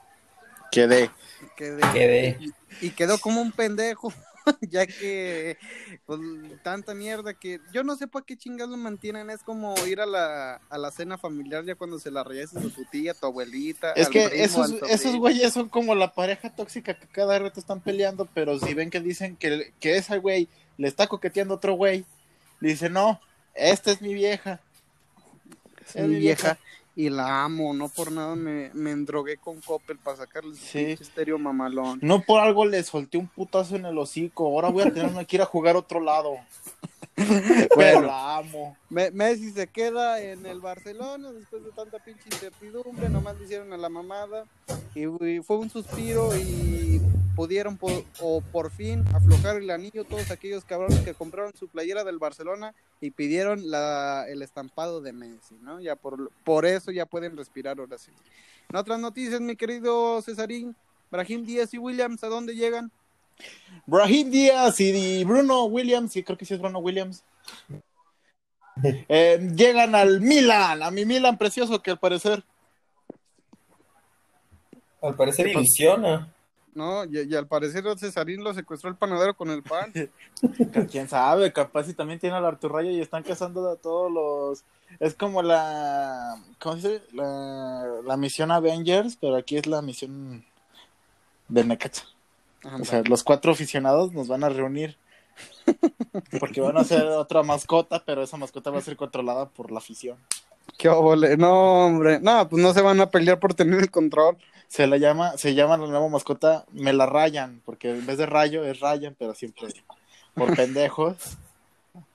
Quedé. quedé. Quedé. Y quedó como un pendejo, ya que, pues, tanta mierda que, yo no sé para qué chingados lo mantienen, es como ir a la, a la cena familiar ya cuando se la reyeses a tu tía, tu abuelita. Es al que primo, esos, esos güeyes son como la pareja tóxica que cada rato están peleando, pero si ven que dicen que, que ese güey le está coqueteando a otro güey, le dice, no, esta es mi vieja. Es mi vieja y la amo, no por nada me, me endrogué con Coppel para sacarle Sí. pinche estéreo mamalón. No por algo le solté un putazo en el hocico, ahora voy a tener que ir a jugar a otro lado. Pero la amo. Me- Messi se queda en el Barcelona después de tanta pinche incertidumbre, nomás le hicieron a la mamada y, y fue un suspiro y pudieron po- o por fin aflojar el anillo todos aquellos cabrones que compraron su playera del Barcelona y pidieron la, el estampado de Messi, ¿no? Ya por, por eso ya pueden respirar ahora sí. En otras noticias, mi querido Cesarín, Brahim Díaz y Williams, ¿a dónde llegan? Brahim Díaz y Bruno Williams, y creo que sí es Bruno Williams, eh, llegan al Milan, a mi Milan precioso que al parecer Al parecer ilusiona. No, y, y al parecer Cesarín lo secuestró el panadero con el pan. quién sabe, capaz si también tiene al Arturrayo y están cazando a todos los es como la ¿cómo se dice? La, la misión Avengers, pero aquí es la misión de Necaxa. O sea, los cuatro aficionados nos van a reunir porque van a hacer otra mascota, pero esa mascota va a ser controlada por la afición. Qué óvole. No, hombre. No, pues no se van a pelear por tener el control. Se la llama, se llama la nueva mascota, me la rayan, porque en vez de rayo es rayan, pero siempre por pendejos.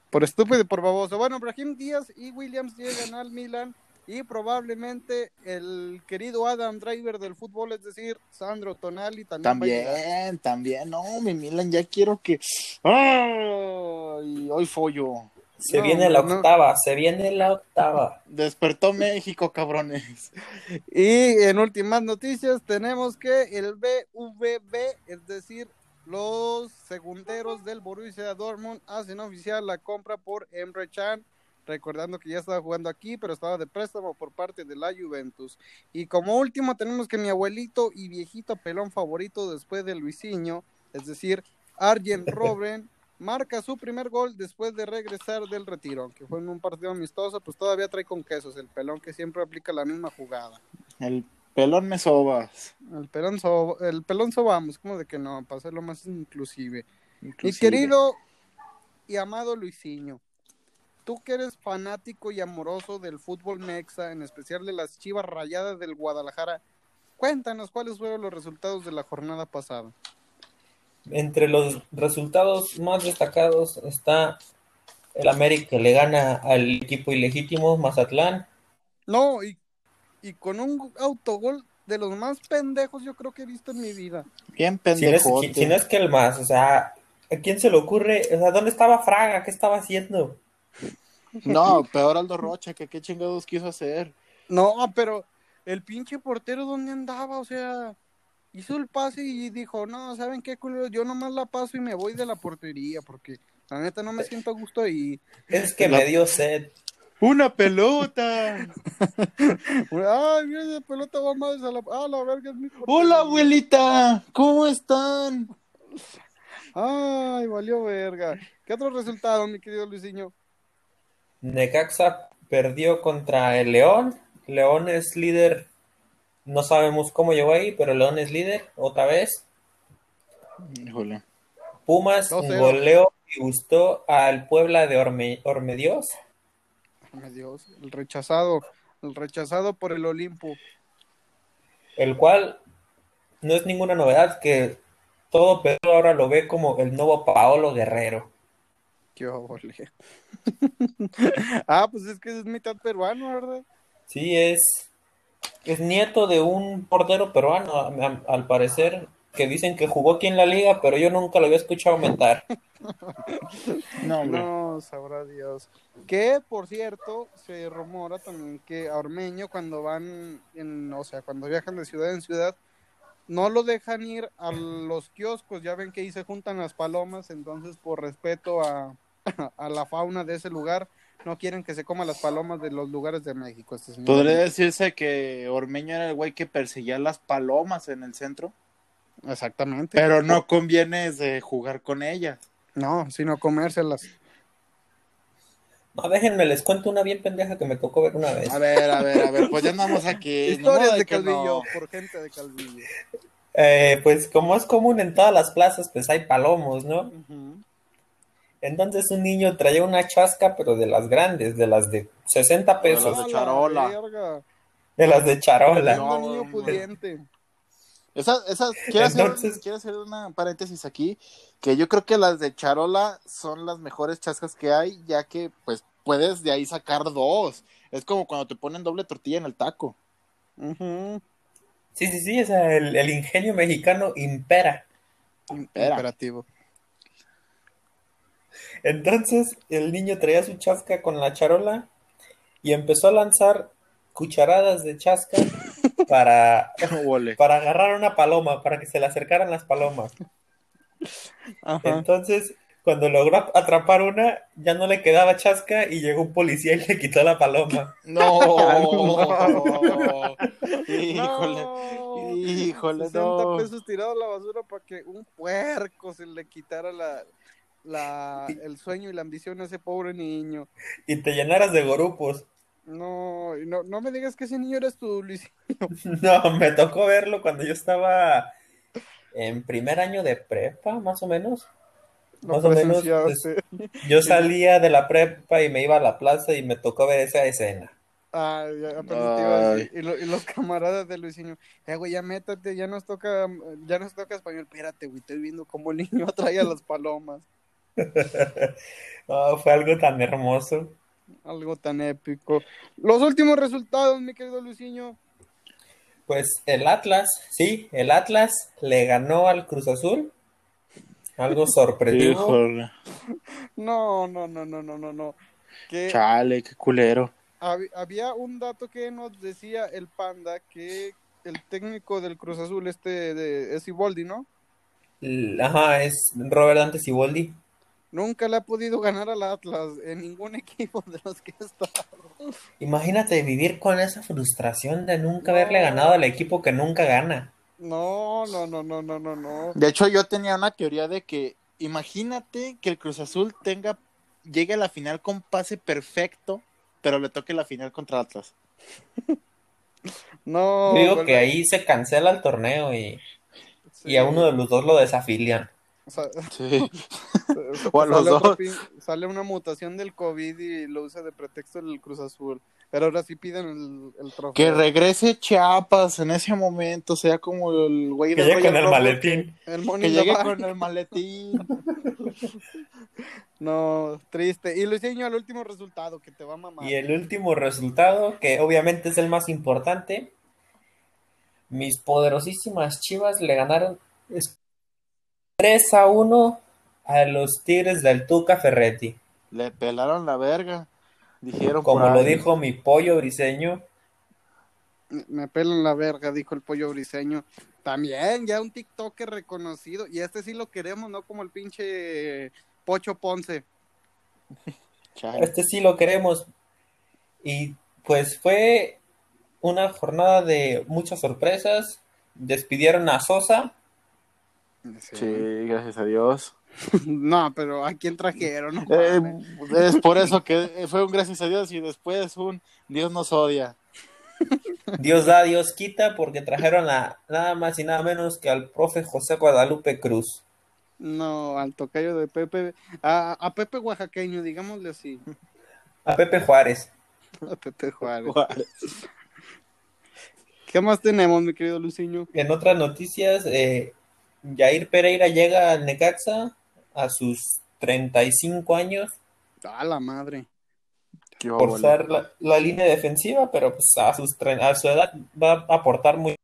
Por estúpido y por baboso. Bueno, Brahim Díaz y Williams llegan al Milan y probablemente el querido Adam Driver del fútbol, es decir, Sandro Tonali también. También, también, no, mi Milan, ya quiero que. ¡Ay! Hoy follo. Se No, viene la no. octava, se viene la octava. Despertó México, cabrones. Y en últimas noticias tenemos que el BVB, es decir, los segunderos del Borussia Dortmund hacen oficial la compra por Emre Can, recordando que ya estaba jugando aquí, pero estaba de préstamo por parte de la Juventus. Y como último tenemos que mi abuelito y viejito pelón favorito después de Luisinho, es decir, Arjen Robben, marca su primer gol después de regresar del retiro, aunque fue en un partido amistoso, pues todavía trae con quesos el pelón que siempre aplica la misma jugada. El pelón me sobas. El pelón, so, el pelón sobamos, como de que no, para hacerlo más inclusive. Mi inclusive. querido y amado Luisinho, tú que eres fanático y amoroso del fútbol mexa, en especial de las chivas rayadas del Guadalajara, cuéntanos cuáles fueron los resultados de la jornada pasada. Entre los resultados más destacados está el América que le gana al equipo ilegítimo Mazatlán. No, y, y con un autogol de los más pendejos yo creo que he visto en mi vida. Bien Si no, es, pendejote. si no es que el más, o sea, ¿a quién se le ocurre? O sea, ¿dónde estaba Fraga? ¿Qué estaba haciendo? No, peor Aldo Rocha, que qué chingados quiso hacer. No, pero el pinche portero, ¿dónde andaba? O sea, hizo el pase y dijo, no, ¿saben qué, culero? Yo nomás la paso y me voy de la portería porque La neta no me siento a gusto y. Es que La- me dio sed. ¡Una pelota! Ay, mira esa pelota va más a la. Ah, la verga es mi ¡Hola, abuelita! ¿Cómo están? Ay, valió verga. ¿Qué otro resultado, mi querido Luisinho? Necaxa perdió contra el León. León es líder. No sabemos cómo llegó ahí, pero León es líder otra vez. Híjole. Pumas 2-0. goleó y gustó al Puebla de Orme- Ormedios. Ay, Dios, el rechazado. El rechazado por el Olimpo. el cual no es ninguna novedad que todo Pedro ahora lo ve como el nuevo Paolo Guerrero. Qué ah, pues es que es mitad peruano, ¿verdad? Sí, es, es nieto de un portero peruano, a- a- al parecer, que dicen que jugó aquí en la liga, pero yo nunca lo había escuchado aumentar. No. No, sabrá Dios. Que, por cierto, se rumora también que a Ormeño cuando van, en, o sea, cuando viajan de ciudad en ciudad, no lo dejan ir a los kioscos. Ya ven que ahí se juntan las palomas, entonces por respeto a, a la fauna de ese lugar, no quieren que se coman las palomas de los lugares de México. Este señor. Podría decirse que Ormeño era el güey que perseguía las palomas en el centro, Exactamente. pero no conviene de jugar con ellas. No, sino comérselas. No, déjenme, les cuento una bien pendeja que me tocó ver una vez. A ver, a ver, a ver, pues ya andamos aquí. Historias no de que Calvillo, no. por gente de Calvillo. Eh, pues como es común en todas las plazas, pues hay palomos, ¿no? Ujú. Entonces un niño traía una chasca, pero de las grandes, de las de 60 De las pesos, de ¡A la charola. de las de charola. Tremendo No, niño pudiente. Esas, esas, quiero, hacer, quiero hacer una paréntesis aquí, que yo creo que las de Charola son las mejores chascas que hay, ya que pues puedes de ahí sacar dos. Es como cuando te ponen doble tortilla en el taco. Sí, sí, sí, o sea, el, el ingenio mexicano impera. Impera. Imperativo. Entonces el niño traía su chasca con la charola y empezó a lanzar cucharadas de chasca para, para agarrar una paloma, para que se le acercaran las palomas. Ajá. Entonces, cuando logró atrapar una, ya no le quedaba chasca y llegó un policía y le quitó la paloma. No. No. Híjole. No. Híjole, 60 no. pesos tirados a la basura para que un puerco se le quitara la, la, el sueño y la ambición a ese pobre niño. Y te llenaras de gorupos. No, y no, no me digas que ese niño eres tú, Luis. No, me tocó verlo cuando yo estaba en primer año de prepa, más o menos. Más o menos, presenciaste. Yo salía de la prepa y me iba a la plaza y me tocó ver esa escena. Ah, ya, apenas te iba a decir. Ay. Y, lo- y los camaradas de Luisinho, eh, güey, ya métate, ya nos toca, ya nos toca español. Espérate, güey, estoy viendo cómo el niño atrae a las palomas. Oh, fue algo tan hermoso. Algo tan épico. Los últimos resultados, mi querido Luisinho. Pues el Atlas, sí, el Atlas le ganó al Cruz Azul. Algo sorpresivo. No, no, no, no, no, no, no. Que Chale, qué culero. hab- había un dato que nos decía el Panda que el técnico del Cruz Azul, este de, es Iboldi, ¿no? Ajá, es Robert Dante Siboldi. Nunca le ha podido ganar al Atlas en ningún equipo de los que está. Imagínate vivir con esa frustración de nunca No. haberle ganado al equipo que nunca gana. No, no, no, no, no, no, no. De hecho, yo tenía una teoría de que imagínate que el Cruz Azul tenga llegue a la final con pase perfecto, pero le toque la final contra Atlas. No. Digo vuelve- que ahí se cancela el torneo y, sí. y a uno de los dos lo desafilian. O sea, Sí. O a los sale, dos. sale una mutación del COVID y lo usa de pretexto el Cruz Azul. Pero ahora sí piden el, el trofeo. Que regrese Chiapas en ese momento, sea como el güey Que de llegue con el maletín. El Que, que llegue con el maletín. No, triste. Y Luisinho, el último resultado que te va a mamar. Y el último resultado, que obviamente es el más importante, mis poderosísimas Chivas le ganaron es- 3 a 1 a los Tigres del Tuca Ferretti. Le pelaron la verga. Dijeron Como por lo ahí. dijo mi pollo briseño, Me pelan la verga, dijo el pollo briseño. También, ya un TikToker reconocido. Y este sí lo queremos, ¿no? Como el pinche Pocho Ponce. Este sí lo queremos. Y pues fue una jornada de muchas sorpresas. Despidieron a Sosa. Sí, gracias a Dios. No, pero ¿a quién trajeron? No Eh, es por eso que fue un gracias a Dios y después un Dios nos odia. Dios da, Dios quita, porque trajeron a nada más y nada menos que al profe José Guadalupe Cruz. No, al tocayo de Pepe, a, a Pepe oaxaqueño, digámosle así, A Pepe Juárez. a Pepe Juárez. ¿Qué más tenemos, mi querido Luciño? En otras noticias, eh, Jair Pereira llega al Necaxa a sus 35 años A la madre. Qué ser la, la línea defensiva, pero pues a, sus, a su edad va a aportar muy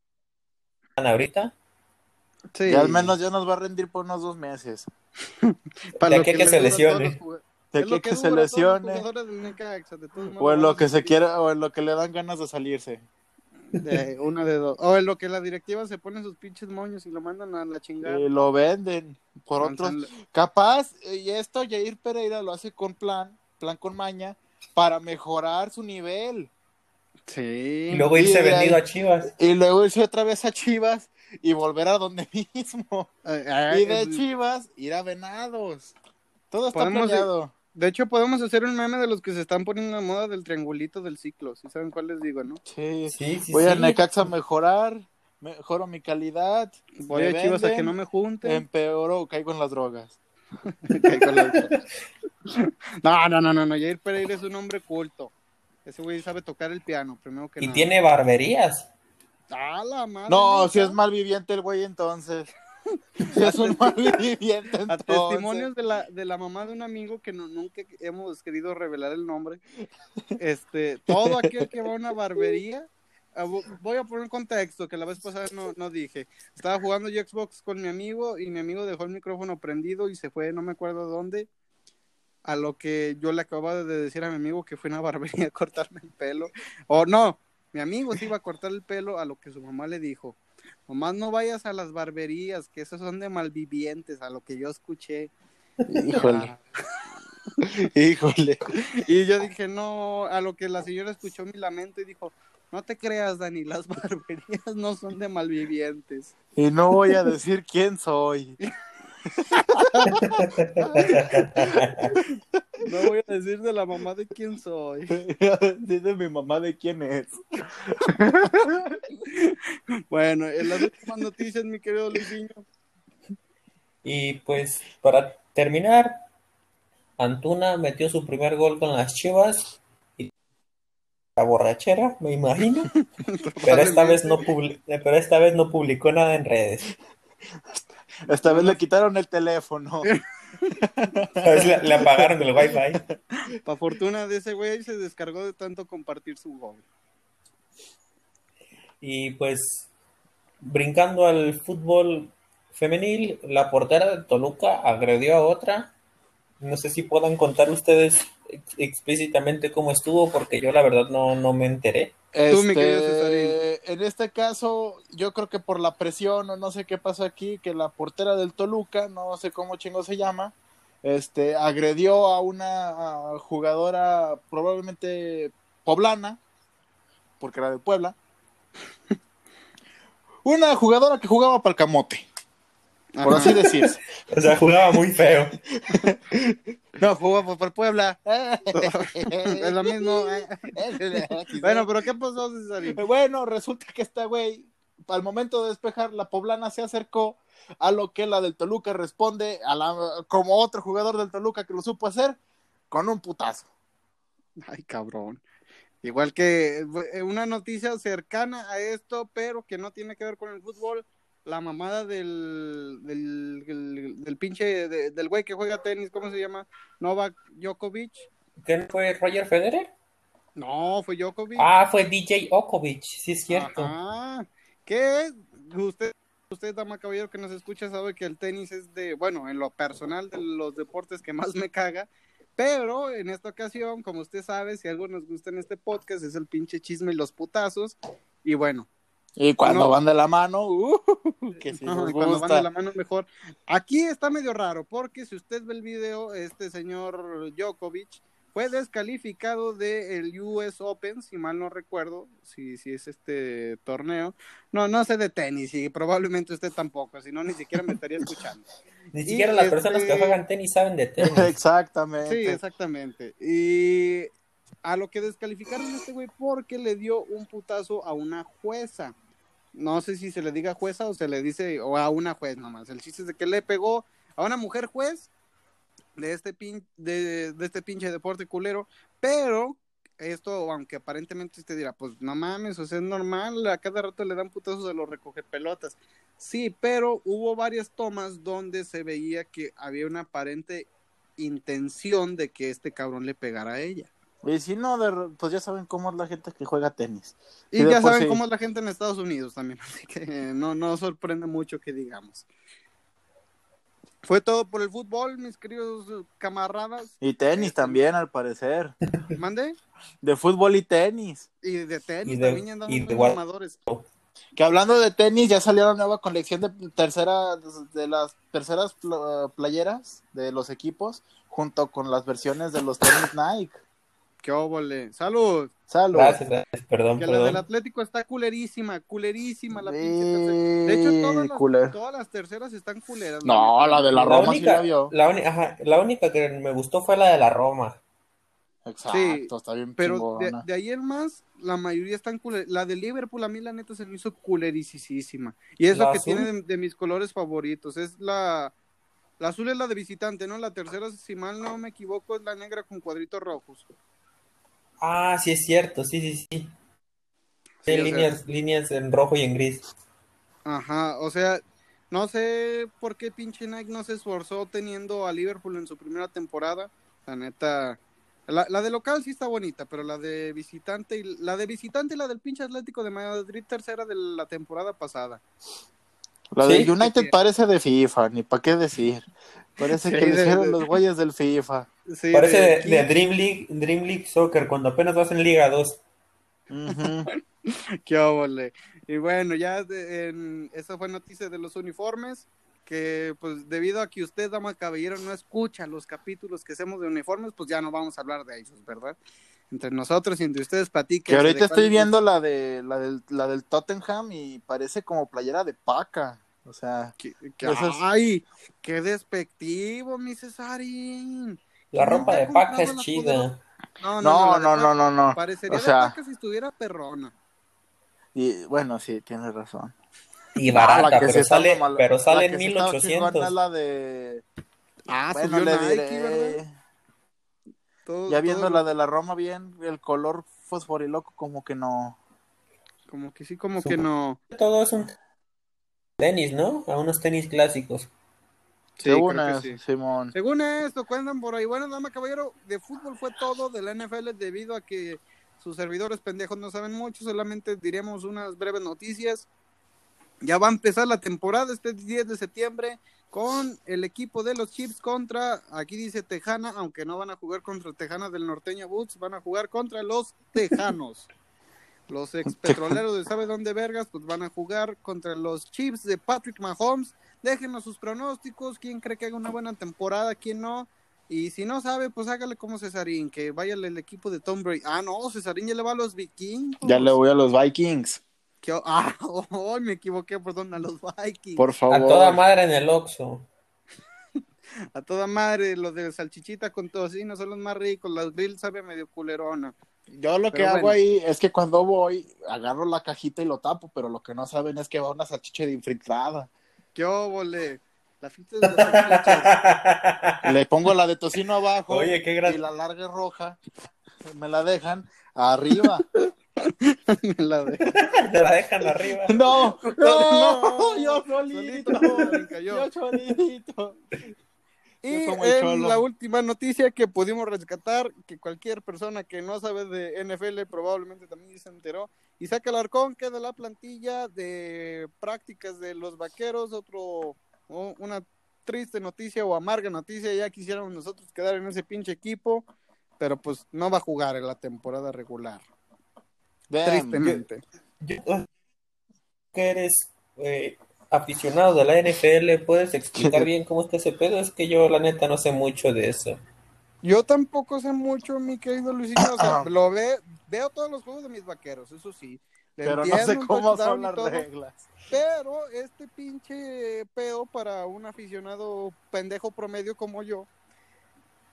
bien ahorita. Sí. Y al menos ya nos va a rendir por unos dos meses. Para de aquí que se lesione. De aquí que se lesione. Necaxa, O en lo que se quiera, o en lo que le dan ganas de salirse. De una de dos. O en lo que la directiva se pone sus pinches moños y lo mandan a la chingada. Y lo venden por otros. Capaz, eh, y esto Jair Pereira lo hace con plan, plan con maña, para mejorar su nivel. Sí. Y luego irse Y vendido ahí- a Chivas. Y luego irse otra vez a Chivas y volver a donde mismo. Eh, eh, Y de eh, Chivas ir a Venados. Todo está planeado. De hecho, podemos hacer un meme de los que se están poniendo de moda del triangulito del ciclo. Si saben cuál les digo, ¿no? Sí. Sí, sí, Voy a sí. Necaxa a mejorar, mejoro mi calidad, Voy a Chivas a que no me junten. empeoro o caigo en las drogas. Caigo en la- No, no, no, no, no. Jair Pereira es un hombre culto. Ese güey sabe tocar el piano, primero que Y nada. tiene barberías. ¡Ah, la madre! No, si es malviviente el güey entonces. Es un A testimonios de la, de la mamá de un amigo que no, nunca hemos querido revelar el nombre, este, todo aquel que va a una barbería, ah, vo- voy a poner un contexto que la vez pasada no, no dije. Estaba jugando yo Xbox con mi amigo y mi amigo dejó el micrófono prendido y se fue, no me acuerdo dónde, a lo que yo le acababa de decir a mi amigo que fue a una barbería a cortarme el pelo. O no, mi amigo se iba a cortar el pelo a lo que su mamá le dijo. Nomás no vayas a las barberías, que esos son de malvivientes, a lo que yo escuché. Híjole. Híjole. Y yo dije, no, a lo que la señora escuchó mi lamento y dijo, no te creas, Dani, las barberías no son de malvivientes. Y no voy a decir quién soy. No voy a decir de la mamá de quién soy. Voy a decir de mi mamá de quién es. Bueno, en las últimas noticias, mi querido Luisinho. Y pues para terminar, Antuna metió su primer gol con las Chivas. Y la borrachera, me imagino. Pero esta vez no publi- pero esta vez no publicó nada en redes. Esta vez le quitaron el teléfono. Esta vez le, le apagaron el wifi. Para fortuna de ese güey se descargó de tanto compartir su gol. Y pues brincando al fútbol femenil, la portera de Toluca agredió a otra. No sé si puedan contar ustedes ex- explícitamente cómo estuvo, porque yo la verdad no, no me enteré. Tú, mi querido Este, en este caso, yo creo que por la presión o no sé qué pasó aquí, que la portera del Toluca, no sé cómo chingo se llama, este, agredió a una jugadora probablemente poblana, porque era de Puebla. Una jugadora que jugaba para el camote, por Ajá. así decirse. O sea, jugaba muy feo. No, para el Puebla. es lo mismo. eh. Bueno, pero ¿qué pasó? Bueno, resulta que esta güey, al momento de despejar, la poblana se acercó a lo que la del Toluca responde a la, como otro jugador del Toluca que lo supo hacer, con un putazo. Ay, cabrón. Igual que eh, una noticia cercana a esto, pero que no tiene que ver con el fútbol. La mamada del, del, del, del pinche, de- del güey que juega tenis, ¿cómo se llama? Novak Djokovic. ¿Qué no fue Roger Federer? No, fue Djokovic. Ah, fue DJ Okovic, sí es cierto. Ajá. ¿Qué? Usted, usted, dama caballero que nos escucha, sabe que el tenis es de, bueno, en lo personal de los deportes que más me caga. Pero en esta ocasión, como usted sabe, si algo nos gusta en este podcast es el pinche chisme y los putazos. Y bueno, Y cuando No. van de la mano, uh, que si nos cuando van de la mano mejor. Aquí está medio raro, porque si usted ve el video, este señor Djokovic fue descalificado del US Open, si mal no recuerdo, si, si es este torneo. No, no sé de tenis y probablemente usted tampoco, si no, ni siquiera me estaría escuchando. Ni Y siquiera las este- personas que juegan tenis saben de tenis. Exactamente. Sí, exactamente. Y a lo que descalificaron a este güey porque le dio un putazo a una jueza. No sé si se le diga jueza o se le dice, o a una juez nomás. El chiste es de que le pegó a una mujer juez de este, pin, de, este pinche deporte culero, pero esto, aunque aparentemente usted dirá, pues no mames, es normal, a cada rato le dan putazos de los recoge pelotas. Sí, pero hubo varias tomas donde se veía que había una aparente intención de que este cabrón le pegara a ella. Y si no, de- pues ya saben cómo es la gente que juega tenis. Y ya saben sí. cómo es la gente en Estados Unidos también, así que no, no sorprende mucho que digamos. Fue todo por el fútbol, mis queridos camaradas. Y tenis también, al parecer. Mande. De fútbol y tenis. Y de tenis Y de- también andan y muy de. Que hablando de tenis, ya salió la nueva colección de tercera, de las terceras pl- playeras de los equipos, junto con las versiones de los tenis Nike. ¡Qué óvole! ¡Salud! Salud. Gracias, gracias, perdón, Que la del perdón. Atlético está culerísima, culerísima la Sí. De hecho, todas las, culero. todas las terceras están culeras. No, la de la La Roma sí única, la vio. la, ajá, la única que me gustó fue la de la Roma. Exacto, Sí, está bien Pero de, de ahí en más, la mayoría están culeras. La de Liverpool, a mí la neta se me hizo culerisísima. Y es ¿La lo que azul? tiene de, de mis colores favoritos. Es la... La azul es la de visitante, ¿no? La tercera, si mal no me equivoco, es la negra con cuadritos rojos. Ah, sí es cierto, sí, sí, sí. Sí, Sí, o sea- líneas, líneas en rojo y en gris. Ajá, o sea, no sé por qué pinche Nike no se esforzó teniendo a Liverpool en su primera temporada. La neta, la, la de local sí está bonita, pero la de visitante, y la de visitante y la del pinche Atlético de Madrid tercera de la temporada pasada. La Sí. de United parece de FIFA, ni para qué decir. Parece Sí, que de- hicieron de- los güeyes del FIFA. Sí, Parece de, Dream League, Dream League Soccer, cuando apenas vas en Liga 2. Ujú. Qué óvole. Y bueno, ya de- en, esa fue noticia de los uniformes, que pues debido a que usted, dama caballero, no escucha los capítulos que hacemos de uniformes, pues ya no vamos a hablar de ellos, ¿verdad? Entre nosotros y entre ustedes platiquen. Que ahorita estoy viendo la de la del, la del Tottenham y parece como playera de paca. O sea, Esas- ¡Ay! ¡Qué despectivo, mi Cesarín! La ¿Quién ropa de paca es la chida. No, no, no, la no, no, no, no. Parecería O sea- de paca si estuviera perrona. Y bueno, sí, tienes razón. Y Ah, la barata, que sí pero sale, mamal- pero sale la en que sí está chingona 1800. es la de Ah, bueno, subió le Nike, diré. ¿verdad? Todo- Ya viendo todo- la de la Roma bien, el color fosforiloco como que no. Como que sí, como que no. Todo es un tenis, ¿no? A unos tenis clásicos. Sí, Según sí. Simón. Según esto, cuentan por ahí. Bueno, dama caballero, de fútbol fue todo de la NFL debido a que sus servidores pendejos no saben mucho. Solamente diremos unas breves noticias. Ya va a empezar la temporada este 10 de septiembre con el equipo de los Chiefs contra, aquí dice Tejana, aunque no van a jugar contra Tejana del Norteño Boots, van a jugar contra los Tejanos. Los ex petroleros de sabe dónde vergas, pues van a jugar contra los Chiefs de Patrick Mahomes. Déjenos sus pronósticos, quién cree que haga una buena temporada, quién no. Y si no sabe, pues hágale como Cesarín, que vaya el equipo de Tom Brady. Ah, no, Cesarín ya le va a los vikingos. Ya le voy a los Vikings, Ah, oh, me equivoqué, perdón, a los Vikings. por favor. A toda madre en el Oxxo. A toda madre, los de salchichita con tocino son los más ricos, las grill sabe medio culerona. Yo lo que Pero hago bueno. ahí es que cuando voy, agarro la cajita y lo tapo, pero lo que no saben es que va una salchicha de infiltrada. ¿Qué óvole? La de las. Le pongo la de tocino abajo Oye, qué gran- y la larga roja me la dejan arriba. La de- Te la dejan arriba. No, no, No, yo solito. Yo solito. Y en la última noticia que pudimos rescatar, que cualquier persona que no sabe de NFL probablemente también se enteró, Isaac Alarcón queda la plantilla de prácticas de los vaqueros, otro, una triste noticia o amarga noticia, ya quisiéramos nosotros quedar en ese pinche equipo, pero pues no va a jugar en la temporada regular, Damn. tristemente. Yo- que eres eh, aficionado de la NFL, ¿puedes explicar bien cómo está ese pedo? Es que yo la neta no sé mucho de eso. Yo tampoco sé mucho, mi querido Luisinho. O sea, lo ve, veo todos los juegos de mis vaqueros, eso sí. Le Pero no sé cómo son las todo, reglas. Pero este pinche pedo para un aficionado pendejo promedio como yo,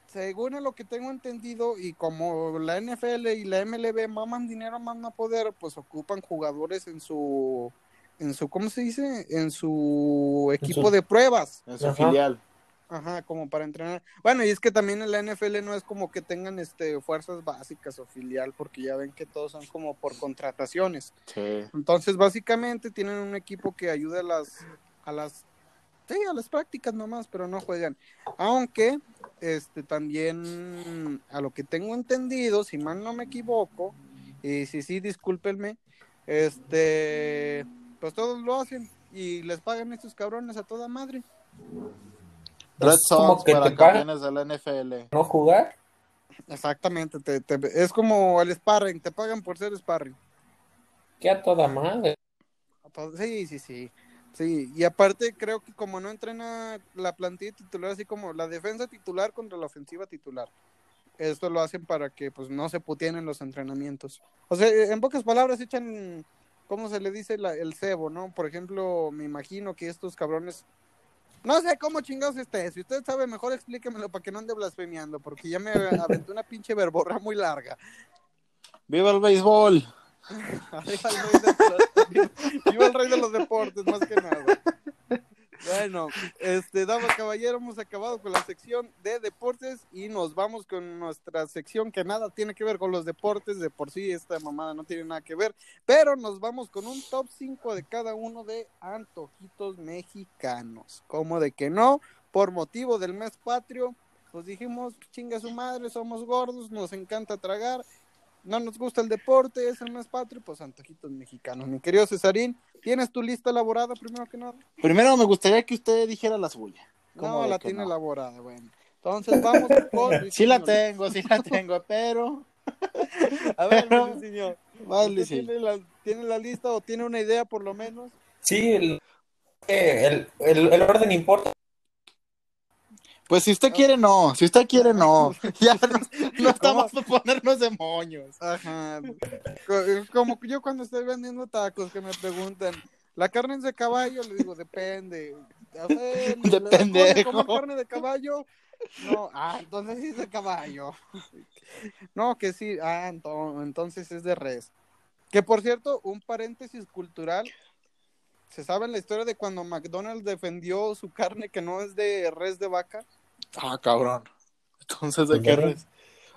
según a lo que tengo entendido, y como la NFL y la MLB maman dinero más no poder, pues ocupan jugadores en su, en su, ¿cómo se dice? En su equipo su- de pruebas. En su Ajá. filial. Ajá, como para entrenar. Bueno, y es que también en la NFL no es como que tengan este fuerzas básicas o filial, porque ya ven que todos son como por contrataciones. Sí. Entonces, básicamente tienen un equipo que ayuda a las a las sí, a las prácticas nomás, pero no juegan. Aunque este también a lo que tengo entendido, si mal no me equivoco, y si sí, discúlpenme, este pues todos lo hacen y les pagan estos cabrones a toda madre. Red Es como Sox que para te campeones de la NFL. ¿No jugar? Exactamente, te- te- es como el sparring, te pagan por ser sparring. Que a toda madre. Sí, sí, sí. Sí, y aparte creo que como no entrena la plantilla titular, así como la defensa titular contra la ofensiva titular, esto lo hacen para que pues no se puteen en los entrenamientos. O sea, en pocas palabras echan, ¿cómo se le dice? La- el cebo, ¿no? Por ejemplo, me imagino que estos cabrones, no sé cómo chingados esté, si usted sabe mejor explíquemelo para que no ande blasfemiando, porque ya me aventé una pinche verborra muy larga. ¡Viva el béisbol! Arriba el rey de- Viva el rey de los deportes, más que nada. Bueno, este, dama caballero, hemos acabado con la sección de deportes y nos vamos con nuestra sección que nada tiene que ver con los deportes, de por sí esta mamada no tiene nada que ver, pero nos vamos con un top 5 de cada uno de antojitos mexicanos. Como de que no, por motivo del mes patrio, pues dijimos, chinga su madre, somos gordos, nos encanta tragar, no nos gusta el deporte, es el mes patrio, pues antojitos mexicanos. Mi querido Cesarín, ¿tienes tu lista elaborada primero que nada? Primero me gustaría que usted dijera la suya. ¿Cómo No, la tiene no? elaborada, bueno. Entonces vamos con... Sí la tengo, sí la tengo, pero... A ver, Pero- Luisinho, Vale, ¿usted sí. tiene, la, ¿tiene la lista o tiene una idea por lo menos? Sí, el, el, el, el orden importa. Pues si usted quiere, no. Si usted quiere, no. Ya no, no estamos para ponernos de moños. Ajá. Co- Como yo cuando estoy vendiendo tacos que me preguntan, ¿la carne es de caballo? Le digo, depende. A ver, De ¿le puedo pendejo. comer carne de caballo? No, ah, entonces sí es de caballo. No, que sí, ah, ento- entonces es de res. Que por cierto, un paréntesis cultural. ¿Se sabe la historia de cuando McDonald's defendió su carne que no es de res de vaca? Ah, cabrón. Entonces, ¿de qué Ajá. res?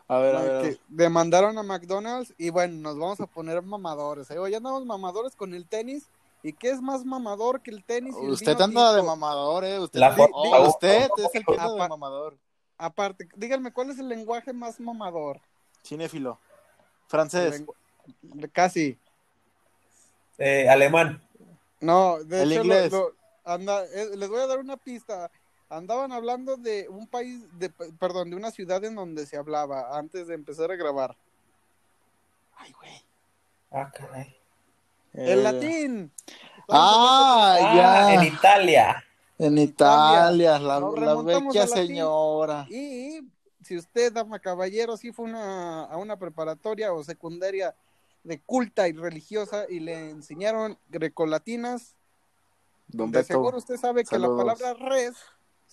A ver, a ver. a que ver. demandaron a McDonald's y bueno, nos vamos a poner mamadores. ¿eh? Hoy andamos mamadores con el tenis. ¿Y qué es más mamador que el tenis? y el Usted vino anda de mamador, eh. Usted, La oh, usted es el que anda de mamador. Aparte, díganme, ¿cuál es el lenguaje más mamador? Cinéfilo. Francés. Lengu- Casi. Eh, alemán. No, de El hecho, inglés. lo- lo- anda, eh, les voy a dar una pista. Andaban hablando de un país, de, perdón, de una ciudad en donde se hablaba antes de empezar a grabar. Ay, güey. Ah, caray. El Eh, latín. Ah, Ah, ya. en Italia. En Italia, la, la vecchia señora. Y si usted, dama caballero, sí fue una, a una preparatoria o secundaria de culta y religiosa y le enseñaron grecolatinas, Don de Beto. seguro usted sabe que la palabra res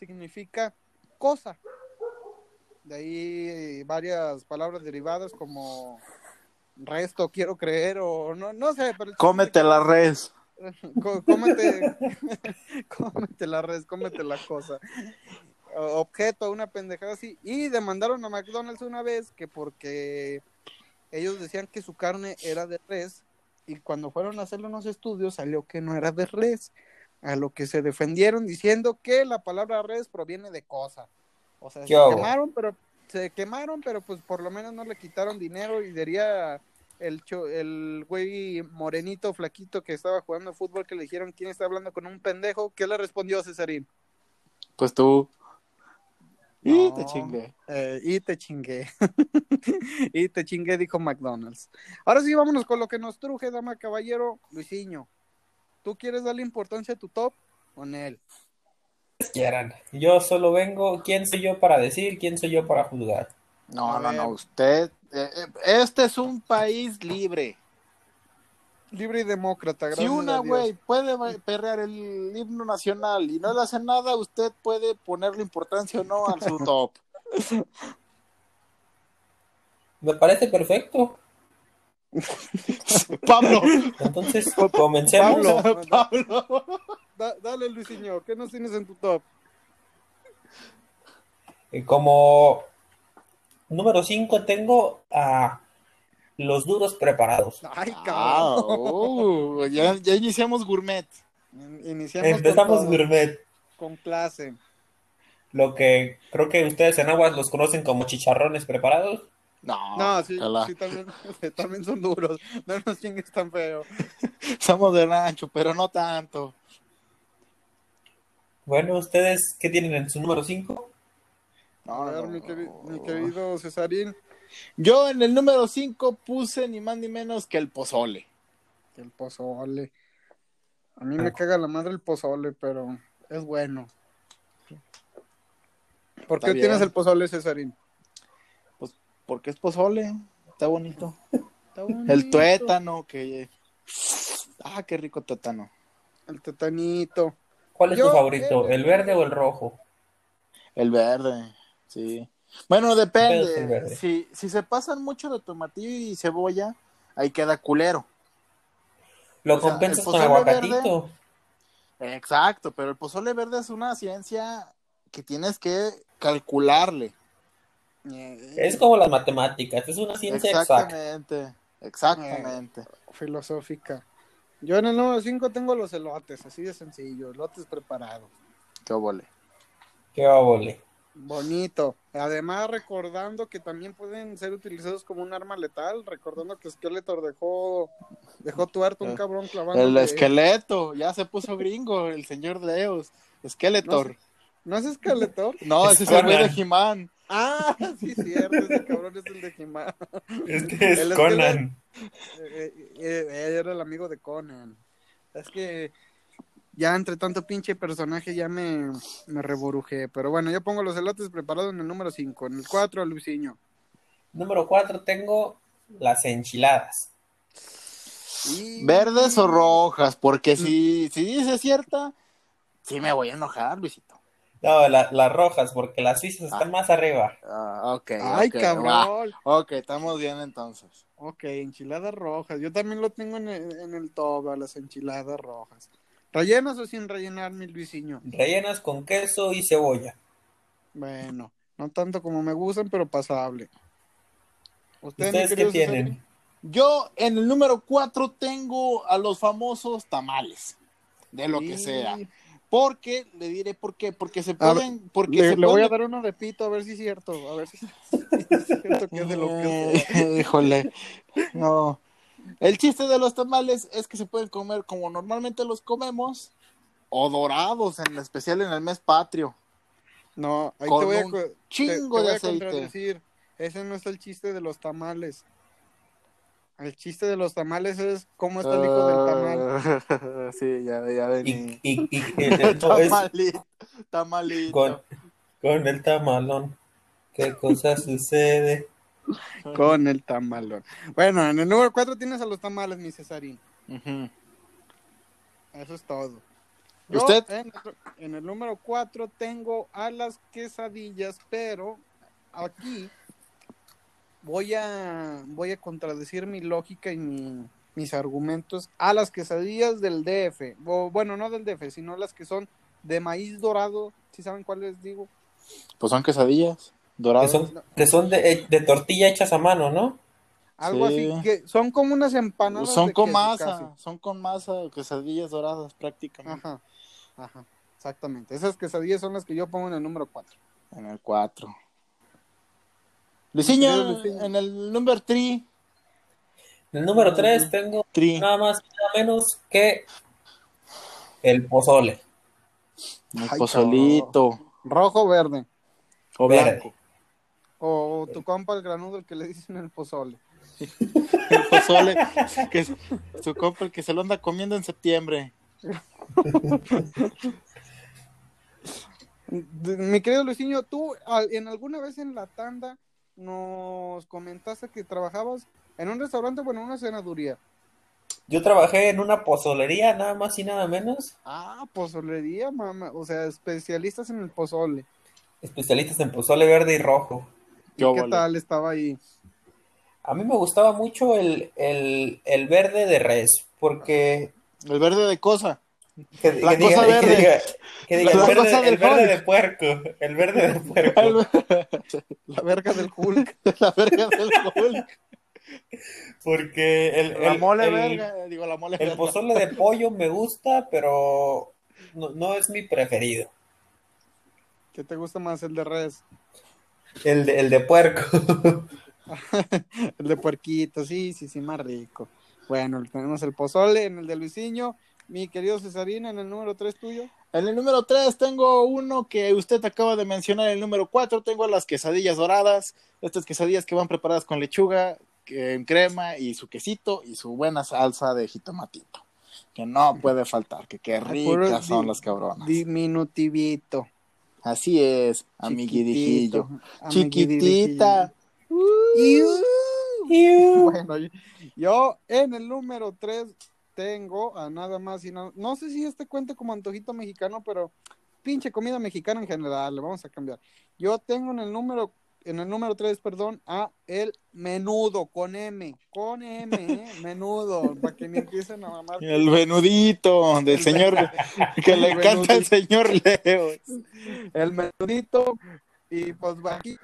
significa cosa. De ahí varias palabras derivadas como resto, quiero creer, o no, no sé, pero Cómete la res. Có- cómete, cómete la res, cómete la cosa. Objeto, una pendejada así. Y demandaron a McDonald's una vez que porque ellos decían que su carne era de res y cuando fueron a hacerle unos estudios salió que no era de res. A lo que se defendieron diciendo que la palabra res proviene de cosa. O sea, se quemaron, pero se quemaron, pero pues por lo menos no le quitaron dinero y diría el cho- el güey morenito flaquito que estaba jugando fútbol que le dijeron quién está hablando con un pendejo, ¿qué le respondió Cesarín? Pues tú. Y te chingué. Eh, y te chingué. y te chingué, dijo McDonald's. Ahora sí, vámonos con lo que nos truje, dama caballero, Luisinho. ¿Tú quieres darle importancia a tu top o él? quieran. Yo solo vengo, ¿quién soy yo para decir? ¿Quién soy yo para juzgar? No, A no, ver. no, usted. eh, eh, este es un país libre. Libre y demócrata, Si una güey puede perrear el himno nacional y no le hace nada, usted puede ponerle importancia o no a su top. Me parece perfecto. Pablo, Entonces, comencemos. Pablo, Pablo. da- dale Luisinho, ¿qué nos tienes en tu top? Eh, Como número 5 tengo a los duros preparados. Ay, Ah, cabrón. uh, ya, ya iniciamos gourmet. In- Iniciamos Empezamos con, todo, gourmet. con clase. Lo que creo que ustedes en aguas los conocen como chicharrones preparados. No, No, sí, sí también, también son duros. No nos chingues tan feo. somos de rancho, pero no tanto. Bueno, ¿ustedes qué tienen en su número 5? No, A ver, no, mi, queri- no. mi querido Cesarín, Yo en el número 5 puse ni más ni menos que el pozole. el pozole. A mí me caga la madre el pozole, pero es bueno. ¿Por Está qué bien. tienes el pozole, Cesarín? Porque es pozole, está bonito. Está bonito. El tuétano, que. Ah, qué rico tuétano. El tetanito. ¿Cuál es Yo, tu favorito? eh, ¿El verde o el rojo? El verde, sí. Bueno, depende. verde. Si, si se pasan mucho de tomatillo y cebolla, ahí queda culero. Lo o sea, compensas el con aguacatito. Exacto, pero el pozole verde es una ciencia que tienes que calcularle. Es como las matemáticas, es una ciencia exacta. Exactamente, exactamente. filosófica. Yo en el número 5 tengo los elotes, así de sencillo, elotes preparados. Qué vole. Qué babole. Bonito. Además, recordando que también pueden ser utilizados como un arma letal, recordando que Skeletor dejó, dejó tuerto un El- cabrón clavando. El esqueleto, ya se puso gringo, el señor de Eos. Skeletor. ¿No es Skeletor? No, Es ese es el güey de. He-Man. Ah, sí, cierto, ese cabrón es el de He-Man. Es que es El Conan. Eh, eh, eh, era el amigo de Conan. Es que ya entre tanto pinche personaje ya me, me reborujé. Pero bueno, yo pongo los elotes preparados en el número 5. En el 4, Luisinho. Número 4 tengo las enchiladas. Y... ¿Verdes o rojas? Porque si, si dice cierta, sí me voy a enojar, Luisito. No, la- las rojas, porque las suizas Ah. están más arriba. Ah, ok. Ay, ok, va. cabrón. Ok, estamos bien entonces. Ok, enchiladas rojas. Yo también lo tengo en el, en el top, a las enchiladas rojas. ¿Rellenas o sin rellenar, mi Luisinho? Rellenas con queso y cebolla. Bueno, no tanto como me gustan, pero pasable. ¿Usted, mi ¿Ustedes qué tienen? Yo en el número 4 tengo a los famosos tamales, de lo que sea. Porque, le diré por qué, porque se pueden, porque Le, se le voy a dar uno de pito a ver si es cierto. A ver si, si es cierto que es de lo que. Eh, Híjole, no. El chiste de los tamales es que se pueden comer como normalmente los comemos, o dorados, en especial en el mes patrio. No, ahí Con te voy a, un te- chingo voy de a aceite. contradecir. Ese no es el chiste de los tamales. El chiste de los tamales es cómo está el hijo del tamal. Ah, sí, ya, ya Y, vení. y, y- no, es Tamalito, tamalito. con, con el tamalón. ¿Qué cosa sucede? Con el tamalón. Bueno, en el número 4 tienes a los tamales, mi Cesarín. Eso es todo. ¿Usted? En, el- en el número 4 tengo a las quesadillas, pero aquí voy a voy a contradecir mi lógica y mi- mis argumentos a las quesadillas del DF. O, bueno, no del DF, sino las que son de maíz dorado. ¿Sí saben cuáles digo? Pues son quesadillas Que doradas. son, que son de, de tortilla hechas a mano, ¿no? Algo Sí. así, que son como unas empanadas. son de con queso masa, casi. son con masa, quesadillas doradas prácticamente. Ajá, ajá, exactamente. Esas quesadillas son las que yo pongo en el número 4. En el 4. Luisinho, en el número 3. En el número 3 tengo nada más y nada menos que el pozole. El Ay, pozolito. Rojo o verde. O Verde. blanco. O tu compa el granudo, el que le dicen el pozole. El pozole. que es su compa el que se lo anda comiendo en septiembre. Mi querido Luisinho, tú en alguna vez en la tanda nos comentaste que trabajabas en un restaurante, bueno, en una cenaduría. Yo trabajé en una pozolería, nada más y nada menos. Ah, pozolería, mamá. O sea, especialistas en el pozole. Especialistas en pozole verde y rojo. ¿Y Qué tal estaba ahí? A mí me gustaba mucho el, el, el verde de res, porque El verde de cosa. Que, La que cosa diga, verde. que diga, que diga La el, cosa verde, del el verde de puerco, el verde de puerco, La verga del Hulk. la verga del Hulk. porque el, La el- mole el- verga. Digo, la mole el verga. pozole de pollo me gusta, pero no, no es mi preferido. ¿Qué te gusta más, el de res? El de, el de puerco. El de puerquito, sí, sí, sí, más rico. Bueno, tenemos el pozole en el de Luisinho. Mi querido Cesarín, en el número 3 tuyo. En el número 3 tengo uno que usted acaba de mencionar. En el número 4 tengo las quesadillas doradas. Estas quesadillas que van preparadas con lechuga, en crema y su quesito y su buena salsa de jitomatito. Que no puede faltar, que qué ricas son las cabronas. Diminutivito. Así es, amiguirijillo. chiquitito, Chiquitita. Bueno, yo- yo en el número 3 tengo a nada más y no, no sé si este cuente como antojito mexicano, pero pinche comida mexicana en general, le vamos a cambiar. Yo tengo en el número en el número 3, perdón, a el menudo con M, con M, ¿eh? menudo, para que ni empiecen a mamar. El venudito del El señor, que le encanta el venudito. señor Leo. El menudito y pues aquí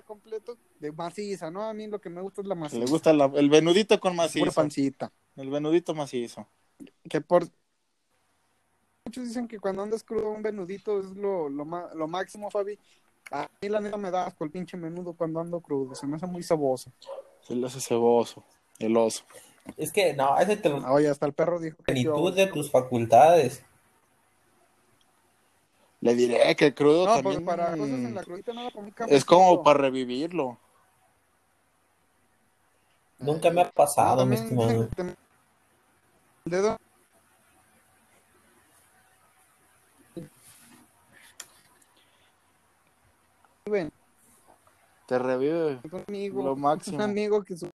completo de maciza, ¿no? A mí lo que me gusta es la maciza. Le gusta la- el venudito con pura macizo. pancita. El venudito macizo. que por muchos dicen que cuando andas crudo un venudito es lo, lo, lo máximo, Fabi. A mí la neta me da asco el pinche menudo cuando ando crudo, se me hace muy saboso. Se le hace ceboso, el oso. Es que no, ese te lo Oye, hasta el perro dijo que plenitud de tus facultades. Le diré que el crudo No, pues también para cosas en la crudita nada con mi es como para revivirlo. Nunca me ha pasado, mi estimado. El dedo Te revive un amigo, lo un máximo. amigo que su